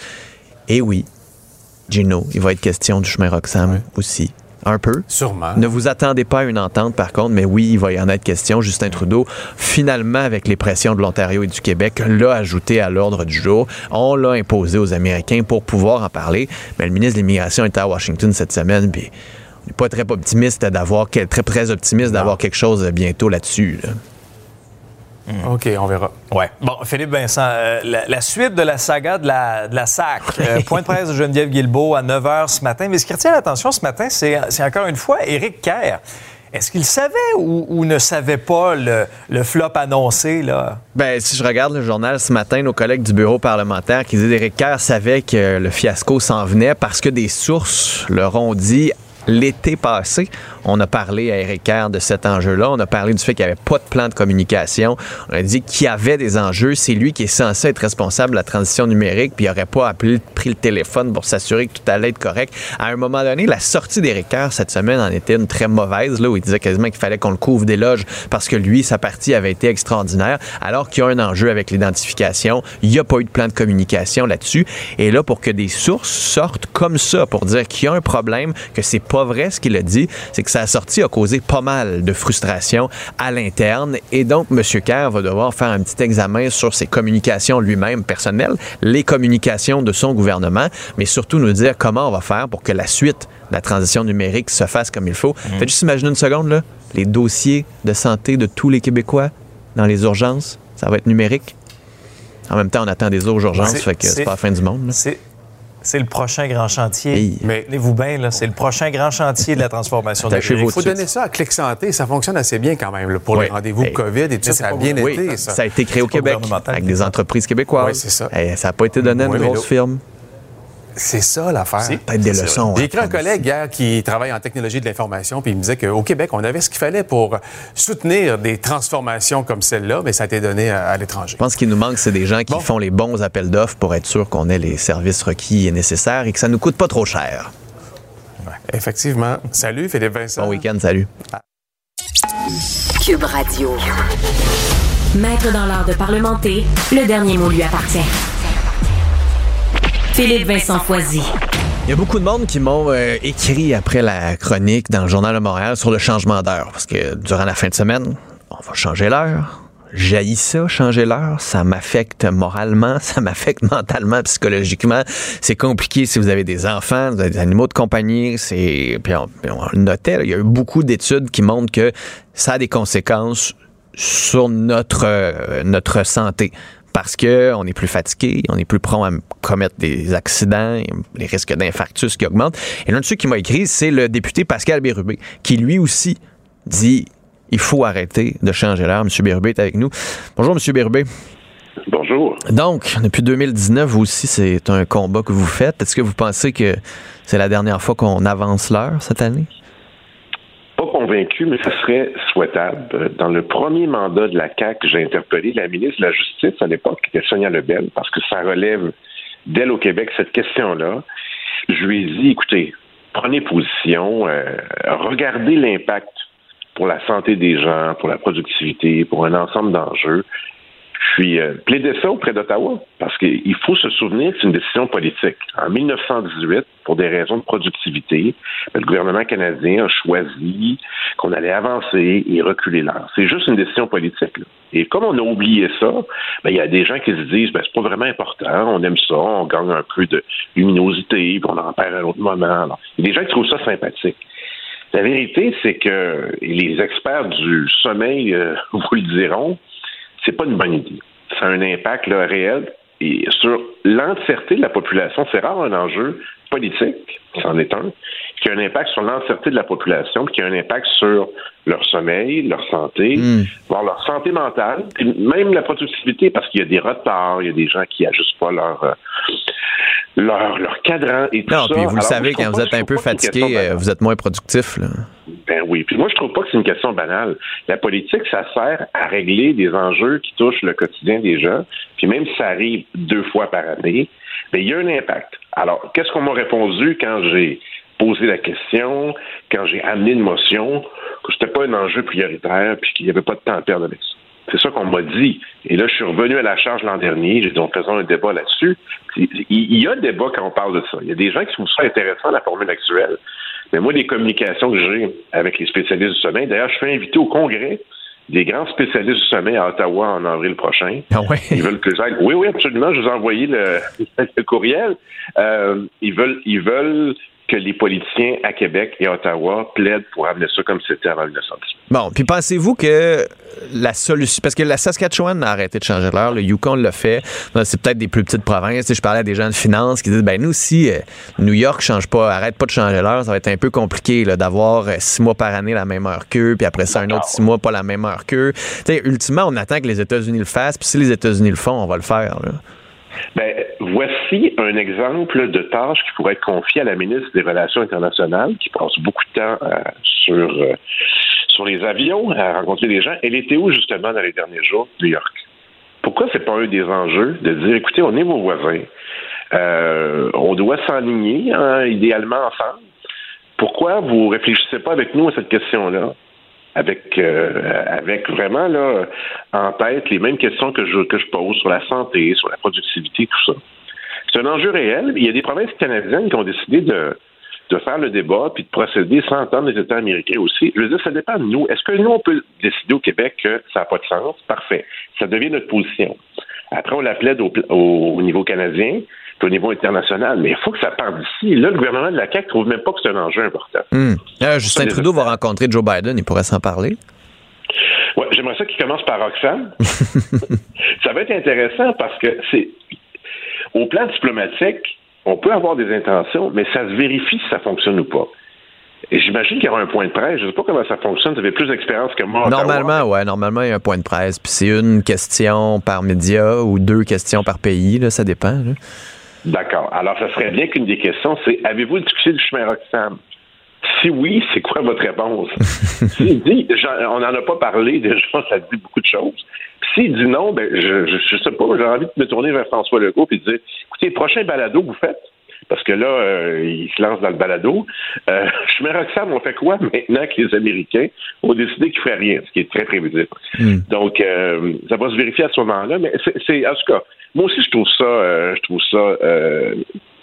Et oui, Gino, il va être question du chemin Roxham aussi. Un peu. Sûrement. Ne vous attendez pas à une entente, par contre, mais oui, il va y en être question. Justin Trudeau, finalement, avec les pressions de l'Ontario et du Québec, l'a ajouté à l'ordre du jour. On l'a imposé aux Américains pour pouvoir en parler. Mais le ministre de l'Immigration était à Washington cette semaine, puis on n'est pas très optimiste d'avoir, très, très optimiste d'avoir quelque chose bientôt là-dessus. là. OK, on verra. Ouais. Bon, Philippe Vincent, euh, la, la suite de la saga de la, de la SAC. Euh, point de presse de Geneviève Guilbeault à 9 h ce matin. Mais ce qui retient l'attention ce matin, c'est c'est encore une fois Éric Kerr. Est-ce qu'il savait ou, ou ne savait pas le, le flop annoncé, là? Ben, si je regarde le journal ce matin, nos collègues du bureau parlementaire qui disent Éric Kerr savait que le fiasco s'en venait parce que des sources leur ont dit l'été passé. On a parlé à Éric Kerr de cet enjeu-là. On a parlé du fait qu'il n'y avait pas de plan de communication. On a dit qu'il y avait des enjeux. C'est lui qui est censé être responsable de la transition numérique, puis il n'aurait pas appelé, pris le téléphone pour s'assurer que tout allait être correct. À un moment donné, la sortie d'Éric Kerr cette semaine en était une très mauvaise, là, où il disait quasiment qu'il fallait qu'on le couvre d'éloges parce que lui, sa partie avait été extraordinaire, alors qu'il y a un enjeu avec l'identification. Il n'y a pas eu de plan de communication là-dessus. Et là, pour que des sources sortent comme ça pour dire qu'il y a un problème, que c'est pas vrai ce qu'il a dit, c'est que sa sortie a causé pas mal de frustration à l'interne. Et donc, M. Kerr va devoir faire un petit examen sur ses communications lui-même personnelles, les communications de son gouvernement, mais surtout nous dire comment on va faire pour que la suite de la transition numérique se fasse comme il faut. Faites juste imaginer une seconde, là, les dossiers de santé de tous les Québécois dans les urgences, ça va être numérique. En même temps, on attend des autres urgences, fait que c'est c'est- pas la fin du monde. là. C'est c'est le prochain grand chantier. Hey. Mais tenez-vous bien, là, c'est le prochain grand chantier de la transformation numérique. Il faut donner ça à Clic Santé. Ça fonctionne assez bien quand même là, pour Oui. les rendez-vous Hey. COVID et tout ça. Ça a bien Oui, été, ça. ça a été créé au Québec avec des entreprises québécoises. Oui, c'est ça. Ça n'a pas été donné à une mais grosse firme. C'est ça l'affaire. C'est peut-être des leçons, vrai. J'ai hein, écrit un collègue hier qui travaille en technologie de l'information, puis il me disait qu'au Québec, on avait ce qu'il fallait pour soutenir des transformations comme celle-là, mais ça a été donné à, à l'étranger. Je pense qu'il nous manque, c'est des gens qui font les bons appels d'offres pour être sûr qu'on ait les services requis et nécessaires et que ça nous coûte pas trop cher. Effectivement. Salut, Philippe Vincent. Bon week-end, salut. Cube Radio. Maître dans l'art de parlementer, le dernier mot lui appartient. Philippe Vincent Foisy. Il y a beaucoup de monde qui m'ont euh, écrit après la chronique dans le Journal de Montréal sur le changement d'heure. Parce que durant la fin de semaine, on va changer l'heure. J'haïs ça, changer l'heure. Ça m'affecte moralement, ça m'affecte mentalement, psychologiquement. C'est compliqué si vous avez des enfants, vous avez des animaux de compagnie. Puis on, on le notait, il y a eu beaucoup d'études qui montrent que ça a des conséquences sur notre euh, notre santé parce que on est plus fatigué, on est plus prompt à commettre des accidents, les risques d'infarctus qui augmentent. Et l'un de ceux qui m'a écrit, c'est le député Pascal Bérubé, qui lui aussi dit il faut arrêter de changer l'heure. Monsieur Bérubé est avec nous. Bonjour, Monsieur Bérubé. Bonjour. Donc, depuis 2019, vous aussi, c'est un combat que vous faites. Est-ce que vous pensez que c'est la dernière fois qu'on avance l'heure cette année? Convaincu, mais ça serait souhaitable. Dans le premier mandat de la CAQ, j'ai interpellé la ministre de la Justice à l'époque, qui était Sonia Lebel, parce que ça relève d'elle au Québec cette question-là. Je lui ai dit, écoutez, prenez position, euh, regardez l'impact pour la santé des gens, pour la productivité, pour un ensemble d'enjeux. Puis, euh, plaider ça auprès d'Ottawa, parce qu'il faut se souvenir que c'est une décision politique. En 1918, pour des raisons de productivité, le gouvernement canadien a choisi qu'on allait avancer et reculer l'heure. C'est juste une décision politique. Là. Et comme on a oublié ça, ben, il y a des gens qui se disent, ben, c'est pas vraiment important, on aime ça, on gagne un peu de luminosité, puis on en perd un autre moment. Il y a des gens qui trouvent ça sympathique. La vérité, c'est que les experts du sommeil euh, vous le diront, c'est pas une bonne idée. Ça a un impact là, réel et sur l'entièreté de la population. C'est rare un enjeu politique, c'en est un, qui a un impact sur l'entièreté de la population, qui a un impact sur leur sommeil, leur santé, voire leur santé mentale, puis même la productivité, parce qu'il y a des retards, il y a des gens qui ajustent pas leur euh, leur, leur cadran et tout non, ça. puis vous le savez, quand vous êtes un peu fatigué, euh, vous êtes moins productif. Là. Ben oui. Puis moi, je trouve pas que c'est une question banale. La politique, ça sert à régler des enjeux qui touchent le quotidien des gens. Puis même si ça arrive deux fois par année, ben, il y a un impact. Alors, qu'est-ce qu'on m'a répondu quand j'ai posé la question, quand j'ai amené une motion, que c'était pas un enjeu prioritaire, puis qu'il n'y avait pas de temps à perdre avec ça? C'est ça qu'on m'a dit. Et là, je suis revenu à la charge l'an dernier. J'ai dit, on faisait un débat là-dessus. Il y a débat quand on parle de ça. Il y a des gens qui trouvent ça intéressant, la formule actuelle. Mais moi, les communications que j'ai avec les spécialistes du sommeil, d'ailleurs, je suis invité au congrès des grands spécialistes du sommeil à Ottawa en avril prochain. Ils veulent que j'aille. Oui, oui, absolument. Je vous ai envoyé le, le courriel. Euh, ils veulent, ils veulent que les politiciens à Québec et Ottawa plaident pour amener ça comme c'était avant 1918. Bon, puis pensez-vous que la solution, parce que la Saskatchewan a arrêté de changer l'heure, le Yukon l'a fait, Ben, c'est peut-être des plus petites provinces. Je parlais à des gens de finance qui disent, ben nous si euh, New York change pas, arrête pas de changer l'heure, ça va être un peu compliqué d'avoir euh, six mois par année la même heure qu'eux, puis après ça un autre six mois pas la même heure qu'eux. Ultimement, on attend que les États-Unis le fassent, puis si les États-Unis le font, on va le faire. Ben, voici un exemple de tâche qui pourrait être confiée à la ministre des Relations internationales, qui passe beaucoup de temps euh, sur, euh, sur les avions, à rencontrer des gens. Elle était où, justement, dans les derniers jours? New York? Pourquoi c'est pas un des enjeux de dire, écoutez, on est vos voisins, euh, on doit s'enligner, hein, idéalement ensemble. Pourquoi vous réfléchissez pas avec nous à cette question-là? Avec, euh, avec vraiment là, en tête les mêmes questions que je, que je pose sur la santé, sur la productivité, tout ça. C'est un enjeu réel. Il y a des provinces canadiennes qui ont décidé de, de faire le débat puis de procéder sans entendre les États américains aussi. Je veux dire, ça dépend de nous. Est-ce que nous, on peut décider au Québec que ça n'a pas de sens? Parfait. Ça devient notre position. Après, on la plaide au, au- au niveau canadien au niveau international. Mais il faut que ça parte d'ici. Là, le gouvernement de la CAQ trouve même pas que c'est un enjeu important. Hmm. Euh, Justin Trudeau va rencontrer Joe Biden, il pourrait s'en parler. Ouais, j'aimerais ça qu'il commence par Roxane. ça va être intéressant parce que c'est au plan diplomatique, on peut avoir des intentions, mais ça se vérifie si ça fonctionne ou pas. Et j'imagine qu'il y aura un point de presse. Je ne sais pas comment ça fonctionne. Vous avez plus d'expérience que moi. Normalement, ouais, normalement, il y a un point de presse, puis c'est une question par média ou deux questions par pays, là, ça dépend. là. D'accord. Alors, ça serait bien qu'une des questions, c'est avez-vous discuté du chemin Roxham? Si oui, c'est quoi votre réponse? S'il dit, on n'en a pas parlé, déjà, ça dit beaucoup de choses. Puis S'il dit non, ben, je, je, je sais pas, j'ai envie de me tourner vers François Legault et de dire, écoutez, prochain balado que vous faites, parce que là, euh, il se lance dans le balado. Euh, chemin Roxham, on fait quoi maintenant que les Américains ont décidé qu'ils ne feraient rien, ce qui est très prévisible. Donc, euh, ça va se vérifier à ce moment-là. Mais c'est, c'est- en tout cas, moi aussi, je trouve ça, euh, je trouve ça euh,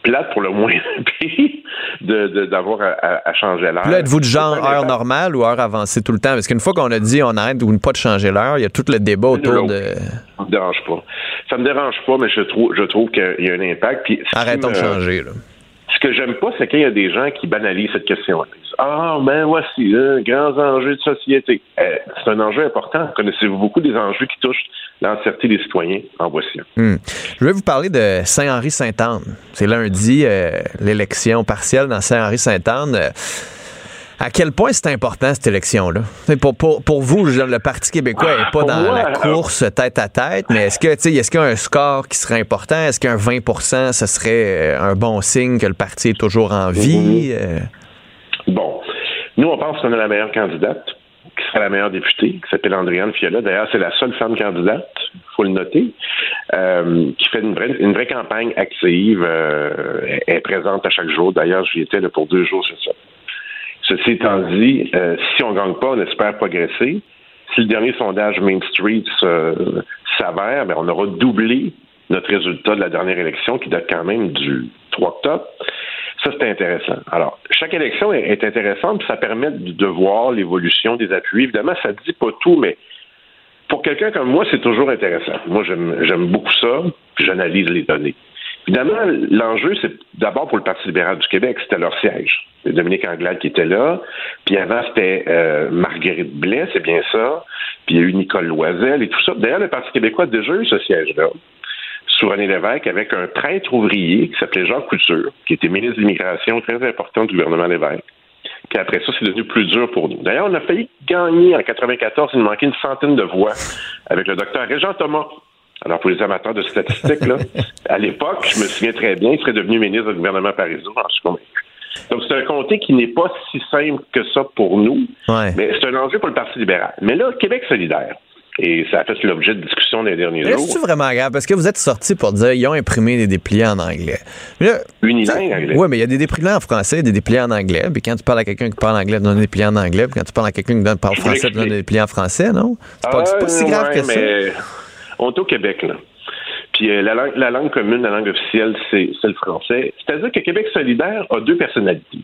plate pour le moins de, d'avoir à, à- à changer l'heure. Là, êtes-vous du genre heure normale ou heure avancée tout le temps? Parce qu'une fois qu'on a dit on arrête ou pas de changer l'heure, il y a tout le débat autour de. Ça me dérange pas. Ça me dérange pas, mais je trouve, je trouve qu'il y a un impact. Puis Arrêtons de changer, là. Ce que j'aime pas, c'est qu'il y a des gens qui banalisent cette question. Ils disent, Ah, ben voici, hein, grands enjeux de société. Euh, c'est un enjeu important. Connaissez-vous beaucoup des enjeux qui touchent l'entièreté des citoyens? En voici un. Hmm. Je vais vous parler de Saint-Henri-Sainte-Anne. C'est lundi, euh, l'élection partielle dans Saint-Henri-Sainte-Anne. À quel point c'est important cette élection-là? Pour, pour, pour vous, le Parti québécois n'est pas dans la course tête à tête, mais est-ce que est-ce qu'il y a un score qui serait important? Est-ce qu'un 20% ce serait euh, un bon signe que le parti est toujours en vie? Euh, Bon. Nous, on pense qu'on a la meilleure candidate, qui sera la meilleure députée, qui s'appelle Andréane Fiola. D'ailleurs, c'est la seule femme candidate. Il faut le noter, euh, qui fait une vraie, une vraie campagne active, euh, elle est présente à chaque jour. D'ailleurs, j'y étais là, pour deux jours, c'est ça. Ceci étant dit, euh, si on gagne pas, on espère progresser. Si le dernier sondage Main Street s'avère, ben, on aura doublé notre résultat de la dernière élection qui date quand même du 3 octobre. Ça, c'est intéressant. Alors, chaque élection est, intéressante, puis ça permet de, voir l'évolution des appuis. Évidemment, ça ne dit pas tout, mais pour quelqu'un comme moi, c'est toujours intéressant. Moi, j'aime beaucoup ça, puis j'analyse les données. Évidemment, l'enjeu, c'est d'abord pour le Parti libéral du Québec, c'était leur siège. C'est Dominique Anglade qui était là. Puis avant, c'était euh, Marguerite Blais, c'est bien ça. Puis il y a eu Nicole Loisel et tout ça. D'ailleurs, le Parti québécois a déjà eu ce siège-là, sous René Lévesque, avec un prêtre ouvrier qui s'appelait Jean Couture, qui était ministre de l'Immigration très important du gouvernement Lévesque. Puis après ça, c'est devenu plus dur pour nous. D'ailleurs, on a failli gagner en 94, il nous manquait une centaine de voix avec le docteur Régent Thomas. Alors, pour les amateurs de statistiques, là, à l'époque, je me souviens très bien, il serait devenu ministre du gouvernement parisien, j'en suis convaincu. Donc, c'est un comté qui n'est pas si simple que ça pour nous, mais c'est un enjeu pour le Parti libéral. Mais là, Québec solidaire, et ça a fait l'objet de discussions les derniers jours. C'est vraiment grave? Parce que vous êtes sorti pour dire ils ont imprimé des dépliants en anglais. Mais Unilingue anglais. Oui, mais il y a des dépliants en français, des dépliants en anglais. Puis quand tu parles à quelqu'un qui parle anglais, tu donnes des dépliants en anglais. Puis quand tu parles à quelqu'un qui donne- parle Je français, l'explique. des dépliants en français, non? C'est pas, c'est pas si grave ouais, que ça. On est au Québec, là. Puis euh, la, langue, la langue commune, la langue officielle, c'est c'est le français. C'est-à-dire que Québec solidaire a deux personnalités.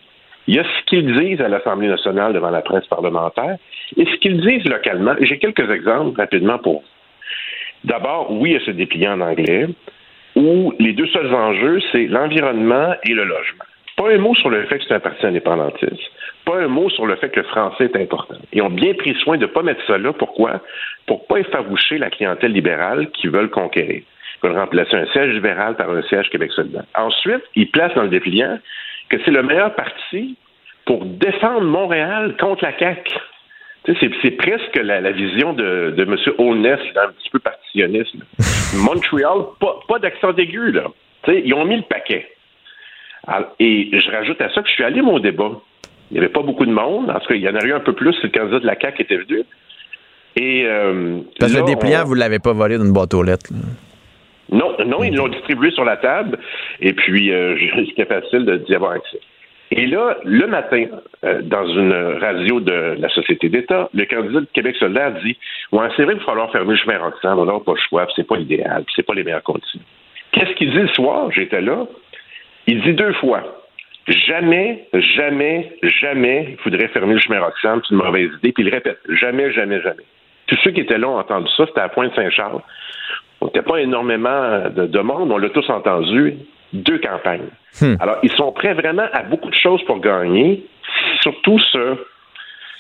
Il y a ce qu'ils disent à l'Assemblée nationale devant la presse parlementaire et ce qu'ils disent localement. J'ai quelques exemples rapidement pour vous. D'abord, oui, il y a ce dépliant en anglais où les deux seuls enjeux, c'est l'environnement et le logement. Pas un mot sur le fait que c'est un parti indépendantiste. Pas un mot sur le fait que le français est important. Ils ont bien pris soin de ne pas mettre ça là. Pourquoi? Pour pas effaroucher la clientèle libérale qui veulent conquérir. Ils veulent remplacer un siège libéral par un siège Québec solidaire. Ensuite, ils placent dans le dépliant que c'est le meilleur parti pour défendre Montréal contre la CAQ. C'est, presque la, la vision de, de M. Holness, un petit peu partitionniste. Montréal, pas, pas d'accent aigu, là. Ils ont mis le paquet. Alors, et je rajoute à ça que je suis allé mon débat. Il n'y avait pas beaucoup de monde. En tout cas, il y en a eu un peu plus si le candidat de la CAQ était venu. Et, euh, Parce que le dépliant, on- vous l'avez pas volé d'une boîte aux lettres. là. non, non, ils l'ont distribué sur la table et puis euh, c'était facile d'y avoir accès. Et là, le matin, euh, dans une radio de la Société d'État, le candidat de Québec solidaire dit Ouais, c'est vrai qu'il va falloir fermer le chemin Roxham, on n'aura pas le choix, c'est pas l'idéal, c'est pas les meilleures conditions. Qu'est-ce qu'il dit le soir? J'étais là. Il dit deux fois Jamais, jamais, jamais, il faudrait fermer le chemin Roxham, c'est une mauvaise idée. Puis il répète Jamais, jamais, jamais. Tous ceux qui étaient là ont entendu ça, c'était à Pointe-Saint-Charles. On n'était pas énormément de, de monde, on l'a tous entendu. Deux campagnes. Alors, ils sont prêts vraiment à beaucoup de choses pour gagner, surtout ce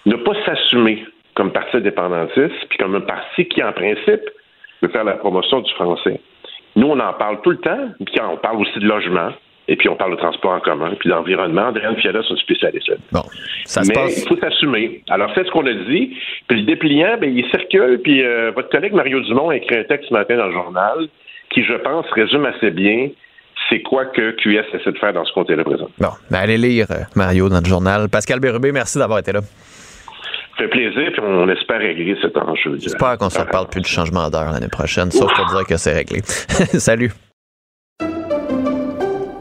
ne pas s'assumer comme parti indépendantiste, puis comme un parti qui, en principe, veut faire la promotion du français. Nous, on en parle tout le temps, puis on parle aussi de logement, et puis on parle de transport en commun, puis d'environnement. Adrienne Fiala, c'est un spécialiste. Bon, ça se Mais passe. il faut s'assumer. Alors, c'est ce qu'on a dit. Puis le dépliant, ben, il circule. Puis euh, votre collègue Mario Dumont a écrit un texte ce matin dans le journal qui, je pense, résume assez bien c'est quoi que QS essaie de faire dans ce comté-là présent. Bon, ben allez lire euh, Mario dans le journal. Pascal Bérubé, merci d'avoir été là. Ça fait plaisir, puis on espère régler cet enjeu. J'espère qu'on ne se reparle plus du changement d'heure l'année prochaine, sauf pour dire que c'est réglé. Salut.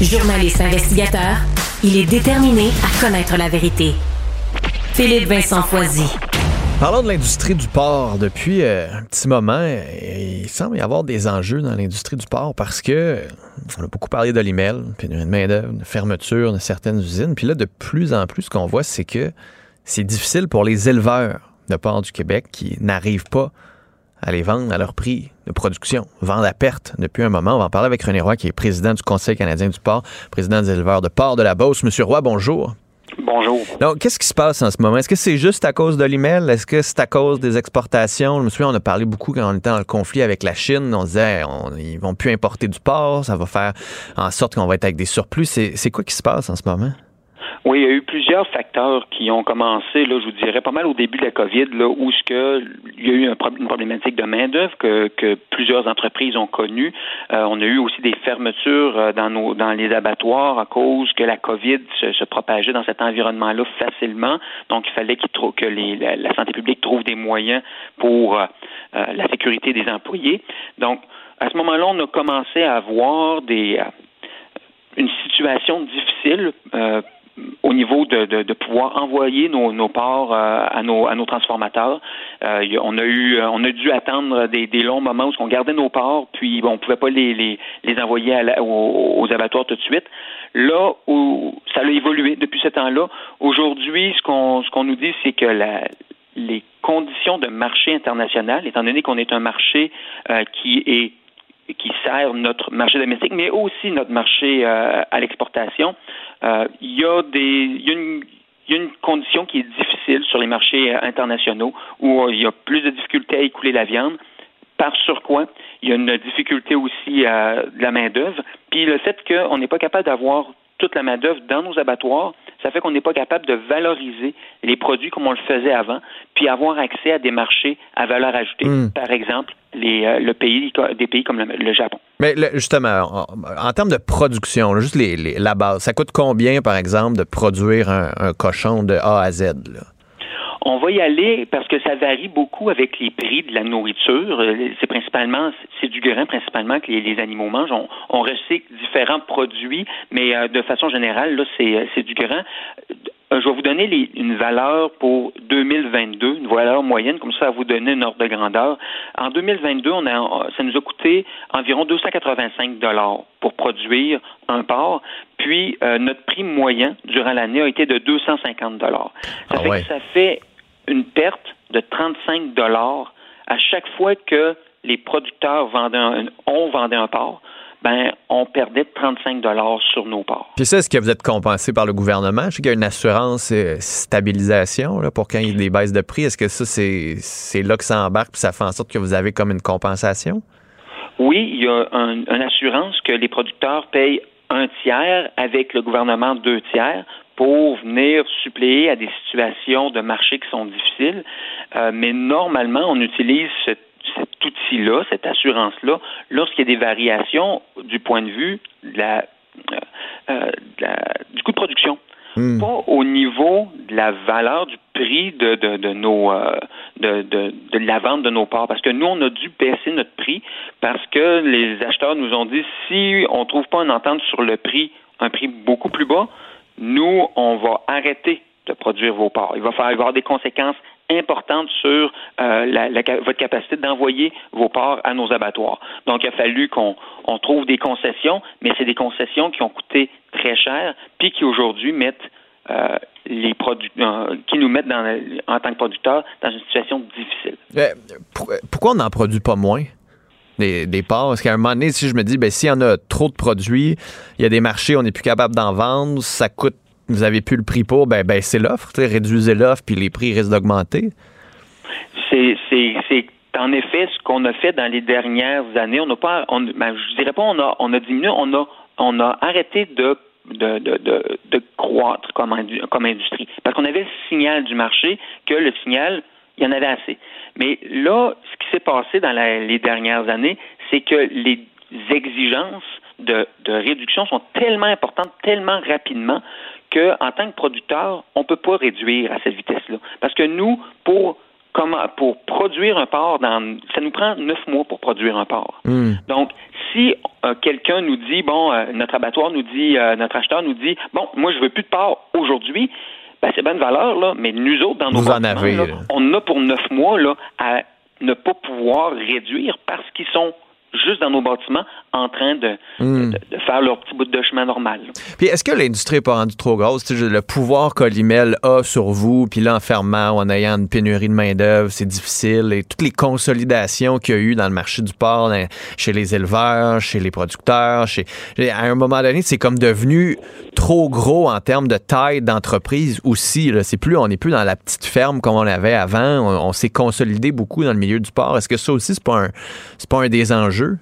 Journaliste investigateur, il est déterminé à connaître la vérité. Philippe Vincent Foisy. Parlons de l'industrie du porc. Depuis euh, un petit moment, il semble y avoir des enjeux dans l'industrie du porc parce que on a beaucoup parlé d'Olimel, puis d'une main-d'œuvre, de fermeture de certaines usines. Puis là, de plus en plus, ce qu'on voit, c'est que c'est difficile pour les éleveurs de porc du Québec qui n'arrivent pas à les vendre à leur prix de production, vendre à perte depuis un moment. On va en parler avec René Roy, qui est président du Conseil canadien du porc, président des éleveurs de porc de la Beauce. Monsieur Roy, bonjour. Bonjour. Donc, qu'est-ce qui se passe en ce moment? Est-ce que c'est juste à cause de l'email? Est-ce que c'est à cause des exportations? Je me souviens, on a parlé beaucoup quand on était dans le conflit avec la Chine. On disait, on, ils vont plus importer du porc. Ça va faire en sorte qu'on va être avec des surplus. C'est quoi qui se passe en ce moment? Oui, il y a eu plusieurs facteurs qui ont commencé, là, je vous dirais, pas mal au début de la COVID, là, où ce que il y a eu un une problématique de main-d'œuvre que, que, plusieurs entreprises ont connue. Euh, on a eu aussi des fermetures euh, dans nos dans les abattoirs à cause que la COVID se, se propageait dans cet environnement-là facilement. Donc, il fallait qu'il que les, la, la, santé publique trouve des moyens pour euh, la sécurité des employés. Donc, à ce moment-là, on a commencé à avoir des une situation difficile euh, au niveau de, de, pouvoir envoyer nos, nos ports euh, à, nos, à nos transformateurs. Euh, on a eu on a dû attendre des, des longs moments où on gardait nos ports, puis bon, on pouvait pas les, les, les envoyer aux, abattoirs tout de suite. Là où ça a évolué depuis ce temps-là, aujourd'hui, ce qu'on ce qu'on nous dit, c'est que la, les conditions de marché international, étant donné qu'on est un marché euh, qui est qui sert notre marché domestique, mais aussi notre marché euh, à l'exportation. Euh, il y a des, il y a une, il y a une condition qui est difficile sur les marchés internationaux où il y a plus de difficultés à écouler la viande. Par surcroît, il y a une difficulté aussi à de la main-d'œuvre. Puis le fait qu'on n'est pas capable d'avoir toute la main-d'œuvre dans nos abattoirs, ça fait qu'on n'est pas capable de valoriser les produits comme on le faisait avant, puis avoir accès à des marchés à valeur ajoutée. Mm. Par exemple, les, euh, le pays, des pays comme le, le Japon. Mais le, justement, en, en, termes de production, là, juste les, les, la base, ça coûte combien, par exemple, de produire un, un cochon de A à Z? Là? On va y aller parce que ça varie beaucoup avec les prix de la nourriture. C'est principalement, c'est du grain principalement que les, les animaux mangent. On, on, recycle différents produits, mais euh, de façon générale, là, c'est du grain. Euh, je vais vous donner les, une valeur pour 2022, une valeur moyenne, comme ça, à vous donner une ordre de grandeur. En 2022, on a, ça nous a coûté environ 285 dollars pour produire un porc. Puis euh, notre prix moyen durant l'année a été de 250 dollars. Ça ah fait ouais. que ça fait une perte de 35 dollars à chaque fois que les producteurs vendaient un, ont vendu un porc ben, on perdait 35 dollars sur nos ports. Puis ça, est-ce que vous êtes compensé par le gouvernement? Je sais qu'il y a une assurance euh, stabilisation là, pour quand il y a des baisses de prix. Est-ce que ça, c'est là que ça embarque puis ça fait en sorte que vous avez comme une compensation? Oui, il y a un, une assurance que les producteurs payent un tiers avec le gouvernement deux tiers pour venir suppléer à des situations de marché qui sont difficiles. Euh, mais normalement, on utilise cette cet outil-là, cette assurance-là, lorsqu'il y a des variations du point de vue de la, euh, de la, du coût de production. Mmh. Pas au niveau de la valeur du prix de, de, de nos euh, de, de, de, la vente de nos parts. Parce que nous, on a dû baisser notre prix parce que les acheteurs nous ont dit si on ne trouve pas une entente sur le prix, un prix beaucoup plus bas, nous, on va arrêter de produire vos parts. Il va falloir avoir des conséquences importante sur euh, votre capacité d'envoyer vos porcs à nos abattoirs. Donc, il a fallu qu'on on trouve des concessions, mais c'est des concessions qui ont coûté très cher, puis qui aujourd'hui mettent euh, les produits, euh, qui nous mettent en tant que producteurs dans une situation difficile. Pour, pourquoi on n'en produit pas moins? Des, des porcs. Parce qu'à un moment donné, si je me dis, ben, s'il y en a trop de produits, il y a des marchés, on n'est plus capable d'en vendre, ça coûte vous avez plus le prix pour, ben, ben c'est l'offre. Réduisez l'offre, puis les prix risquent d'augmenter. C'est en effet ce qu'on a fait dans les dernières années. On n'a pas, ben, je dirais pas, on a, on a diminué, on a, on a arrêté de de, de, de, croître comme, comme industrie. Parce qu'on avait le signal du marché que le signal, il y en avait assez. Mais là, ce qui s'est passé dans les dernières années, c'est que les exigences de, de réduction sont tellement importantes, tellement rapidement, qu'en tant que producteur, on ne peut pas réduire à cette vitesse-là. Parce que nous, pour comment pour produire un porc, dans, ça nous prend neuf mois pour produire un porc. Mm. Donc, si euh, quelqu'un nous dit, bon, euh, notre abattoir nous dit, euh, notre acheteur nous dit, bon, moi, je veux plus de porc aujourd'hui, ben, c'est bonne valeur, là, mais nous autres, dans nos Vous en avez, là, là. on a pour neuf mois là, à ne pas pouvoir réduire parce qu'ils sont juste dans nos bâtiments en train de, Hmm. de, de faire leur petit bout de chemin normal. Puis est-ce que l'industrie n'est pas rendue trop grosse? Le pouvoir qu'Olimel a sur vous, puis là, en ayant une pénurie de main-d'œuvre, c'est difficile. Et toutes les consolidations qu'il y a eu dans le marché du porc, dans- chez les éleveurs, chez les producteurs, chez. À un moment donné, c'est comme devenu trop gros en termes de taille d'entreprise aussi. là. C'est plus, on n'est plus dans la petite ferme comme on avait avant. On, on s'est consolidé beaucoup dans le milieu du porc. Est-ce que ça aussi, c'est pas un, c'est pas un des enjeux?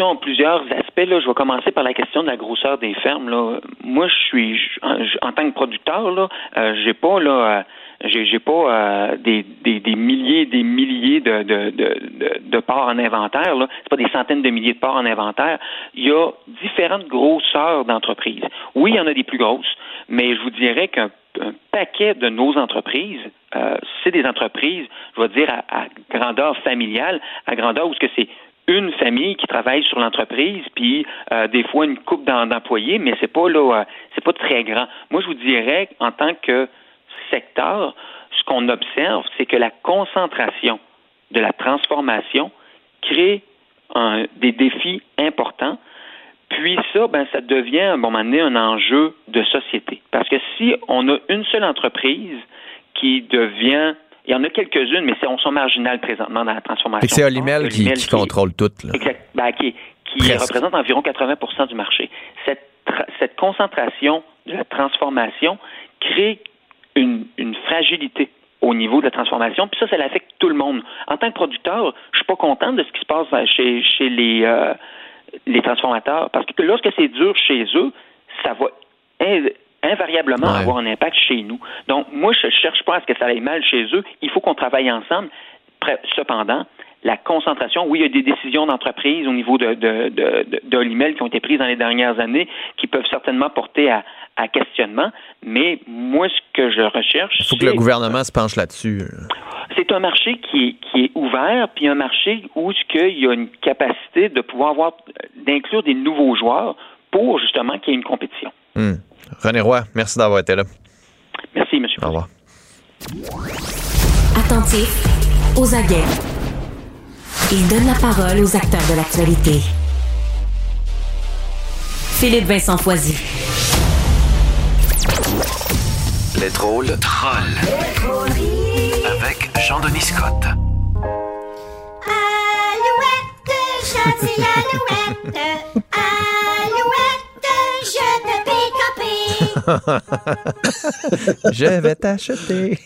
A plusieurs aspects. Là. Je vais commencer par la question de la grosseur des fermes. Là. Moi, je suis, en, en tant que producteur, là, euh, j'ai pas là, euh, j'ai, pas euh, des, des, des milliers, des milliers de, de, de, de, porcs en inventaire. Là. C'est pas des centaines de milliers de porcs en inventaire. Il y a différentes grosseurs d'entreprises. Oui, il y en a des plus grosses, mais je vous dirais qu'un un paquet de nos entreprises, euh, c'est des entreprises, je vais dire, à, à grandeur familiale, à grandeur où ce que c'est une famille qui travaille sur l'entreprise, puis euh, des fois une coupe d'em- d'employés, mais c'est pas là, euh, c'est pas très grand. Moi, je vous dirais, en tant que secteur, ce qu'on observe, c'est que la concentration de la transformation crée des défis importants. Puis ça, ben, ça devient à un moment donné un enjeu de société. Parce que si on a une seule entreprise qui devient, il y en a quelques-unes, mais on sont marginales présentement dans la transformation. C'est Olimel qui, qui contrôle tout. là. Exact. Ben, qui, représente environ 80% du marché. Cette, tra- cette concentration de la transformation crée une, une fragilité au niveau de la transformation, puis ça, ça l'affecte tout le monde. En tant que producteur, je suis pas content de ce qui se passe chez, chez les, euh, les transformateurs, parce que lorsque c'est dur chez eux, ça va invariablement Ouais. avoir un impact chez nous. Donc, moi, je cherche pas à ce que ça aille mal chez eux. Il faut qu'on travaille ensemble. Cependant, la concentration, oui, il y a des décisions d'entreprise au niveau de, de, de, de- d'Olimel qui ont été prises dans les dernières années qui peuvent certainement porter à, à questionnement, mais moi, ce que je recherche, Il faut que le gouvernement se penche là-dessus. c'est un marché qui est, qui est ouvert, puis un marché où ce qu'il y a une capacité de pouvoir avoir d'inclure des nouveaux joueurs pour justement qu'il y ait une compétition. Hmm. René Roy, merci d'avoir été là. Merci, monsieur. Au revoir. Attentif, aux aguets. Il donne la parole aux acteurs de l'actualité. Philippe Vincent Foisy. Les drôles trolls. Avec Jean-Denis Scott. Alouette, gentille alouette, alouette, je te Je vais t'acheter.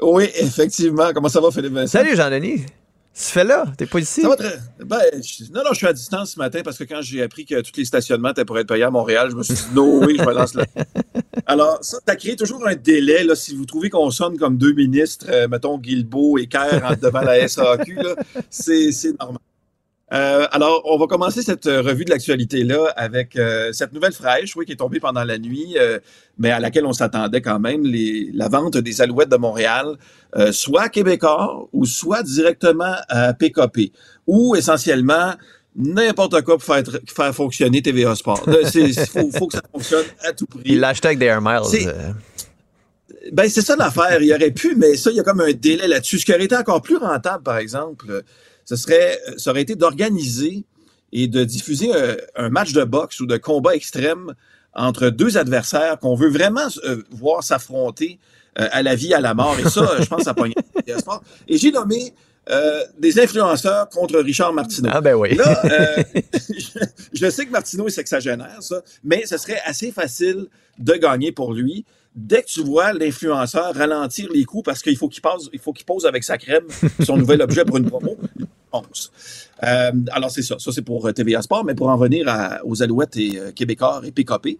Oui, effectivement. Comment ça va, Philippe Vincent? Salut, Jean-Denis. Tu fais là? T'es pas ici? Ça va très. Ben, je- Non, non, je suis à distance ce matin parce que quand j'ai appris que tous les stationnements étaient pour être payés à Montréal, je me suis dit, no oui, je me lance là. Alors, ça, ça crée toujours un délai. Là, si vous trouvez qu'on sonne comme deux ministres, euh, mettons Guilbeault et Kerr devant la SAQ, c'est normal. Euh, alors, on va commencer cette euh, revue de l'actualité-là avec euh, cette nouvelle fraîche, oui, qui est tombée pendant la nuit, euh, mais à laquelle on s'attendait quand même, les, la vente des Alouettes de Montréal, soit à Québécois ou soit directement à PKP, ou essentiellement n'importe quoi pour faire, faire fonctionner TVA Sport. Il faut, faut que ça fonctionne à tout prix. Avec des Air Miles. Ben, c'est ça l'affaire. Il aurait pu, mais ça, il y a comme un délai là-dessus. Ce qui aurait été encore plus rentable, par exemple, ce serait, ça aurait été d'organiser et de diffuser un, un match de boxe ou de combat extrême entre deux adversaires qu'on veut vraiment euh, voir s'affronter euh, à la vie, à la mort. Et ça, euh, je pense, ça pogne. Et j'ai nommé euh, des influenceurs contre Richard Martineau. Ah ben oui. Là, euh, je, je sais que Martineau est sexagénaire, ça, mais ce serait assez facile de gagner pour lui. Dès que tu vois l'influenceur ralentir les coups parce qu'il faut qu'il passe, il faut qu'il pose avec sa crème son nouvel objet pour une promo, Euh, alors c'est ça, ça c'est pour euh, TVA Sport, mais pour en venir aux Alouettes et euh, Québécois et PKP,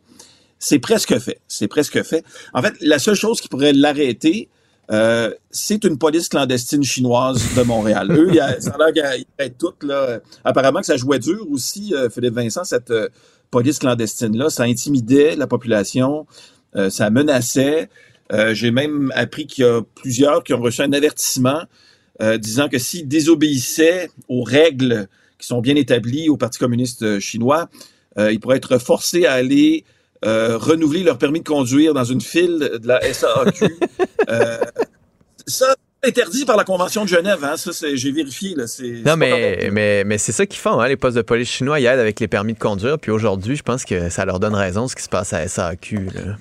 c'est presque fait. C'est presque fait. En fait, la seule chose qui pourrait l'arrêter, euh, c'est une police clandestine chinoise de Montréal. Eux, y a- ça a l'air qu'ils toutes. Là. Apparemment que ça jouait dur aussi, Philippe Vincent, cette police clandestine-là. Ça intimidait la population, ça menaçait. J'ai même appris qu'il y a plusieurs qui ont reçu un avertissement euh, disant que s'ils désobéissaient aux règles qui sont bien établies au Parti communiste euh, chinois, euh, ils pourraient être forcés à aller euh, renouveler leur permis de conduire dans une file de la SAQ. Euh, ça, interdit par la Convention de Genève, hein. Ça, c'est, j'ai vérifié, là. Non, mais, mais, mais c'est ça qu'ils font, hein, les postes de police chinois. Ils aident avec les permis de conduire. Puis aujourd'hui, je pense que ça leur donne raison ce qui se passe à SAQ. Là.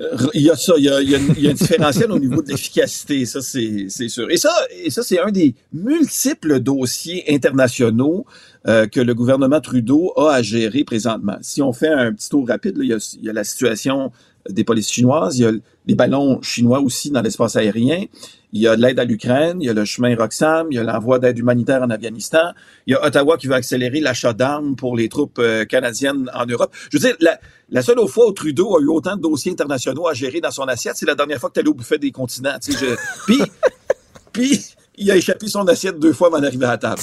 Euh, Il y a ça, il y a, il y a une- il y a un différentiel au niveau de l'efficacité, ça c'est c'est sûr. Et ça, et ça c'est un des multiples dossiers internationaux euh, que le gouvernement Trudeau a à gérer présentement. Si on fait un petit tour rapide, là, il, y a, il y a la situation des polices chinoises, il y a les ballons chinois aussi dans l'espace aérien, il y a de l'aide à l'Ukraine, il y a le chemin Roxham, il y a l'envoi d'aide humanitaire en Afghanistan, il y a Ottawa qui veut accélérer l'achat d'armes pour les troupes euh, canadiennes en Europe. Je veux dire, la, seule fois où Trudeau a eu autant de dossiers internationaux à gérer dans son assiette, c'est la dernière fois que tu allé au buffet des continents. Puis, puis, il a échappé son assiette deux fois avant d'arriver à la table.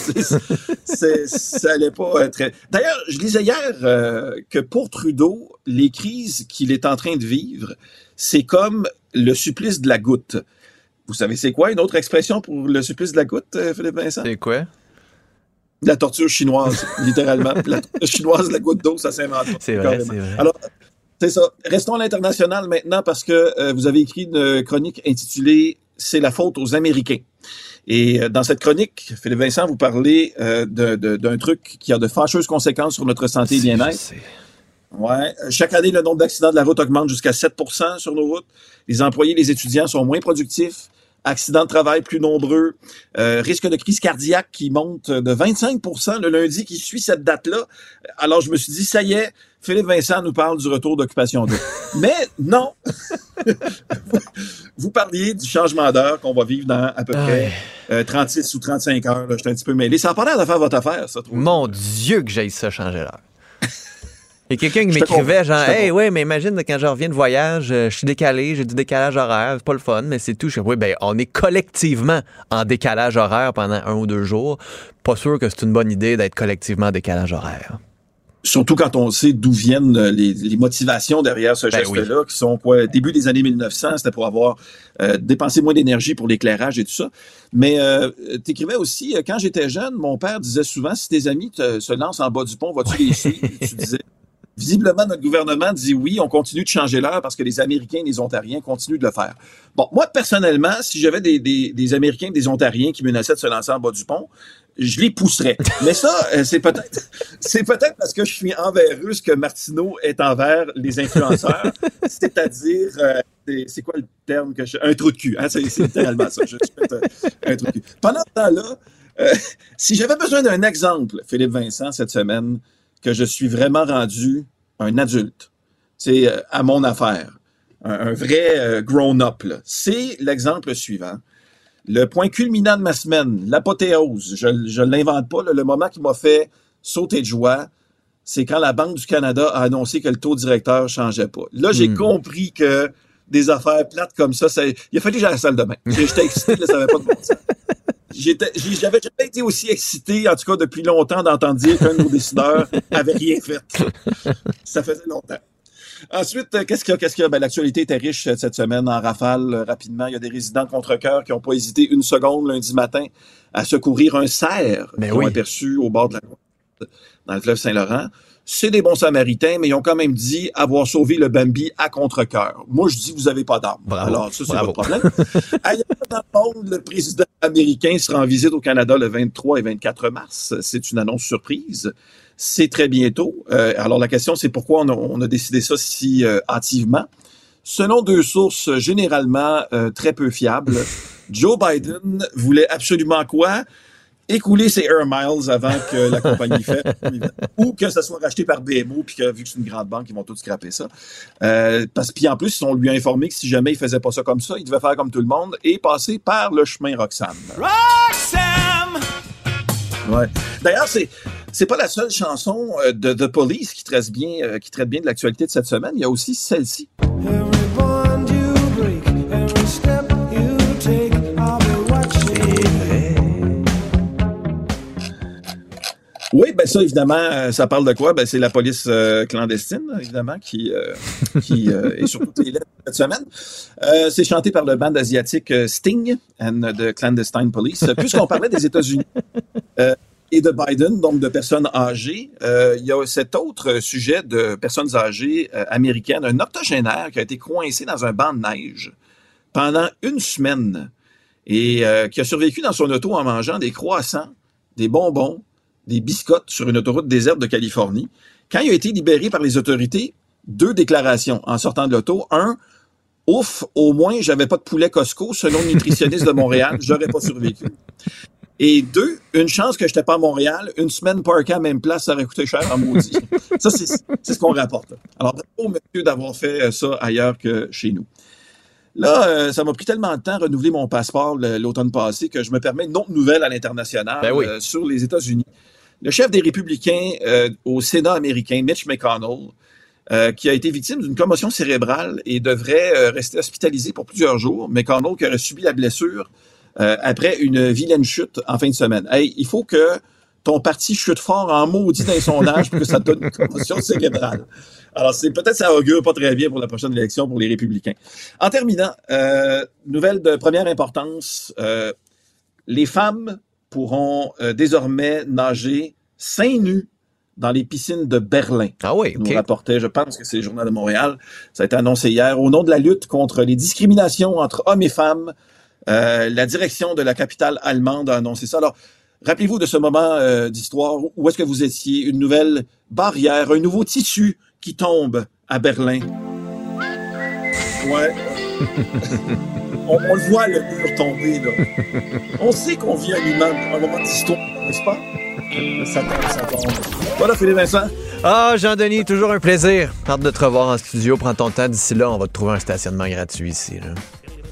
C'est- ça allait pas euh, très. D'ailleurs, je lisais hier euh, que pour Trudeau, les crises qu'il est en train de vivre, c'est comme le supplice de la goutte. Vous savez, c'est quoi une autre expression pour le supplice de la goutte, euh, Philippe Vincent? C'est quoi? La torture chinoise, littéralement. la torture chinoise, la goutte d'eau, ça s'invente. C'est vrai, c'est vrai. Alors, c'est ça. Restons à l'international maintenant parce que euh, vous avez écrit une chronique intitulée C'est la faute aux Américains. Et euh, dans cette chronique, Philippe Vincent, vous parlez euh, d'un truc qui a de fâcheuses conséquences sur notre santé et bien-être. Ouais. Chaque année, le nombre d'accidents de la route augmente jusqu'à 7% sur nos routes. Les employés, les étudiants sont moins productifs. Accidents de travail plus nombreux. Euh, risque de crise cardiaque qui monte de 25% le lundi qui suit cette date-là. Alors, je me suis dit, ça y est, Philippe Vincent nous parle du retour d'occupation double. Mais non! Vous parliez du changement d'heure qu'on va vivre dans à peu près euh, 36 ou 35 heures. Suis un petit peu mêlé. Ça n'a pas l'air de faire votre affaire, ça, trop. Mon Dieu que j'aille ça changer l'heure. Il y a quelqu'un qui m'écrivait genre Hey ouais mais imagine quand je reviens de voyage, euh, je suis décalé, j'ai du décalage horaire, c'est pas le fun, mais c'est tout. Je dis, oui, ben on est collectivement en décalage horaire pendant un ou deux jours. Pas sûr que c'est une bonne idée d'être collectivement en décalage horaire. Surtout quand on sait d'où viennent euh, les, les motivations derrière ce Ben geste-là, qui sont quoi, début des années 1900, c'était pour avoir euh, dépensé moins d'énergie pour l'éclairage et tout ça. Mais euh, t'écrivais aussi, euh, quand j'étais jeune, mon père disait souvent, si tes amis te- se lancent en bas du pont, vas-tu les suivre? Tu disais, visiblement, notre gouvernement dit oui, on continue de changer l'heure parce que les Américains et les Ontariens continuent de le faire. Bon, moi, personnellement, si j'avais des, des, des Américains et des Ontariens qui menaçaient de se lancer en bas du pont, je les pousserais. Mais ça, euh, c'est peut-être, c'est peut-être parce que je suis envers eux ce que Martineau est envers les influenceurs. C'est-à-dire, euh, c'est, quoi le terme que je, un trou de cul, hein? C'est, littéralement ça. Un, trou de cul. Pendant ce temps-là, euh, si j'avais besoin d'un exemple, Philippe Vincent, cette semaine, que je suis vraiment rendu un adulte, c'est euh, à mon affaire, un, vrai grown-up, c'est l'exemple suivant. Le point culminant de ma semaine, l'apothéose, je ne l'invente pas, là, le moment qui m'a fait sauter de joie, c'est quand la Banque du Canada a annoncé que le taux directeur changeait pas. Là, j'ai Hmm. compris que des affaires plates comme ça, ça il a fallu que j'aille à la salle de bain. J'étais excité, là, ça n'avait pas de bon J'avais jamais été aussi excité, en tout cas depuis longtemps, d'entendre dire qu'un de nos décideurs avait rien fait. Ça faisait longtemps. Ensuite, euh, qu'est-ce qu'il y a? Qu'est-ce qu'il y a? Ben, l'actualité était riche euh, cette semaine en rafale, euh, rapidement. Il y a des résidents de contre-cœur qui n'ont pas hésité une seconde lundi matin à secourir un cerf Ben qu'ils ont oui. aperçu au bord de la côte, dans le fleuve Saint-Laurent. C'est des bons samaritains, mais ils ont quand même dit avoir sauvé le Bambi à contre-cœur. Moi, je dis, vous avez pas d'armes. Alors, ça, c'est Bravo. votre problème. Ailleurs dans le monde, le président américain sera en visite au Canada le 23 et 24 mars. C'est une annonce surprise. C'est très bientôt. Euh, alors, la question, c'est pourquoi on a, on a décidé ça si euh, hâtivement. Selon deux sources généralement euh, très peu fiables, Joe Biden voulait absolument quoi? Écouler ses Air Miles avant que la compagnie fait, ou que ça soit racheté par BMO, puis que vu que c'est une grande banque, ils vont tous scraper ça. Euh, parce puis en plus, on lui a informé que si jamais il faisait pas ça comme ça, il devait faire comme tout le monde et passer par le chemin Roxham. Roxham! Ouais. D'ailleurs, c'est c'est pas la seule chanson euh, de The Police qui traite bien euh, qui traite bien de l'actualité de cette semaine. Il y a aussi celle-ci. Oui, ben ça, évidemment, euh, ça parle de quoi? Ben, c'est la police euh, clandestine, évidemment, qui, euh, qui euh, est sur toutes les lettres cette semaine. C'est chanté par le band asiatique Sting and the Clandestine Police. Puisqu'on parlait des États-Unis et de Biden, donc de personnes âgées, euh, il y a cet autre sujet de personnes âgées euh, américaines, un octogénaire qui a été coincé dans un banc de neige pendant une semaine. et euh, qui a survécu dans son auto en mangeant des croissants, des bonbons, des biscottes sur une autoroute déserte de Californie. Quand il a été libéré par les autorités, deux déclarations en sortant de l'auto. Un, ouf, au moins, j'avais pas de poulet Costco, selon le nutritionniste de Montréal, j'aurais pas survécu. Et deux, une chance que j'étais pas à Montréal, une semaine parkée à la même place, ça aurait coûté cher en maudit. ça, c'est ce qu'on rapporte. Alors, bravo, monsieur, d'avoir fait euh, ça ailleurs que chez nous. Là, euh, ça m'a pris tellement de temps à renouveler mon passeport l'automne passé que je me permets une autre nouvelle à l'international Ben oui. euh, sur les États-Unis. Le chef des républicains euh, au Sénat américain, Mitch McConnell, qui a été victime d'une commotion cérébrale et devrait rester hospitalisé pour plusieurs jours. McConnell qui aurait subi la blessure euh, après une vilaine chute en fin de semaine. Hey, il faut que ton parti chute fort en maudit dans les sondages pour que ça te donne une commotion cérébrale. Alors, c'est peut-être ça augure pas très bien pour la prochaine élection pour les républicains. En terminant, euh, nouvelle de première importance, euh, les femmes pourront euh, désormais nager seins nus dans les piscines de Berlin. Ah oui, Nous rapportait, je pense que c'est le Journal de Montréal, ça a été annoncé hier, au nom de la lutte contre les discriminations entre hommes et femmes. Euh, la direction de la capitale allemande a annoncé ça. Alors, rappelez-vous de ce moment euh, d'histoire. Où est-ce que vous étiez? Une nouvelle barrière, un nouveau tissu qui tombe à Berlin. Ouais. on, on le voit, le mur tomber, là. On sait qu'on vit un moment, un moment d'histoire, n'est-ce pas? Ça tombe, ça tombe. Voilà, Philippe Vincent. Ah, Jean-Denis, toujours un plaisir. Hâte de te revoir en studio. Prends ton temps. D'ici là, on va te trouver un stationnement gratuit ici. là.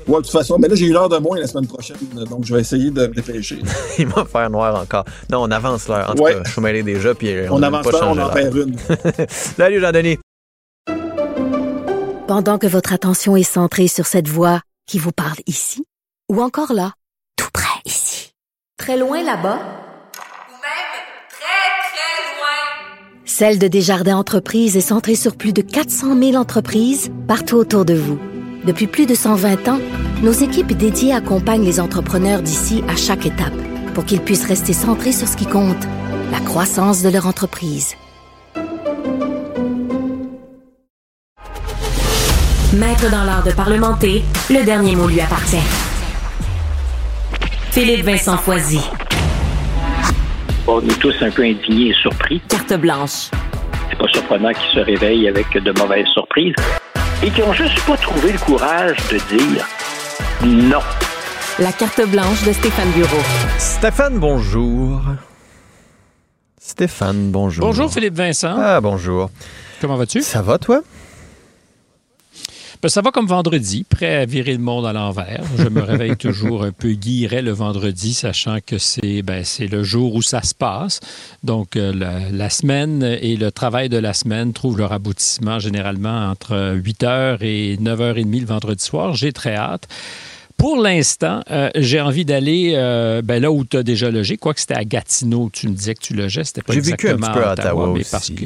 Ouais, de toute façon, mais là, j'ai une heure de moins la semaine prochaine, donc je vais essayer de me dépêcher. Il va faire noir encore. Non, on avance l'heure. En tout Ouais. cas, je suis mêlé déjà, puis on, On avance pas pas, on en l'heure. perd une. Salut, Jean-Denis. Pendant que votre attention est centrée sur cette voix qui vous parle ici, ou encore là, tout près ici, très loin là-bas, Ou même très, très loin. Celle de Desjardins Entreprises est centrée sur plus de 400 000 entreprises partout autour de vous. Depuis plus de 120 ans, nos équipes dédiées accompagnent les entrepreneurs d'ici à chaque étape pour qu'ils puissent rester centrés sur ce qui compte, la croissance de leur entreprise. Maître dans l'art de parlementer, le dernier mot lui appartient. Philippe Vincent Foisy. On est tous un peu indignés et surpris. Carte blanche. C'est pas surprenant qu'ils se réveillent avec de mauvaises surprises et qui ont juste pas trouvé le courage de dire non. La carte blanche de Stéphane Bureau. Stéphane, bonjour. Stéphane, bonjour. Bonjour Philippe Vincent. Ah, bonjour. Comment vas-tu? Ça va, toi? Ben, ça va comme vendredi, prêt à virer le monde à l'envers. Je me réveille toujours un peu guilleret le vendredi, sachant que c'est ben, le jour où ça se passe. Donc, euh, la, la semaine et le travail de la semaine trouvent leur aboutissement généralement entre 8h et 9h30 le vendredi soir. J'ai très hâte. Pour l'instant, euh, j'ai envie d'aller euh, ben, là où tu as déjà logé, quoique c'était à Gatineau, tu me disais que tu logeais, c'était pas J'ai vécu un exactement petit peu à Ottawa mais aussi. parce que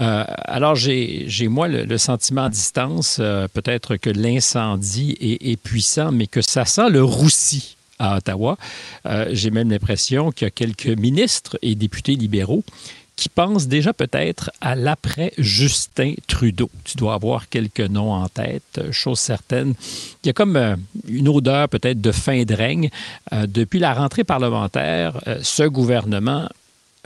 euh, alors, j'ai, moi le, sentiment à distance, euh, peut-être que l'incendie est, puissant, mais que ça sent le roussi à Ottawa. Euh, j'ai même l'impression qu'il y a quelques ministres et députés libéraux qui pensent déjà peut-être à l'après Justin Trudeau. Tu dois avoir quelques noms en tête, chose certaine. Il y a comme une odeur peut-être de fin de règne. Depuis la rentrée parlementaire, ce gouvernement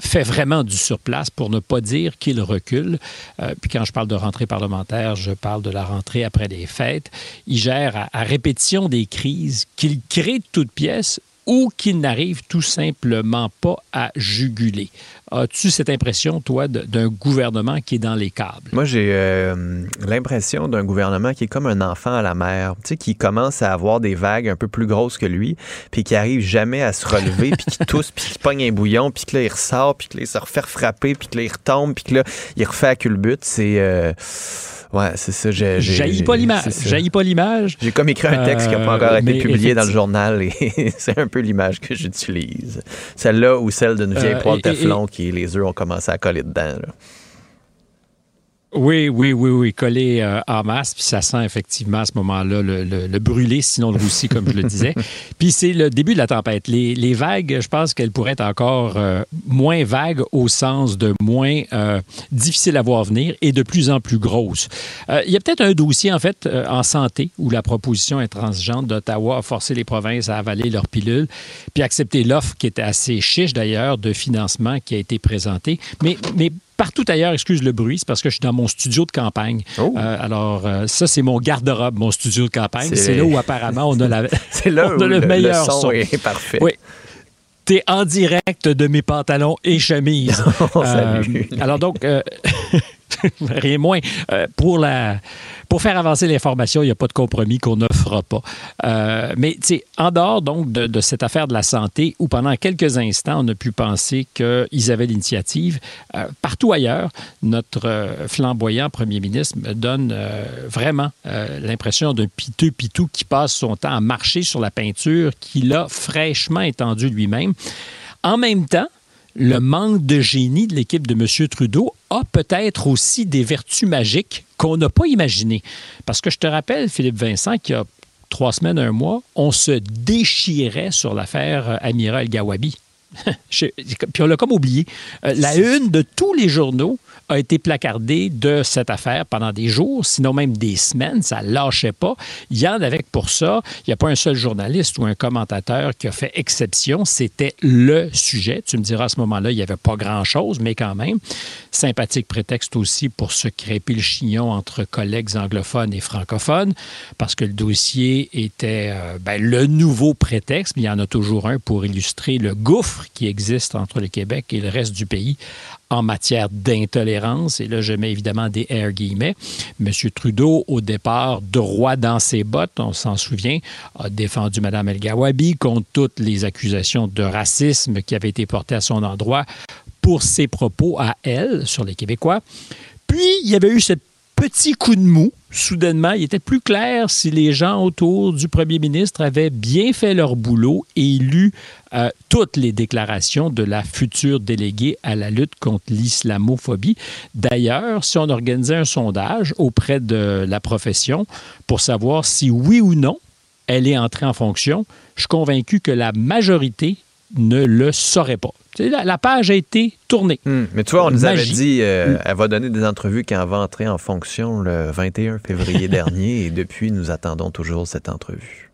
fait vraiment du surplace pour ne pas dire qu'il recule. Euh, puis quand je parle de rentrée parlementaire, je parle de la rentrée après les fêtes. Il gère à, à répétition des crises qu'il crée de toutes pièces ou qu'il n'arrive tout simplement pas à juguler. As-tu cette impression, toi, d'un gouvernement qui est dans les câbles? Moi, j'ai euh, l'impression d'un gouvernement qui est comme un enfant à la mer, tu sais, qui commence à avoir des vagues un peu plus grosses que lui, puis qui arrive jamais à se relever, puis qui tousse, puis qui pogne un bouillon, puis que là, il ressort, puis que là, il se refait frapper, puis que là, il retombe, puis que là, il refait à culbute. C'est... euh, Ouais, c'est ça. j'ai- Jaillit pas l'image. Jaillit pas l'image. J'ai comme écrit un texte qui n'a pas Euh, encore été mais publié dans le journal et c'est un peu l'image que j'utilise. Celle-là ou celle d'une vieille Euh, poêle et- et- Teflon qui les œufs ont commencé à coller dedans. là. Oui, oui, oui, oui, collé euh, en masse, puis ça sent effectivement à ce moment-là le, le, le brûlé, sinon le roussi, comme je le disais. Puis c'est le début de la tempête. Les, les vagues, je pense qu'elles pourraient être encore euh, moins vagues au sens de moins euh, difficiles à voir venir et de plus en plus grosses. Euh, il y a peut-être un dossier, en fait, en santé, où la proposition intransigeante d'Ottawa a forcé les provinces à avaler leurs pilules, puis accepter l'offre qui était assez chiche d'ailleurs de financement qui a été présentée. Mais, mais Partout ailleurs, excuse le bruit, c'est parce que je suis dans mon studio de campagne. Euh, alors, euh, ça, c'est mon garde-robe, mon studio de campagne. C'est- là où apparemment on a, la... C'est là on où a le, le- meilleur le son son. est parfait. Oui. T'es en direct de mes pantalons et chemises. Oh, salut. alors donc, euh, rien moins. Euh, pour, la, pour faire avancer l'information, il n'y a pas de compromis qu'on ne fera pas. Euh, mais en dehors donc de, cette affaire de la santé, où pendant quelques instants, on a pu penser qu'ils avaient l'initiative, euh, partout ailleurs, notre euh, flamboyant premier ministre donne euh, vraiment l'impression d'un piteux pitou qui passe son temps à marcher sur la peinture qu'il a fraîchement étendue lui-même. En même temps, le manque de génie de l'équipe de M. Trudeau a peut-être aussi des vertus magiques qu'on n'a pas imaginées. Parce que je te rappelle, Philippe Vincent, qu'il y a trois semaines, un mois, on se déchirait sur l'affaire euh, Amiral Gawabi. Je- Puis on l'a comme oublié. Euh, la une de tous les journaux a été placardée de cette affaire pendant des jours, sinon même des semaines. Ça lâchait pas. Il y en avait pour ça. Il n'y a pas un seul journaliste ou un commentateur qui a fait exception. C'était le sujet. Tu me diras à ce moment-là, il n'y avait pas grand-chose, mais quand même. Sympathique prétexte aussi pour se crêper le chignon entre collègues anglophones et francophones, parce que le dossier était euh, ben, le nouveau prétexte, mais il y en a toujours un pour illustrer le gouffre qui existe entre le Québec et le reste du pays en matière d'intolérance. Et là, je mets évidemment des air guillemets. M. Trudeau, au départ, droit dans ses bottes, on s'en souvient, a défendu Mme El Gawabi contre toutes les accusations de racisme qui avaient été portées à son endroit pour ses propos à elle sur les Québécois. Puis, il y avait eu ce petit coup de mou. Soudainement, il était plus clair si les gens autour du premier ministre avaient bien fait leur boulot et lu euh, toutes les déclarations de la future déléguée à la lutte contre l'islamophobie. D'ailleurs, si on organisait un sondage auprès de la profession pour savoir si oui ou non elle est entrée en fonction, je suis convaincu que la majorité ne le saurait pas. La, la page a été tournée. Mais tu vois, on nous avait Magie. dit, euh, elle va donner des entrevues quand elle va entrer en fonction le 21 février dernier, et depuis, nous attendons toujours cette entrevue.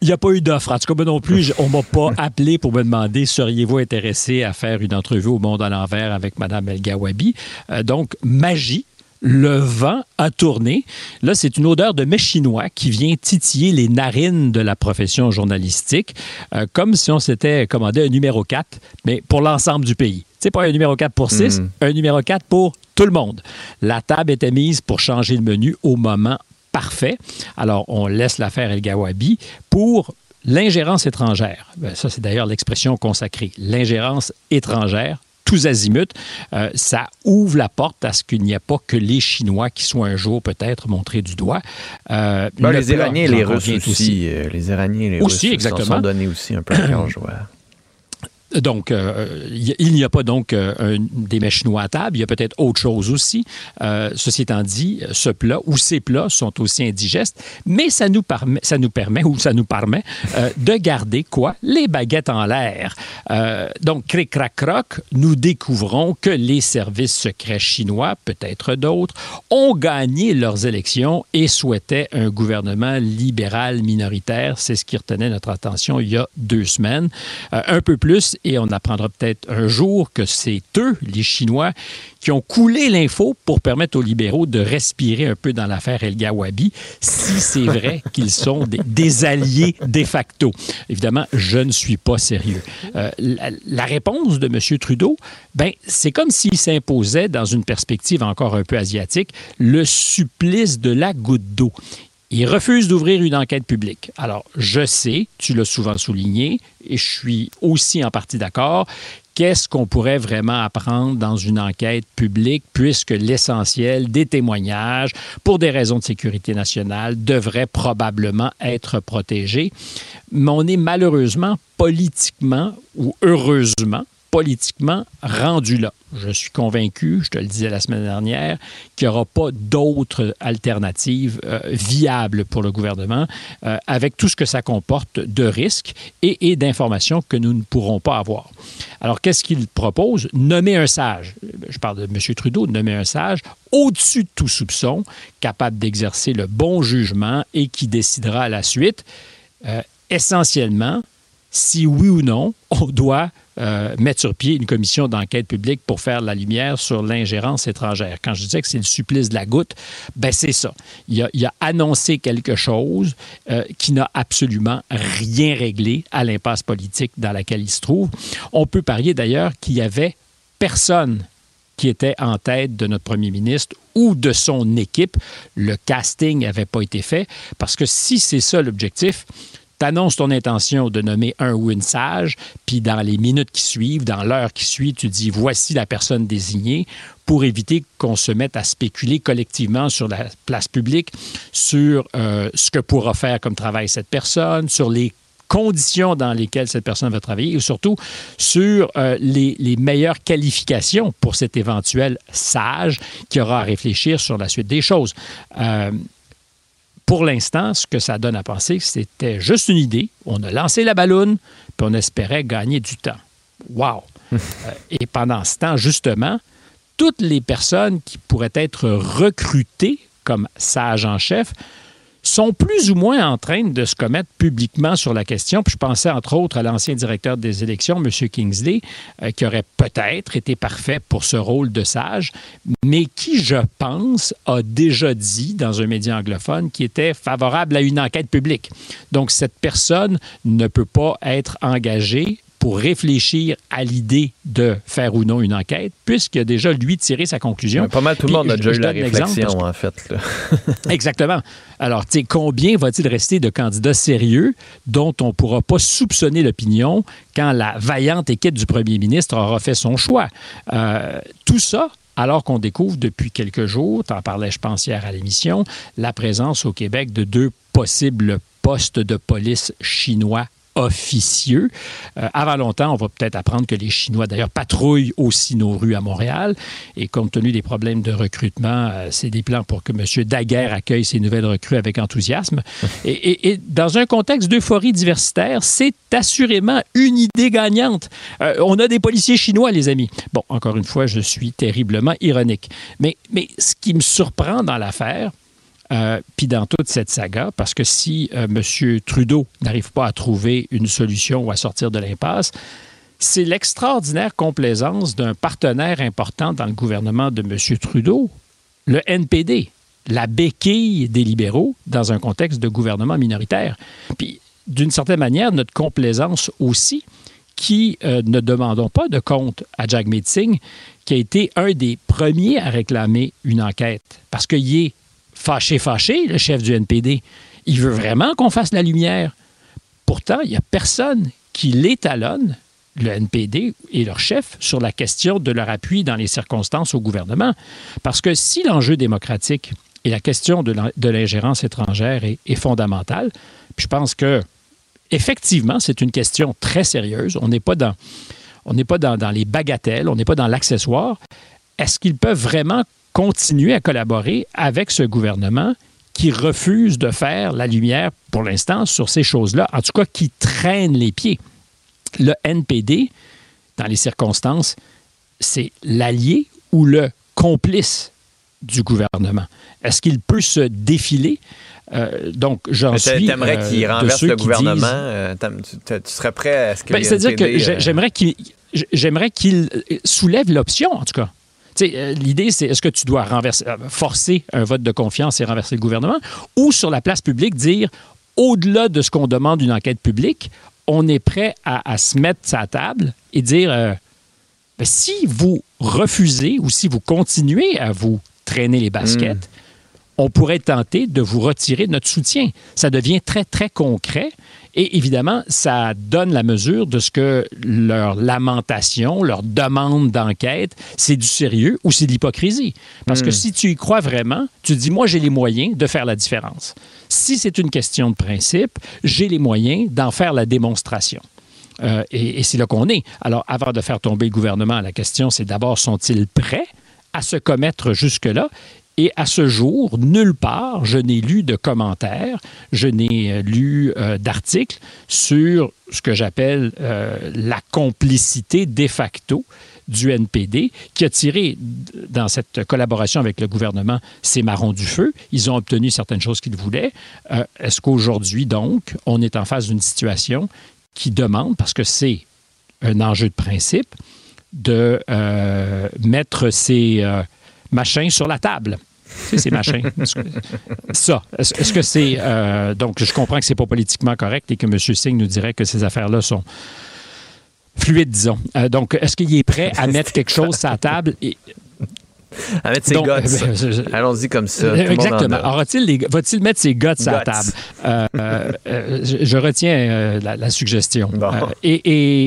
Il n'y a pas eu d'offre. En tout cas, moi non plus, on ne m'a pas appelé pour me demander seriez-vous intéressé à faire une entrevue au Monde à l'envers avec Mme El Gawabi? Euh, donc, magie. Le vent a tourné. Là, c'est une odeur de mets chinois qui vient titiller les narines de la profession journalistique, euh, comme si on s'était commandé un numéro 4, mais pour l'ensemble du pays. C'est pas un numéro 4 pour 6, Mhm. un numéro 4 pour tout le monde. La table était mise pour changer le menu au moment parfait. Alors, on laisse l'affaire El Gawabi pour l'ingérence étrangère. Ben, ça, c'est d'ailleurs l'expression consacrée. L'ingérence étrangère, tous azimuts, euh, ça ouvre la porte à ce qu'il n'y a pas que les Chinois qui soient un jour peut-être montrés du doigt. Euh, Ben, le les Iraniens et les Russes aussi. euh, les Iraniens et les Aussi, Russes exactement. sont donnés aussi un peu à. Donc, euh, il n'y a pas donc euh, un- des mets chinois à table. Il y a peut-être autre chose aussi. Euh, ceci étant dit, ce plat ou ces plats sont aussi indigestes, mais ça nous permet, ça nous permet ou ça nous permet de garder quoi? Les baguettes en l'air. Donc, cric crac croc, nous découvrons que les services secrets chinois, peut-être d'autres, ont gagné leurs élections et souhaitaient un gouvernement libéral minoritaire. C'est ce qui retenait notre attention il y a deux semaines. Un peu plus, et on apprendra peut-être un jour que c'est eux, les Chinois, qui ont coulé l'info pour permettre aux libéraux de respirer un peu dans l'affaire El Gawabi, si c'est vrai qu'ils sont des, des alliés de facto. Évidemment, je ne suis pas sérieux. Euh, la, la réponse de M. Trudeau, ben, c'est comme s'il s'imposait, dans une perspective encore un peu asiatique, le supplice de la goutte d'eau. Il refuse d'ouvrir une enquête publique. Alors, je sais, tu l'as souvent souligné, et je suis aussi en partie d'accord. Qu'est-ce qu'on pourrait vraiment apprendre dans une enquête publique, puisque l'essentiel des témoignages, pour des raisons de sécurité nationale, devrait probablement être protégé. Mais on est malheureusement, politiquement ou heureusement, politiquement rendu là. Je suis convaincu, je te le disais la semaine dernière, qu'il n'y aura pas d'autres alternatives euh, viables pour le gouvernement euh, avec tout ce que ça comporte de risques et, d'informations que nous ne pourrons pas avoir. Alors, qu'est-ce qu'il propose? Nommer un sage. Je parle de M. Trudeau, nommer un sage au-dessus de tout soupçon, capable d'exercer le bon jugement et qui décidera à la suite, euh, essentiellement, si oui ou non, on doit euh, mettre sur pied une commission d'enquête publique pour faire la lumière sur l'ingérence étrangère. Quand je disais que c'est le supplice de la goutte, ben c'est ça. Il a, annoncé quelque chose euh, qui n'a absolument rien réglé à l'impasse politique dans laquelle il se trouve. On peut parier d'ailleurs qu'il y avait personne qui était en tête de notre premier ministre ou de son équipe. Le casting n'avait pas été fait parce que si c'est ça l'objectif, t'annonces ton intention de nommer un ou une sage, puis dans les minutes qui suivent, dans l'heure qui suit, tu dis voici la personne désignée pour éviter qu'on se mette à spéculer collectivement sur la place publique, sur euh, ce que pourra faire comme travail cette personne, sur les conditions dans lesquelles cette personne va travailler et surtout sur euh, les, les, meilleures qualifications pour cet éventuel sage qui aura à réfléchir sur la suite des choses. Euh, pour l'instant, ce que ça donne à penser, c'était juste une idée. On a lancé la balloune, puis on espérait gagner du temps. Wow! et pendant ce temps, justement, toutes les personnes qui pourraient être recrutées comme sages en chef sont plus ou moins en train de se commettre publiquement sur la question. Puis je pensais entre autres à l'ancien directeur des élections, M. Kingsley, euh, qui aurait peut-être été parfait pour ce rôle de sage, mais qui, je pense, a déjà dit dans un média anglophone qu'il était favorable à une enquête publique. Donc cette personne ne peut pas être engagée pour réfléchir à l'idée de faire ou non une enquête, puisqu'il a déjà, lui, tiré sa conclusion. Mais pas mal tout le monde a déjà eu la réflexion, en fait. Exactement. Alors, tu sais, combien va-t-il rester de candidats sérieux dont on ne pourra pas soupçonner l'opinion quand la vaillante équipe du premier ministre aura fait son choix? Euh, tout ça, alors qu'on découvre depuis quelques jours, t'en parlais, je pense, hier à l'émission, la présence au Québec de deux possibles postes de police chinois officieux. Euh, avant longtemps, on va peut-être apprendre que les Chinois, d'ailleurs, patrouillent aussi nos rues à Montréal. Et compte tenu des problèmes de recrutement, euh, c'est des plans pour que M. Daguerre accueille ces nouvelles recrues avec enthousiasme. Et, dans un contexte d'euphorie diversitaire, c'est assurément une idée gagnante. Euh, on a des policiers chinois, les amis. Bon, encore une fois, je suis terriblement ironique. Mais, mais ce qui me surprend dans l'affaire, euh, puis dans toute cette saga, parce que si euh, M. Trudeau n'arrive pas à trouver une solution ou à sortir de l'impasse, c'est l'extraordinaire complaisance d'un partenaire important dans le gouvernement de M. Trudeau, le NPD, la béquille des libéraux dans un contexte de gouvernement minoritaire. Puis, d'une certaine manière, notre complaisance aussi, qui euh, ne demandons pas de compte à Jagmeet Singh, qui a été un des premiers à réclamer une enquête, parce qu'il est fâché, fâché, le chef du NPD. Il veut vraiment qu'on fasse la lumière. Pourtant, il n'y a personne qui l'étalonne, le NPD et leur chef, sur la question de leur appui dans les circonstances au gouvernement. Parce que si l'enjeu démocratique et la question de l'ingérence étrangère est, fondamentale, puis je pense que effectivement, c'est une question très sérieuse. On n'est pas dans, on pas dans les bagatelles, on n'est pas dans l'accessoire. Est-ce qu'ils peuvent vraiment continuer à collaborer avec ce gouvernement qui refuse de faire la lumière pour l'instant sur ces choses-là, en tout cas qui traîne les pieds. Le NPD, dans les circonstances, c'est l'allié ou le complice du gouvernement. Est-ce qu'il peut se défiler? Euh, donc, j'en suis. T'aimerais euh, qu'il renverse le gouvernement? Disent... Euh, tu, tu, serais prêt à ce que. Ben, C'est-à-dire que j'aimerais qu'il j'aimerais qu'il soulève l'option, en tout cas. L'idée, c'est est-ce que tu dois renverser, forcer un vote de confiance et renverser le gouvernement ou sur la place publique dire au-delà de ce qu'on demande d'une enquête publique, on est prêt à, se mettre à table et dire euh, ben, si vous refusez ou si vous continuez à vous traîner les baskets, mm. On pourrait tenter de vous retirer notre soutien. Ça devient très, très concret. Et évidemment, ça donne la mesure de ce que leur lamentation, leur demande d'enquête, c'est du sérieux ou c'est de l'hypocrisie. Parce mmh. que si tu y crois vraiment, tu dis, moi, j'ai les moyens de faire la différence. Si c'est une question de principe, j'ai les moyens d'en faire la démonstration. Euh, et et c'est là qu'on est. Alors, avant de faire tomber le gouvernement, la question, c'est d'abord, sont-ils prêts à se commettre jusque-là? Et à ce jour, nulle part, je n'ai lu de commentaires, je n'ai euh, lu euh, d'articles sur ce que j'appelle euh, la complicité de facto du NPD, qui a tiré dans cette collaboration avec le gouvernement ses marrons du feu. Ils ont obtenu certaines choses qu'ils voulaient. Euh, Est-ce qu'aujourd'hui, donc, on est en face d'une situation qui demande, parce que c'est un enjeu de principe, de mettre ces machins sur la table? Tu sais, ces machins. Ça. Est-ce que c'est. euh, donc, je comprends que c'est pas politiquement correct et que M. Singh nous dirait que ces affaires-là sont fluides, disons. Euh, donc, est-ce qu'il est prêt à mettre quelque chose sur la table? Et, À mettre ses Donc, guts. euh, je- Allons-y comme ça. Tout Exactement. Aura-t-il Va-t-il mettre ses guts à la table? Euh, euh, euh, je, je retiens euh, la, la suggestion. Et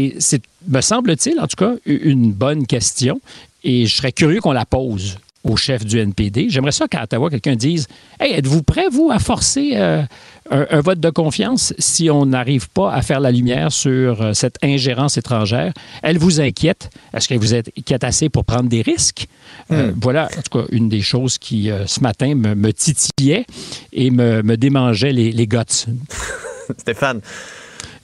et c'est, me semble-t-il, en tout cas, une bonne question. Et je serais curieux qu'on la pose au chef du NPD. J'aimerais ça qu'à Ottawa, quelqu'un dise Hey, êtes-vous prêt, vous, à forcer euh, un, un vote de confiance si on n'arrive pas à faire la lumière sur euh, cette ingérence étrangère? Elle vous inquiète? Est-ce qu'elle vous inquiète assez pour prendre des risques? Euh, Voilà, en tout cas, une des choses qui, ce matin, me, me titillait et me, me démangeait les, les guts. Stéphane,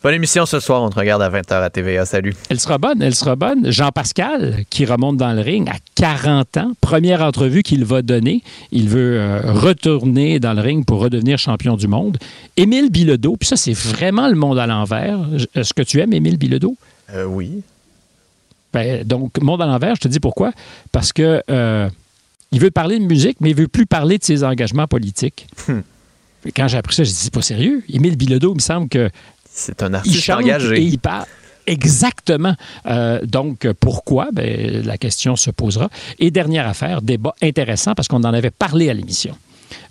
bonne émission ce soir. On te regarde à 20h à TVA. Salut. Elle sera bonne, elle sera bonne. Jean-Pascal, qui remonte dans le ring à 40 ans, première entrevue qu'il va donner. Il veut euh, retourner dans le ring pour redevenir champion du monde. Émile Bilodeau, puis ça, c'est vraiment le monde à l'envers. Est-ce que tu aimes Émile Bilodeau? Euh, oui. Ben, donc, monde à l'envers, je te dis pourquoi. Parce que euh, il veut parler de musique, mais il veut plus parler de ses engagements politiques. Puis Quand j'ai appris ça, j'ai dit, c'est pas sérieux. Émile Bilodeau, il me semble que C'est un il artiste chante engagé. et il parle. Exactement. Euh, donc, pourquoi? Ben, la question se posera. Et dernière affaire, débat intéressant parce qu'on en avait parlé à l'émission.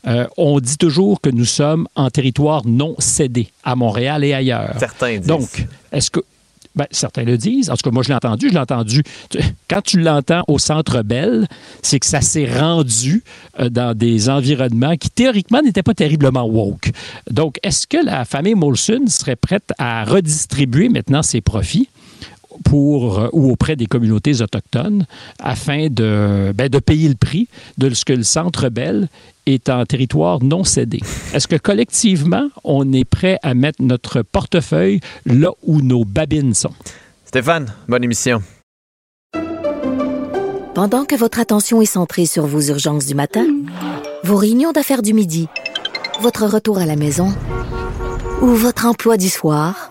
Euh, on dit toujours que nous sommes en territoire non cédé à Montréal et ailleurs. Certains disent. Donc, est-ce que. Ben, certains le disent. En tout cas, moi, je l'ai entendu. Je l'ai entendu. Quand tu l'entends au Centre Bell, c'est que ça s'est rendu euh, dans des environnements qui, théoriquement, n'étaient pas terriblement woke. Donc, est-ce que la famille Molson serait prête à redistribuer maintenant ses profits? Pour euh, ou auprès des communautés autochtones afin de, ben, de payer le prix de ce que le Centre Bell est en territoire non cédé. Est-ce que collectivement, on est prêt à mettre notre portefeuille là où nos babines sont? Stéphane, bonne émission. Pendant que votre attention est centrée sur vos urgences du matin, vos réunions d'affaires du midi, votre retour à la maison ou votre emploi du soir,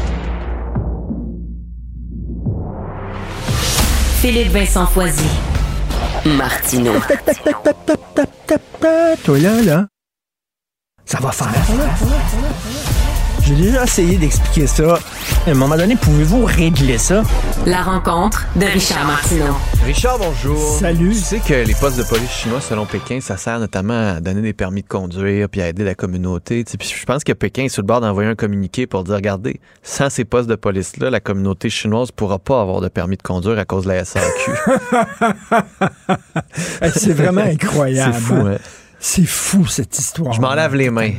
Philippe Vincent Foisy. Martino. Toi là, là, ça va faire. J'ai déjà essayé d'expliquer ça. À un moment donné, pouvez-vous régler ça? La rencontre de Richard Martineau. Richard, bonjour. Salut. Tu sais que les postes de police chinois, selon Pékin, ça sert notamment à donner des permis de conduire puis à aider la communauté. Tu sais, puis je pense que Pékin est sur le bord d'envoyer un communiqué pour dire regardez, sans ces postes de police-là, la communauté chinoise pourra pas avoir de permis de conduire à cause de la SAQ. C'est vraiment incroyable. C'est fou, hein? hein? C'est fou, cette histoire. Je m'en lave les mains.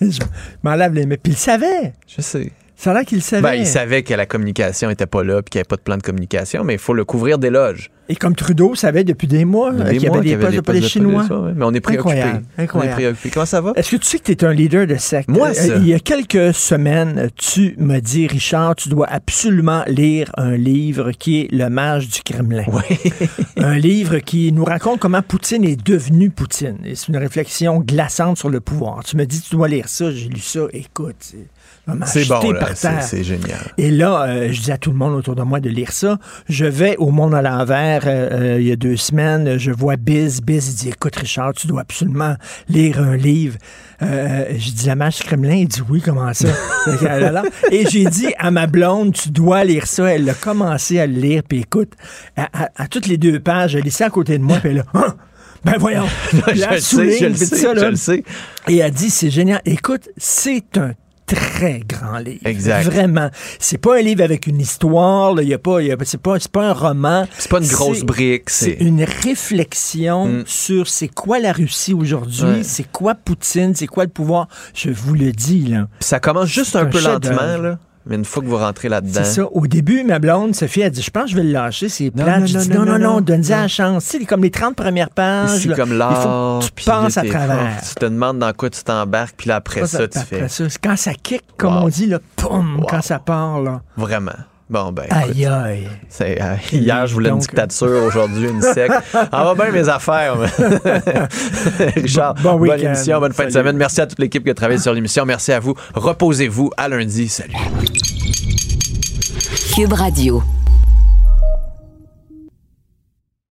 Je m'en lave les mains. Puis il savait. Je sais. Ça a l'air qu'il savait. Ben, il savait que la communication était pas là puis qu'il n'y avait pas de plan de communication, mais il faut le couvrir d'éloges. Et comme Trudeau savait depuis des mois qu'il y avait des postes de police chinois. Mais on est préoccupé. Incroyable. Comment ça va? Est-ce que tu sais que tu es un leader de secte? Moi, Euh. Il y a quelques semaines, tu m'as dit, Richard, tu dois absolument lire un livre qui est Le Mage du Kremlin. un livre qui nous raconte comment Poutine est devenu Poutine. Et c'est une réflexion glaçante sur le pouvoir. Tu me dis, tu dois lire ça. J'ai lu ça. Écoute, c'est bon, C'est génial. Et là, euh, je dis à tout le monde autour de moi de lire ça. Je vais au Monde à l'envers euh, euh, il y a deux semaines. Je vois Biz. Biz il dit Écoute, Richard, tu dois absolument lire un livre. Euh, j'ai dit La marche Kremlin. Il dit Oui, comment ça? Là, Et j'ai dit à ma blonde Tu dois lire ça. Elle a commencé à le lire. Puis écoute, à, à- à toutes les deux pages, elle est ici à côté de moi. Puis elle a Hein? Ben voyons. Je le sais, souligne, je le sais, ça, là. je le sais. Et elle dit, c'est génial. Écoute, c'est un très grand livre. Exact. Vraiment. C'est pas un livre avec une histoire, là. Il y a pas, il y a- c'est pas, c'est pas un roman. C'est pas une grosse brique, C'est c'est- une réflexion sur c'est quoi la Russie aujourd'hui, Ouais. c'est quoi Poutine, c'est quoi le pouvoir. Je vous le dis, là. Puis ça commence juste un un peu lentement, là. Mais une fois que vous rentrez là-dedans. C'est ça. Au début, ma blonde, Sophie, a dit, je pense que je vais le lâcher, c'est Non, plate. non, non, dit, non, non, non, non, non, non. donne-y la chance. Sais, comme les 30 premières pages. C'est là, comme Il faut l'art. que tu penses à travers. Tu te demandes dans quoi tu t'embarques, puis là, après ça, tu après fais. ça, c'est quand ça kick, comme on dit, là, poum, quand ça part, là. Vraiment. Bon, ben. écoute, Aïe, aïe. c'est, euh, hier, je voulais une Donc, dictature, aujourd'hui, une sec. Ah, va bien mes affaires. mais- Richard, Bon- bon bonne émission, bonne fin de semaine. Merci à toute l'équipe qui a travaillé sur l'émission. Merci à vous. Reposez-vous. À lundi. Salut. Cube Radio.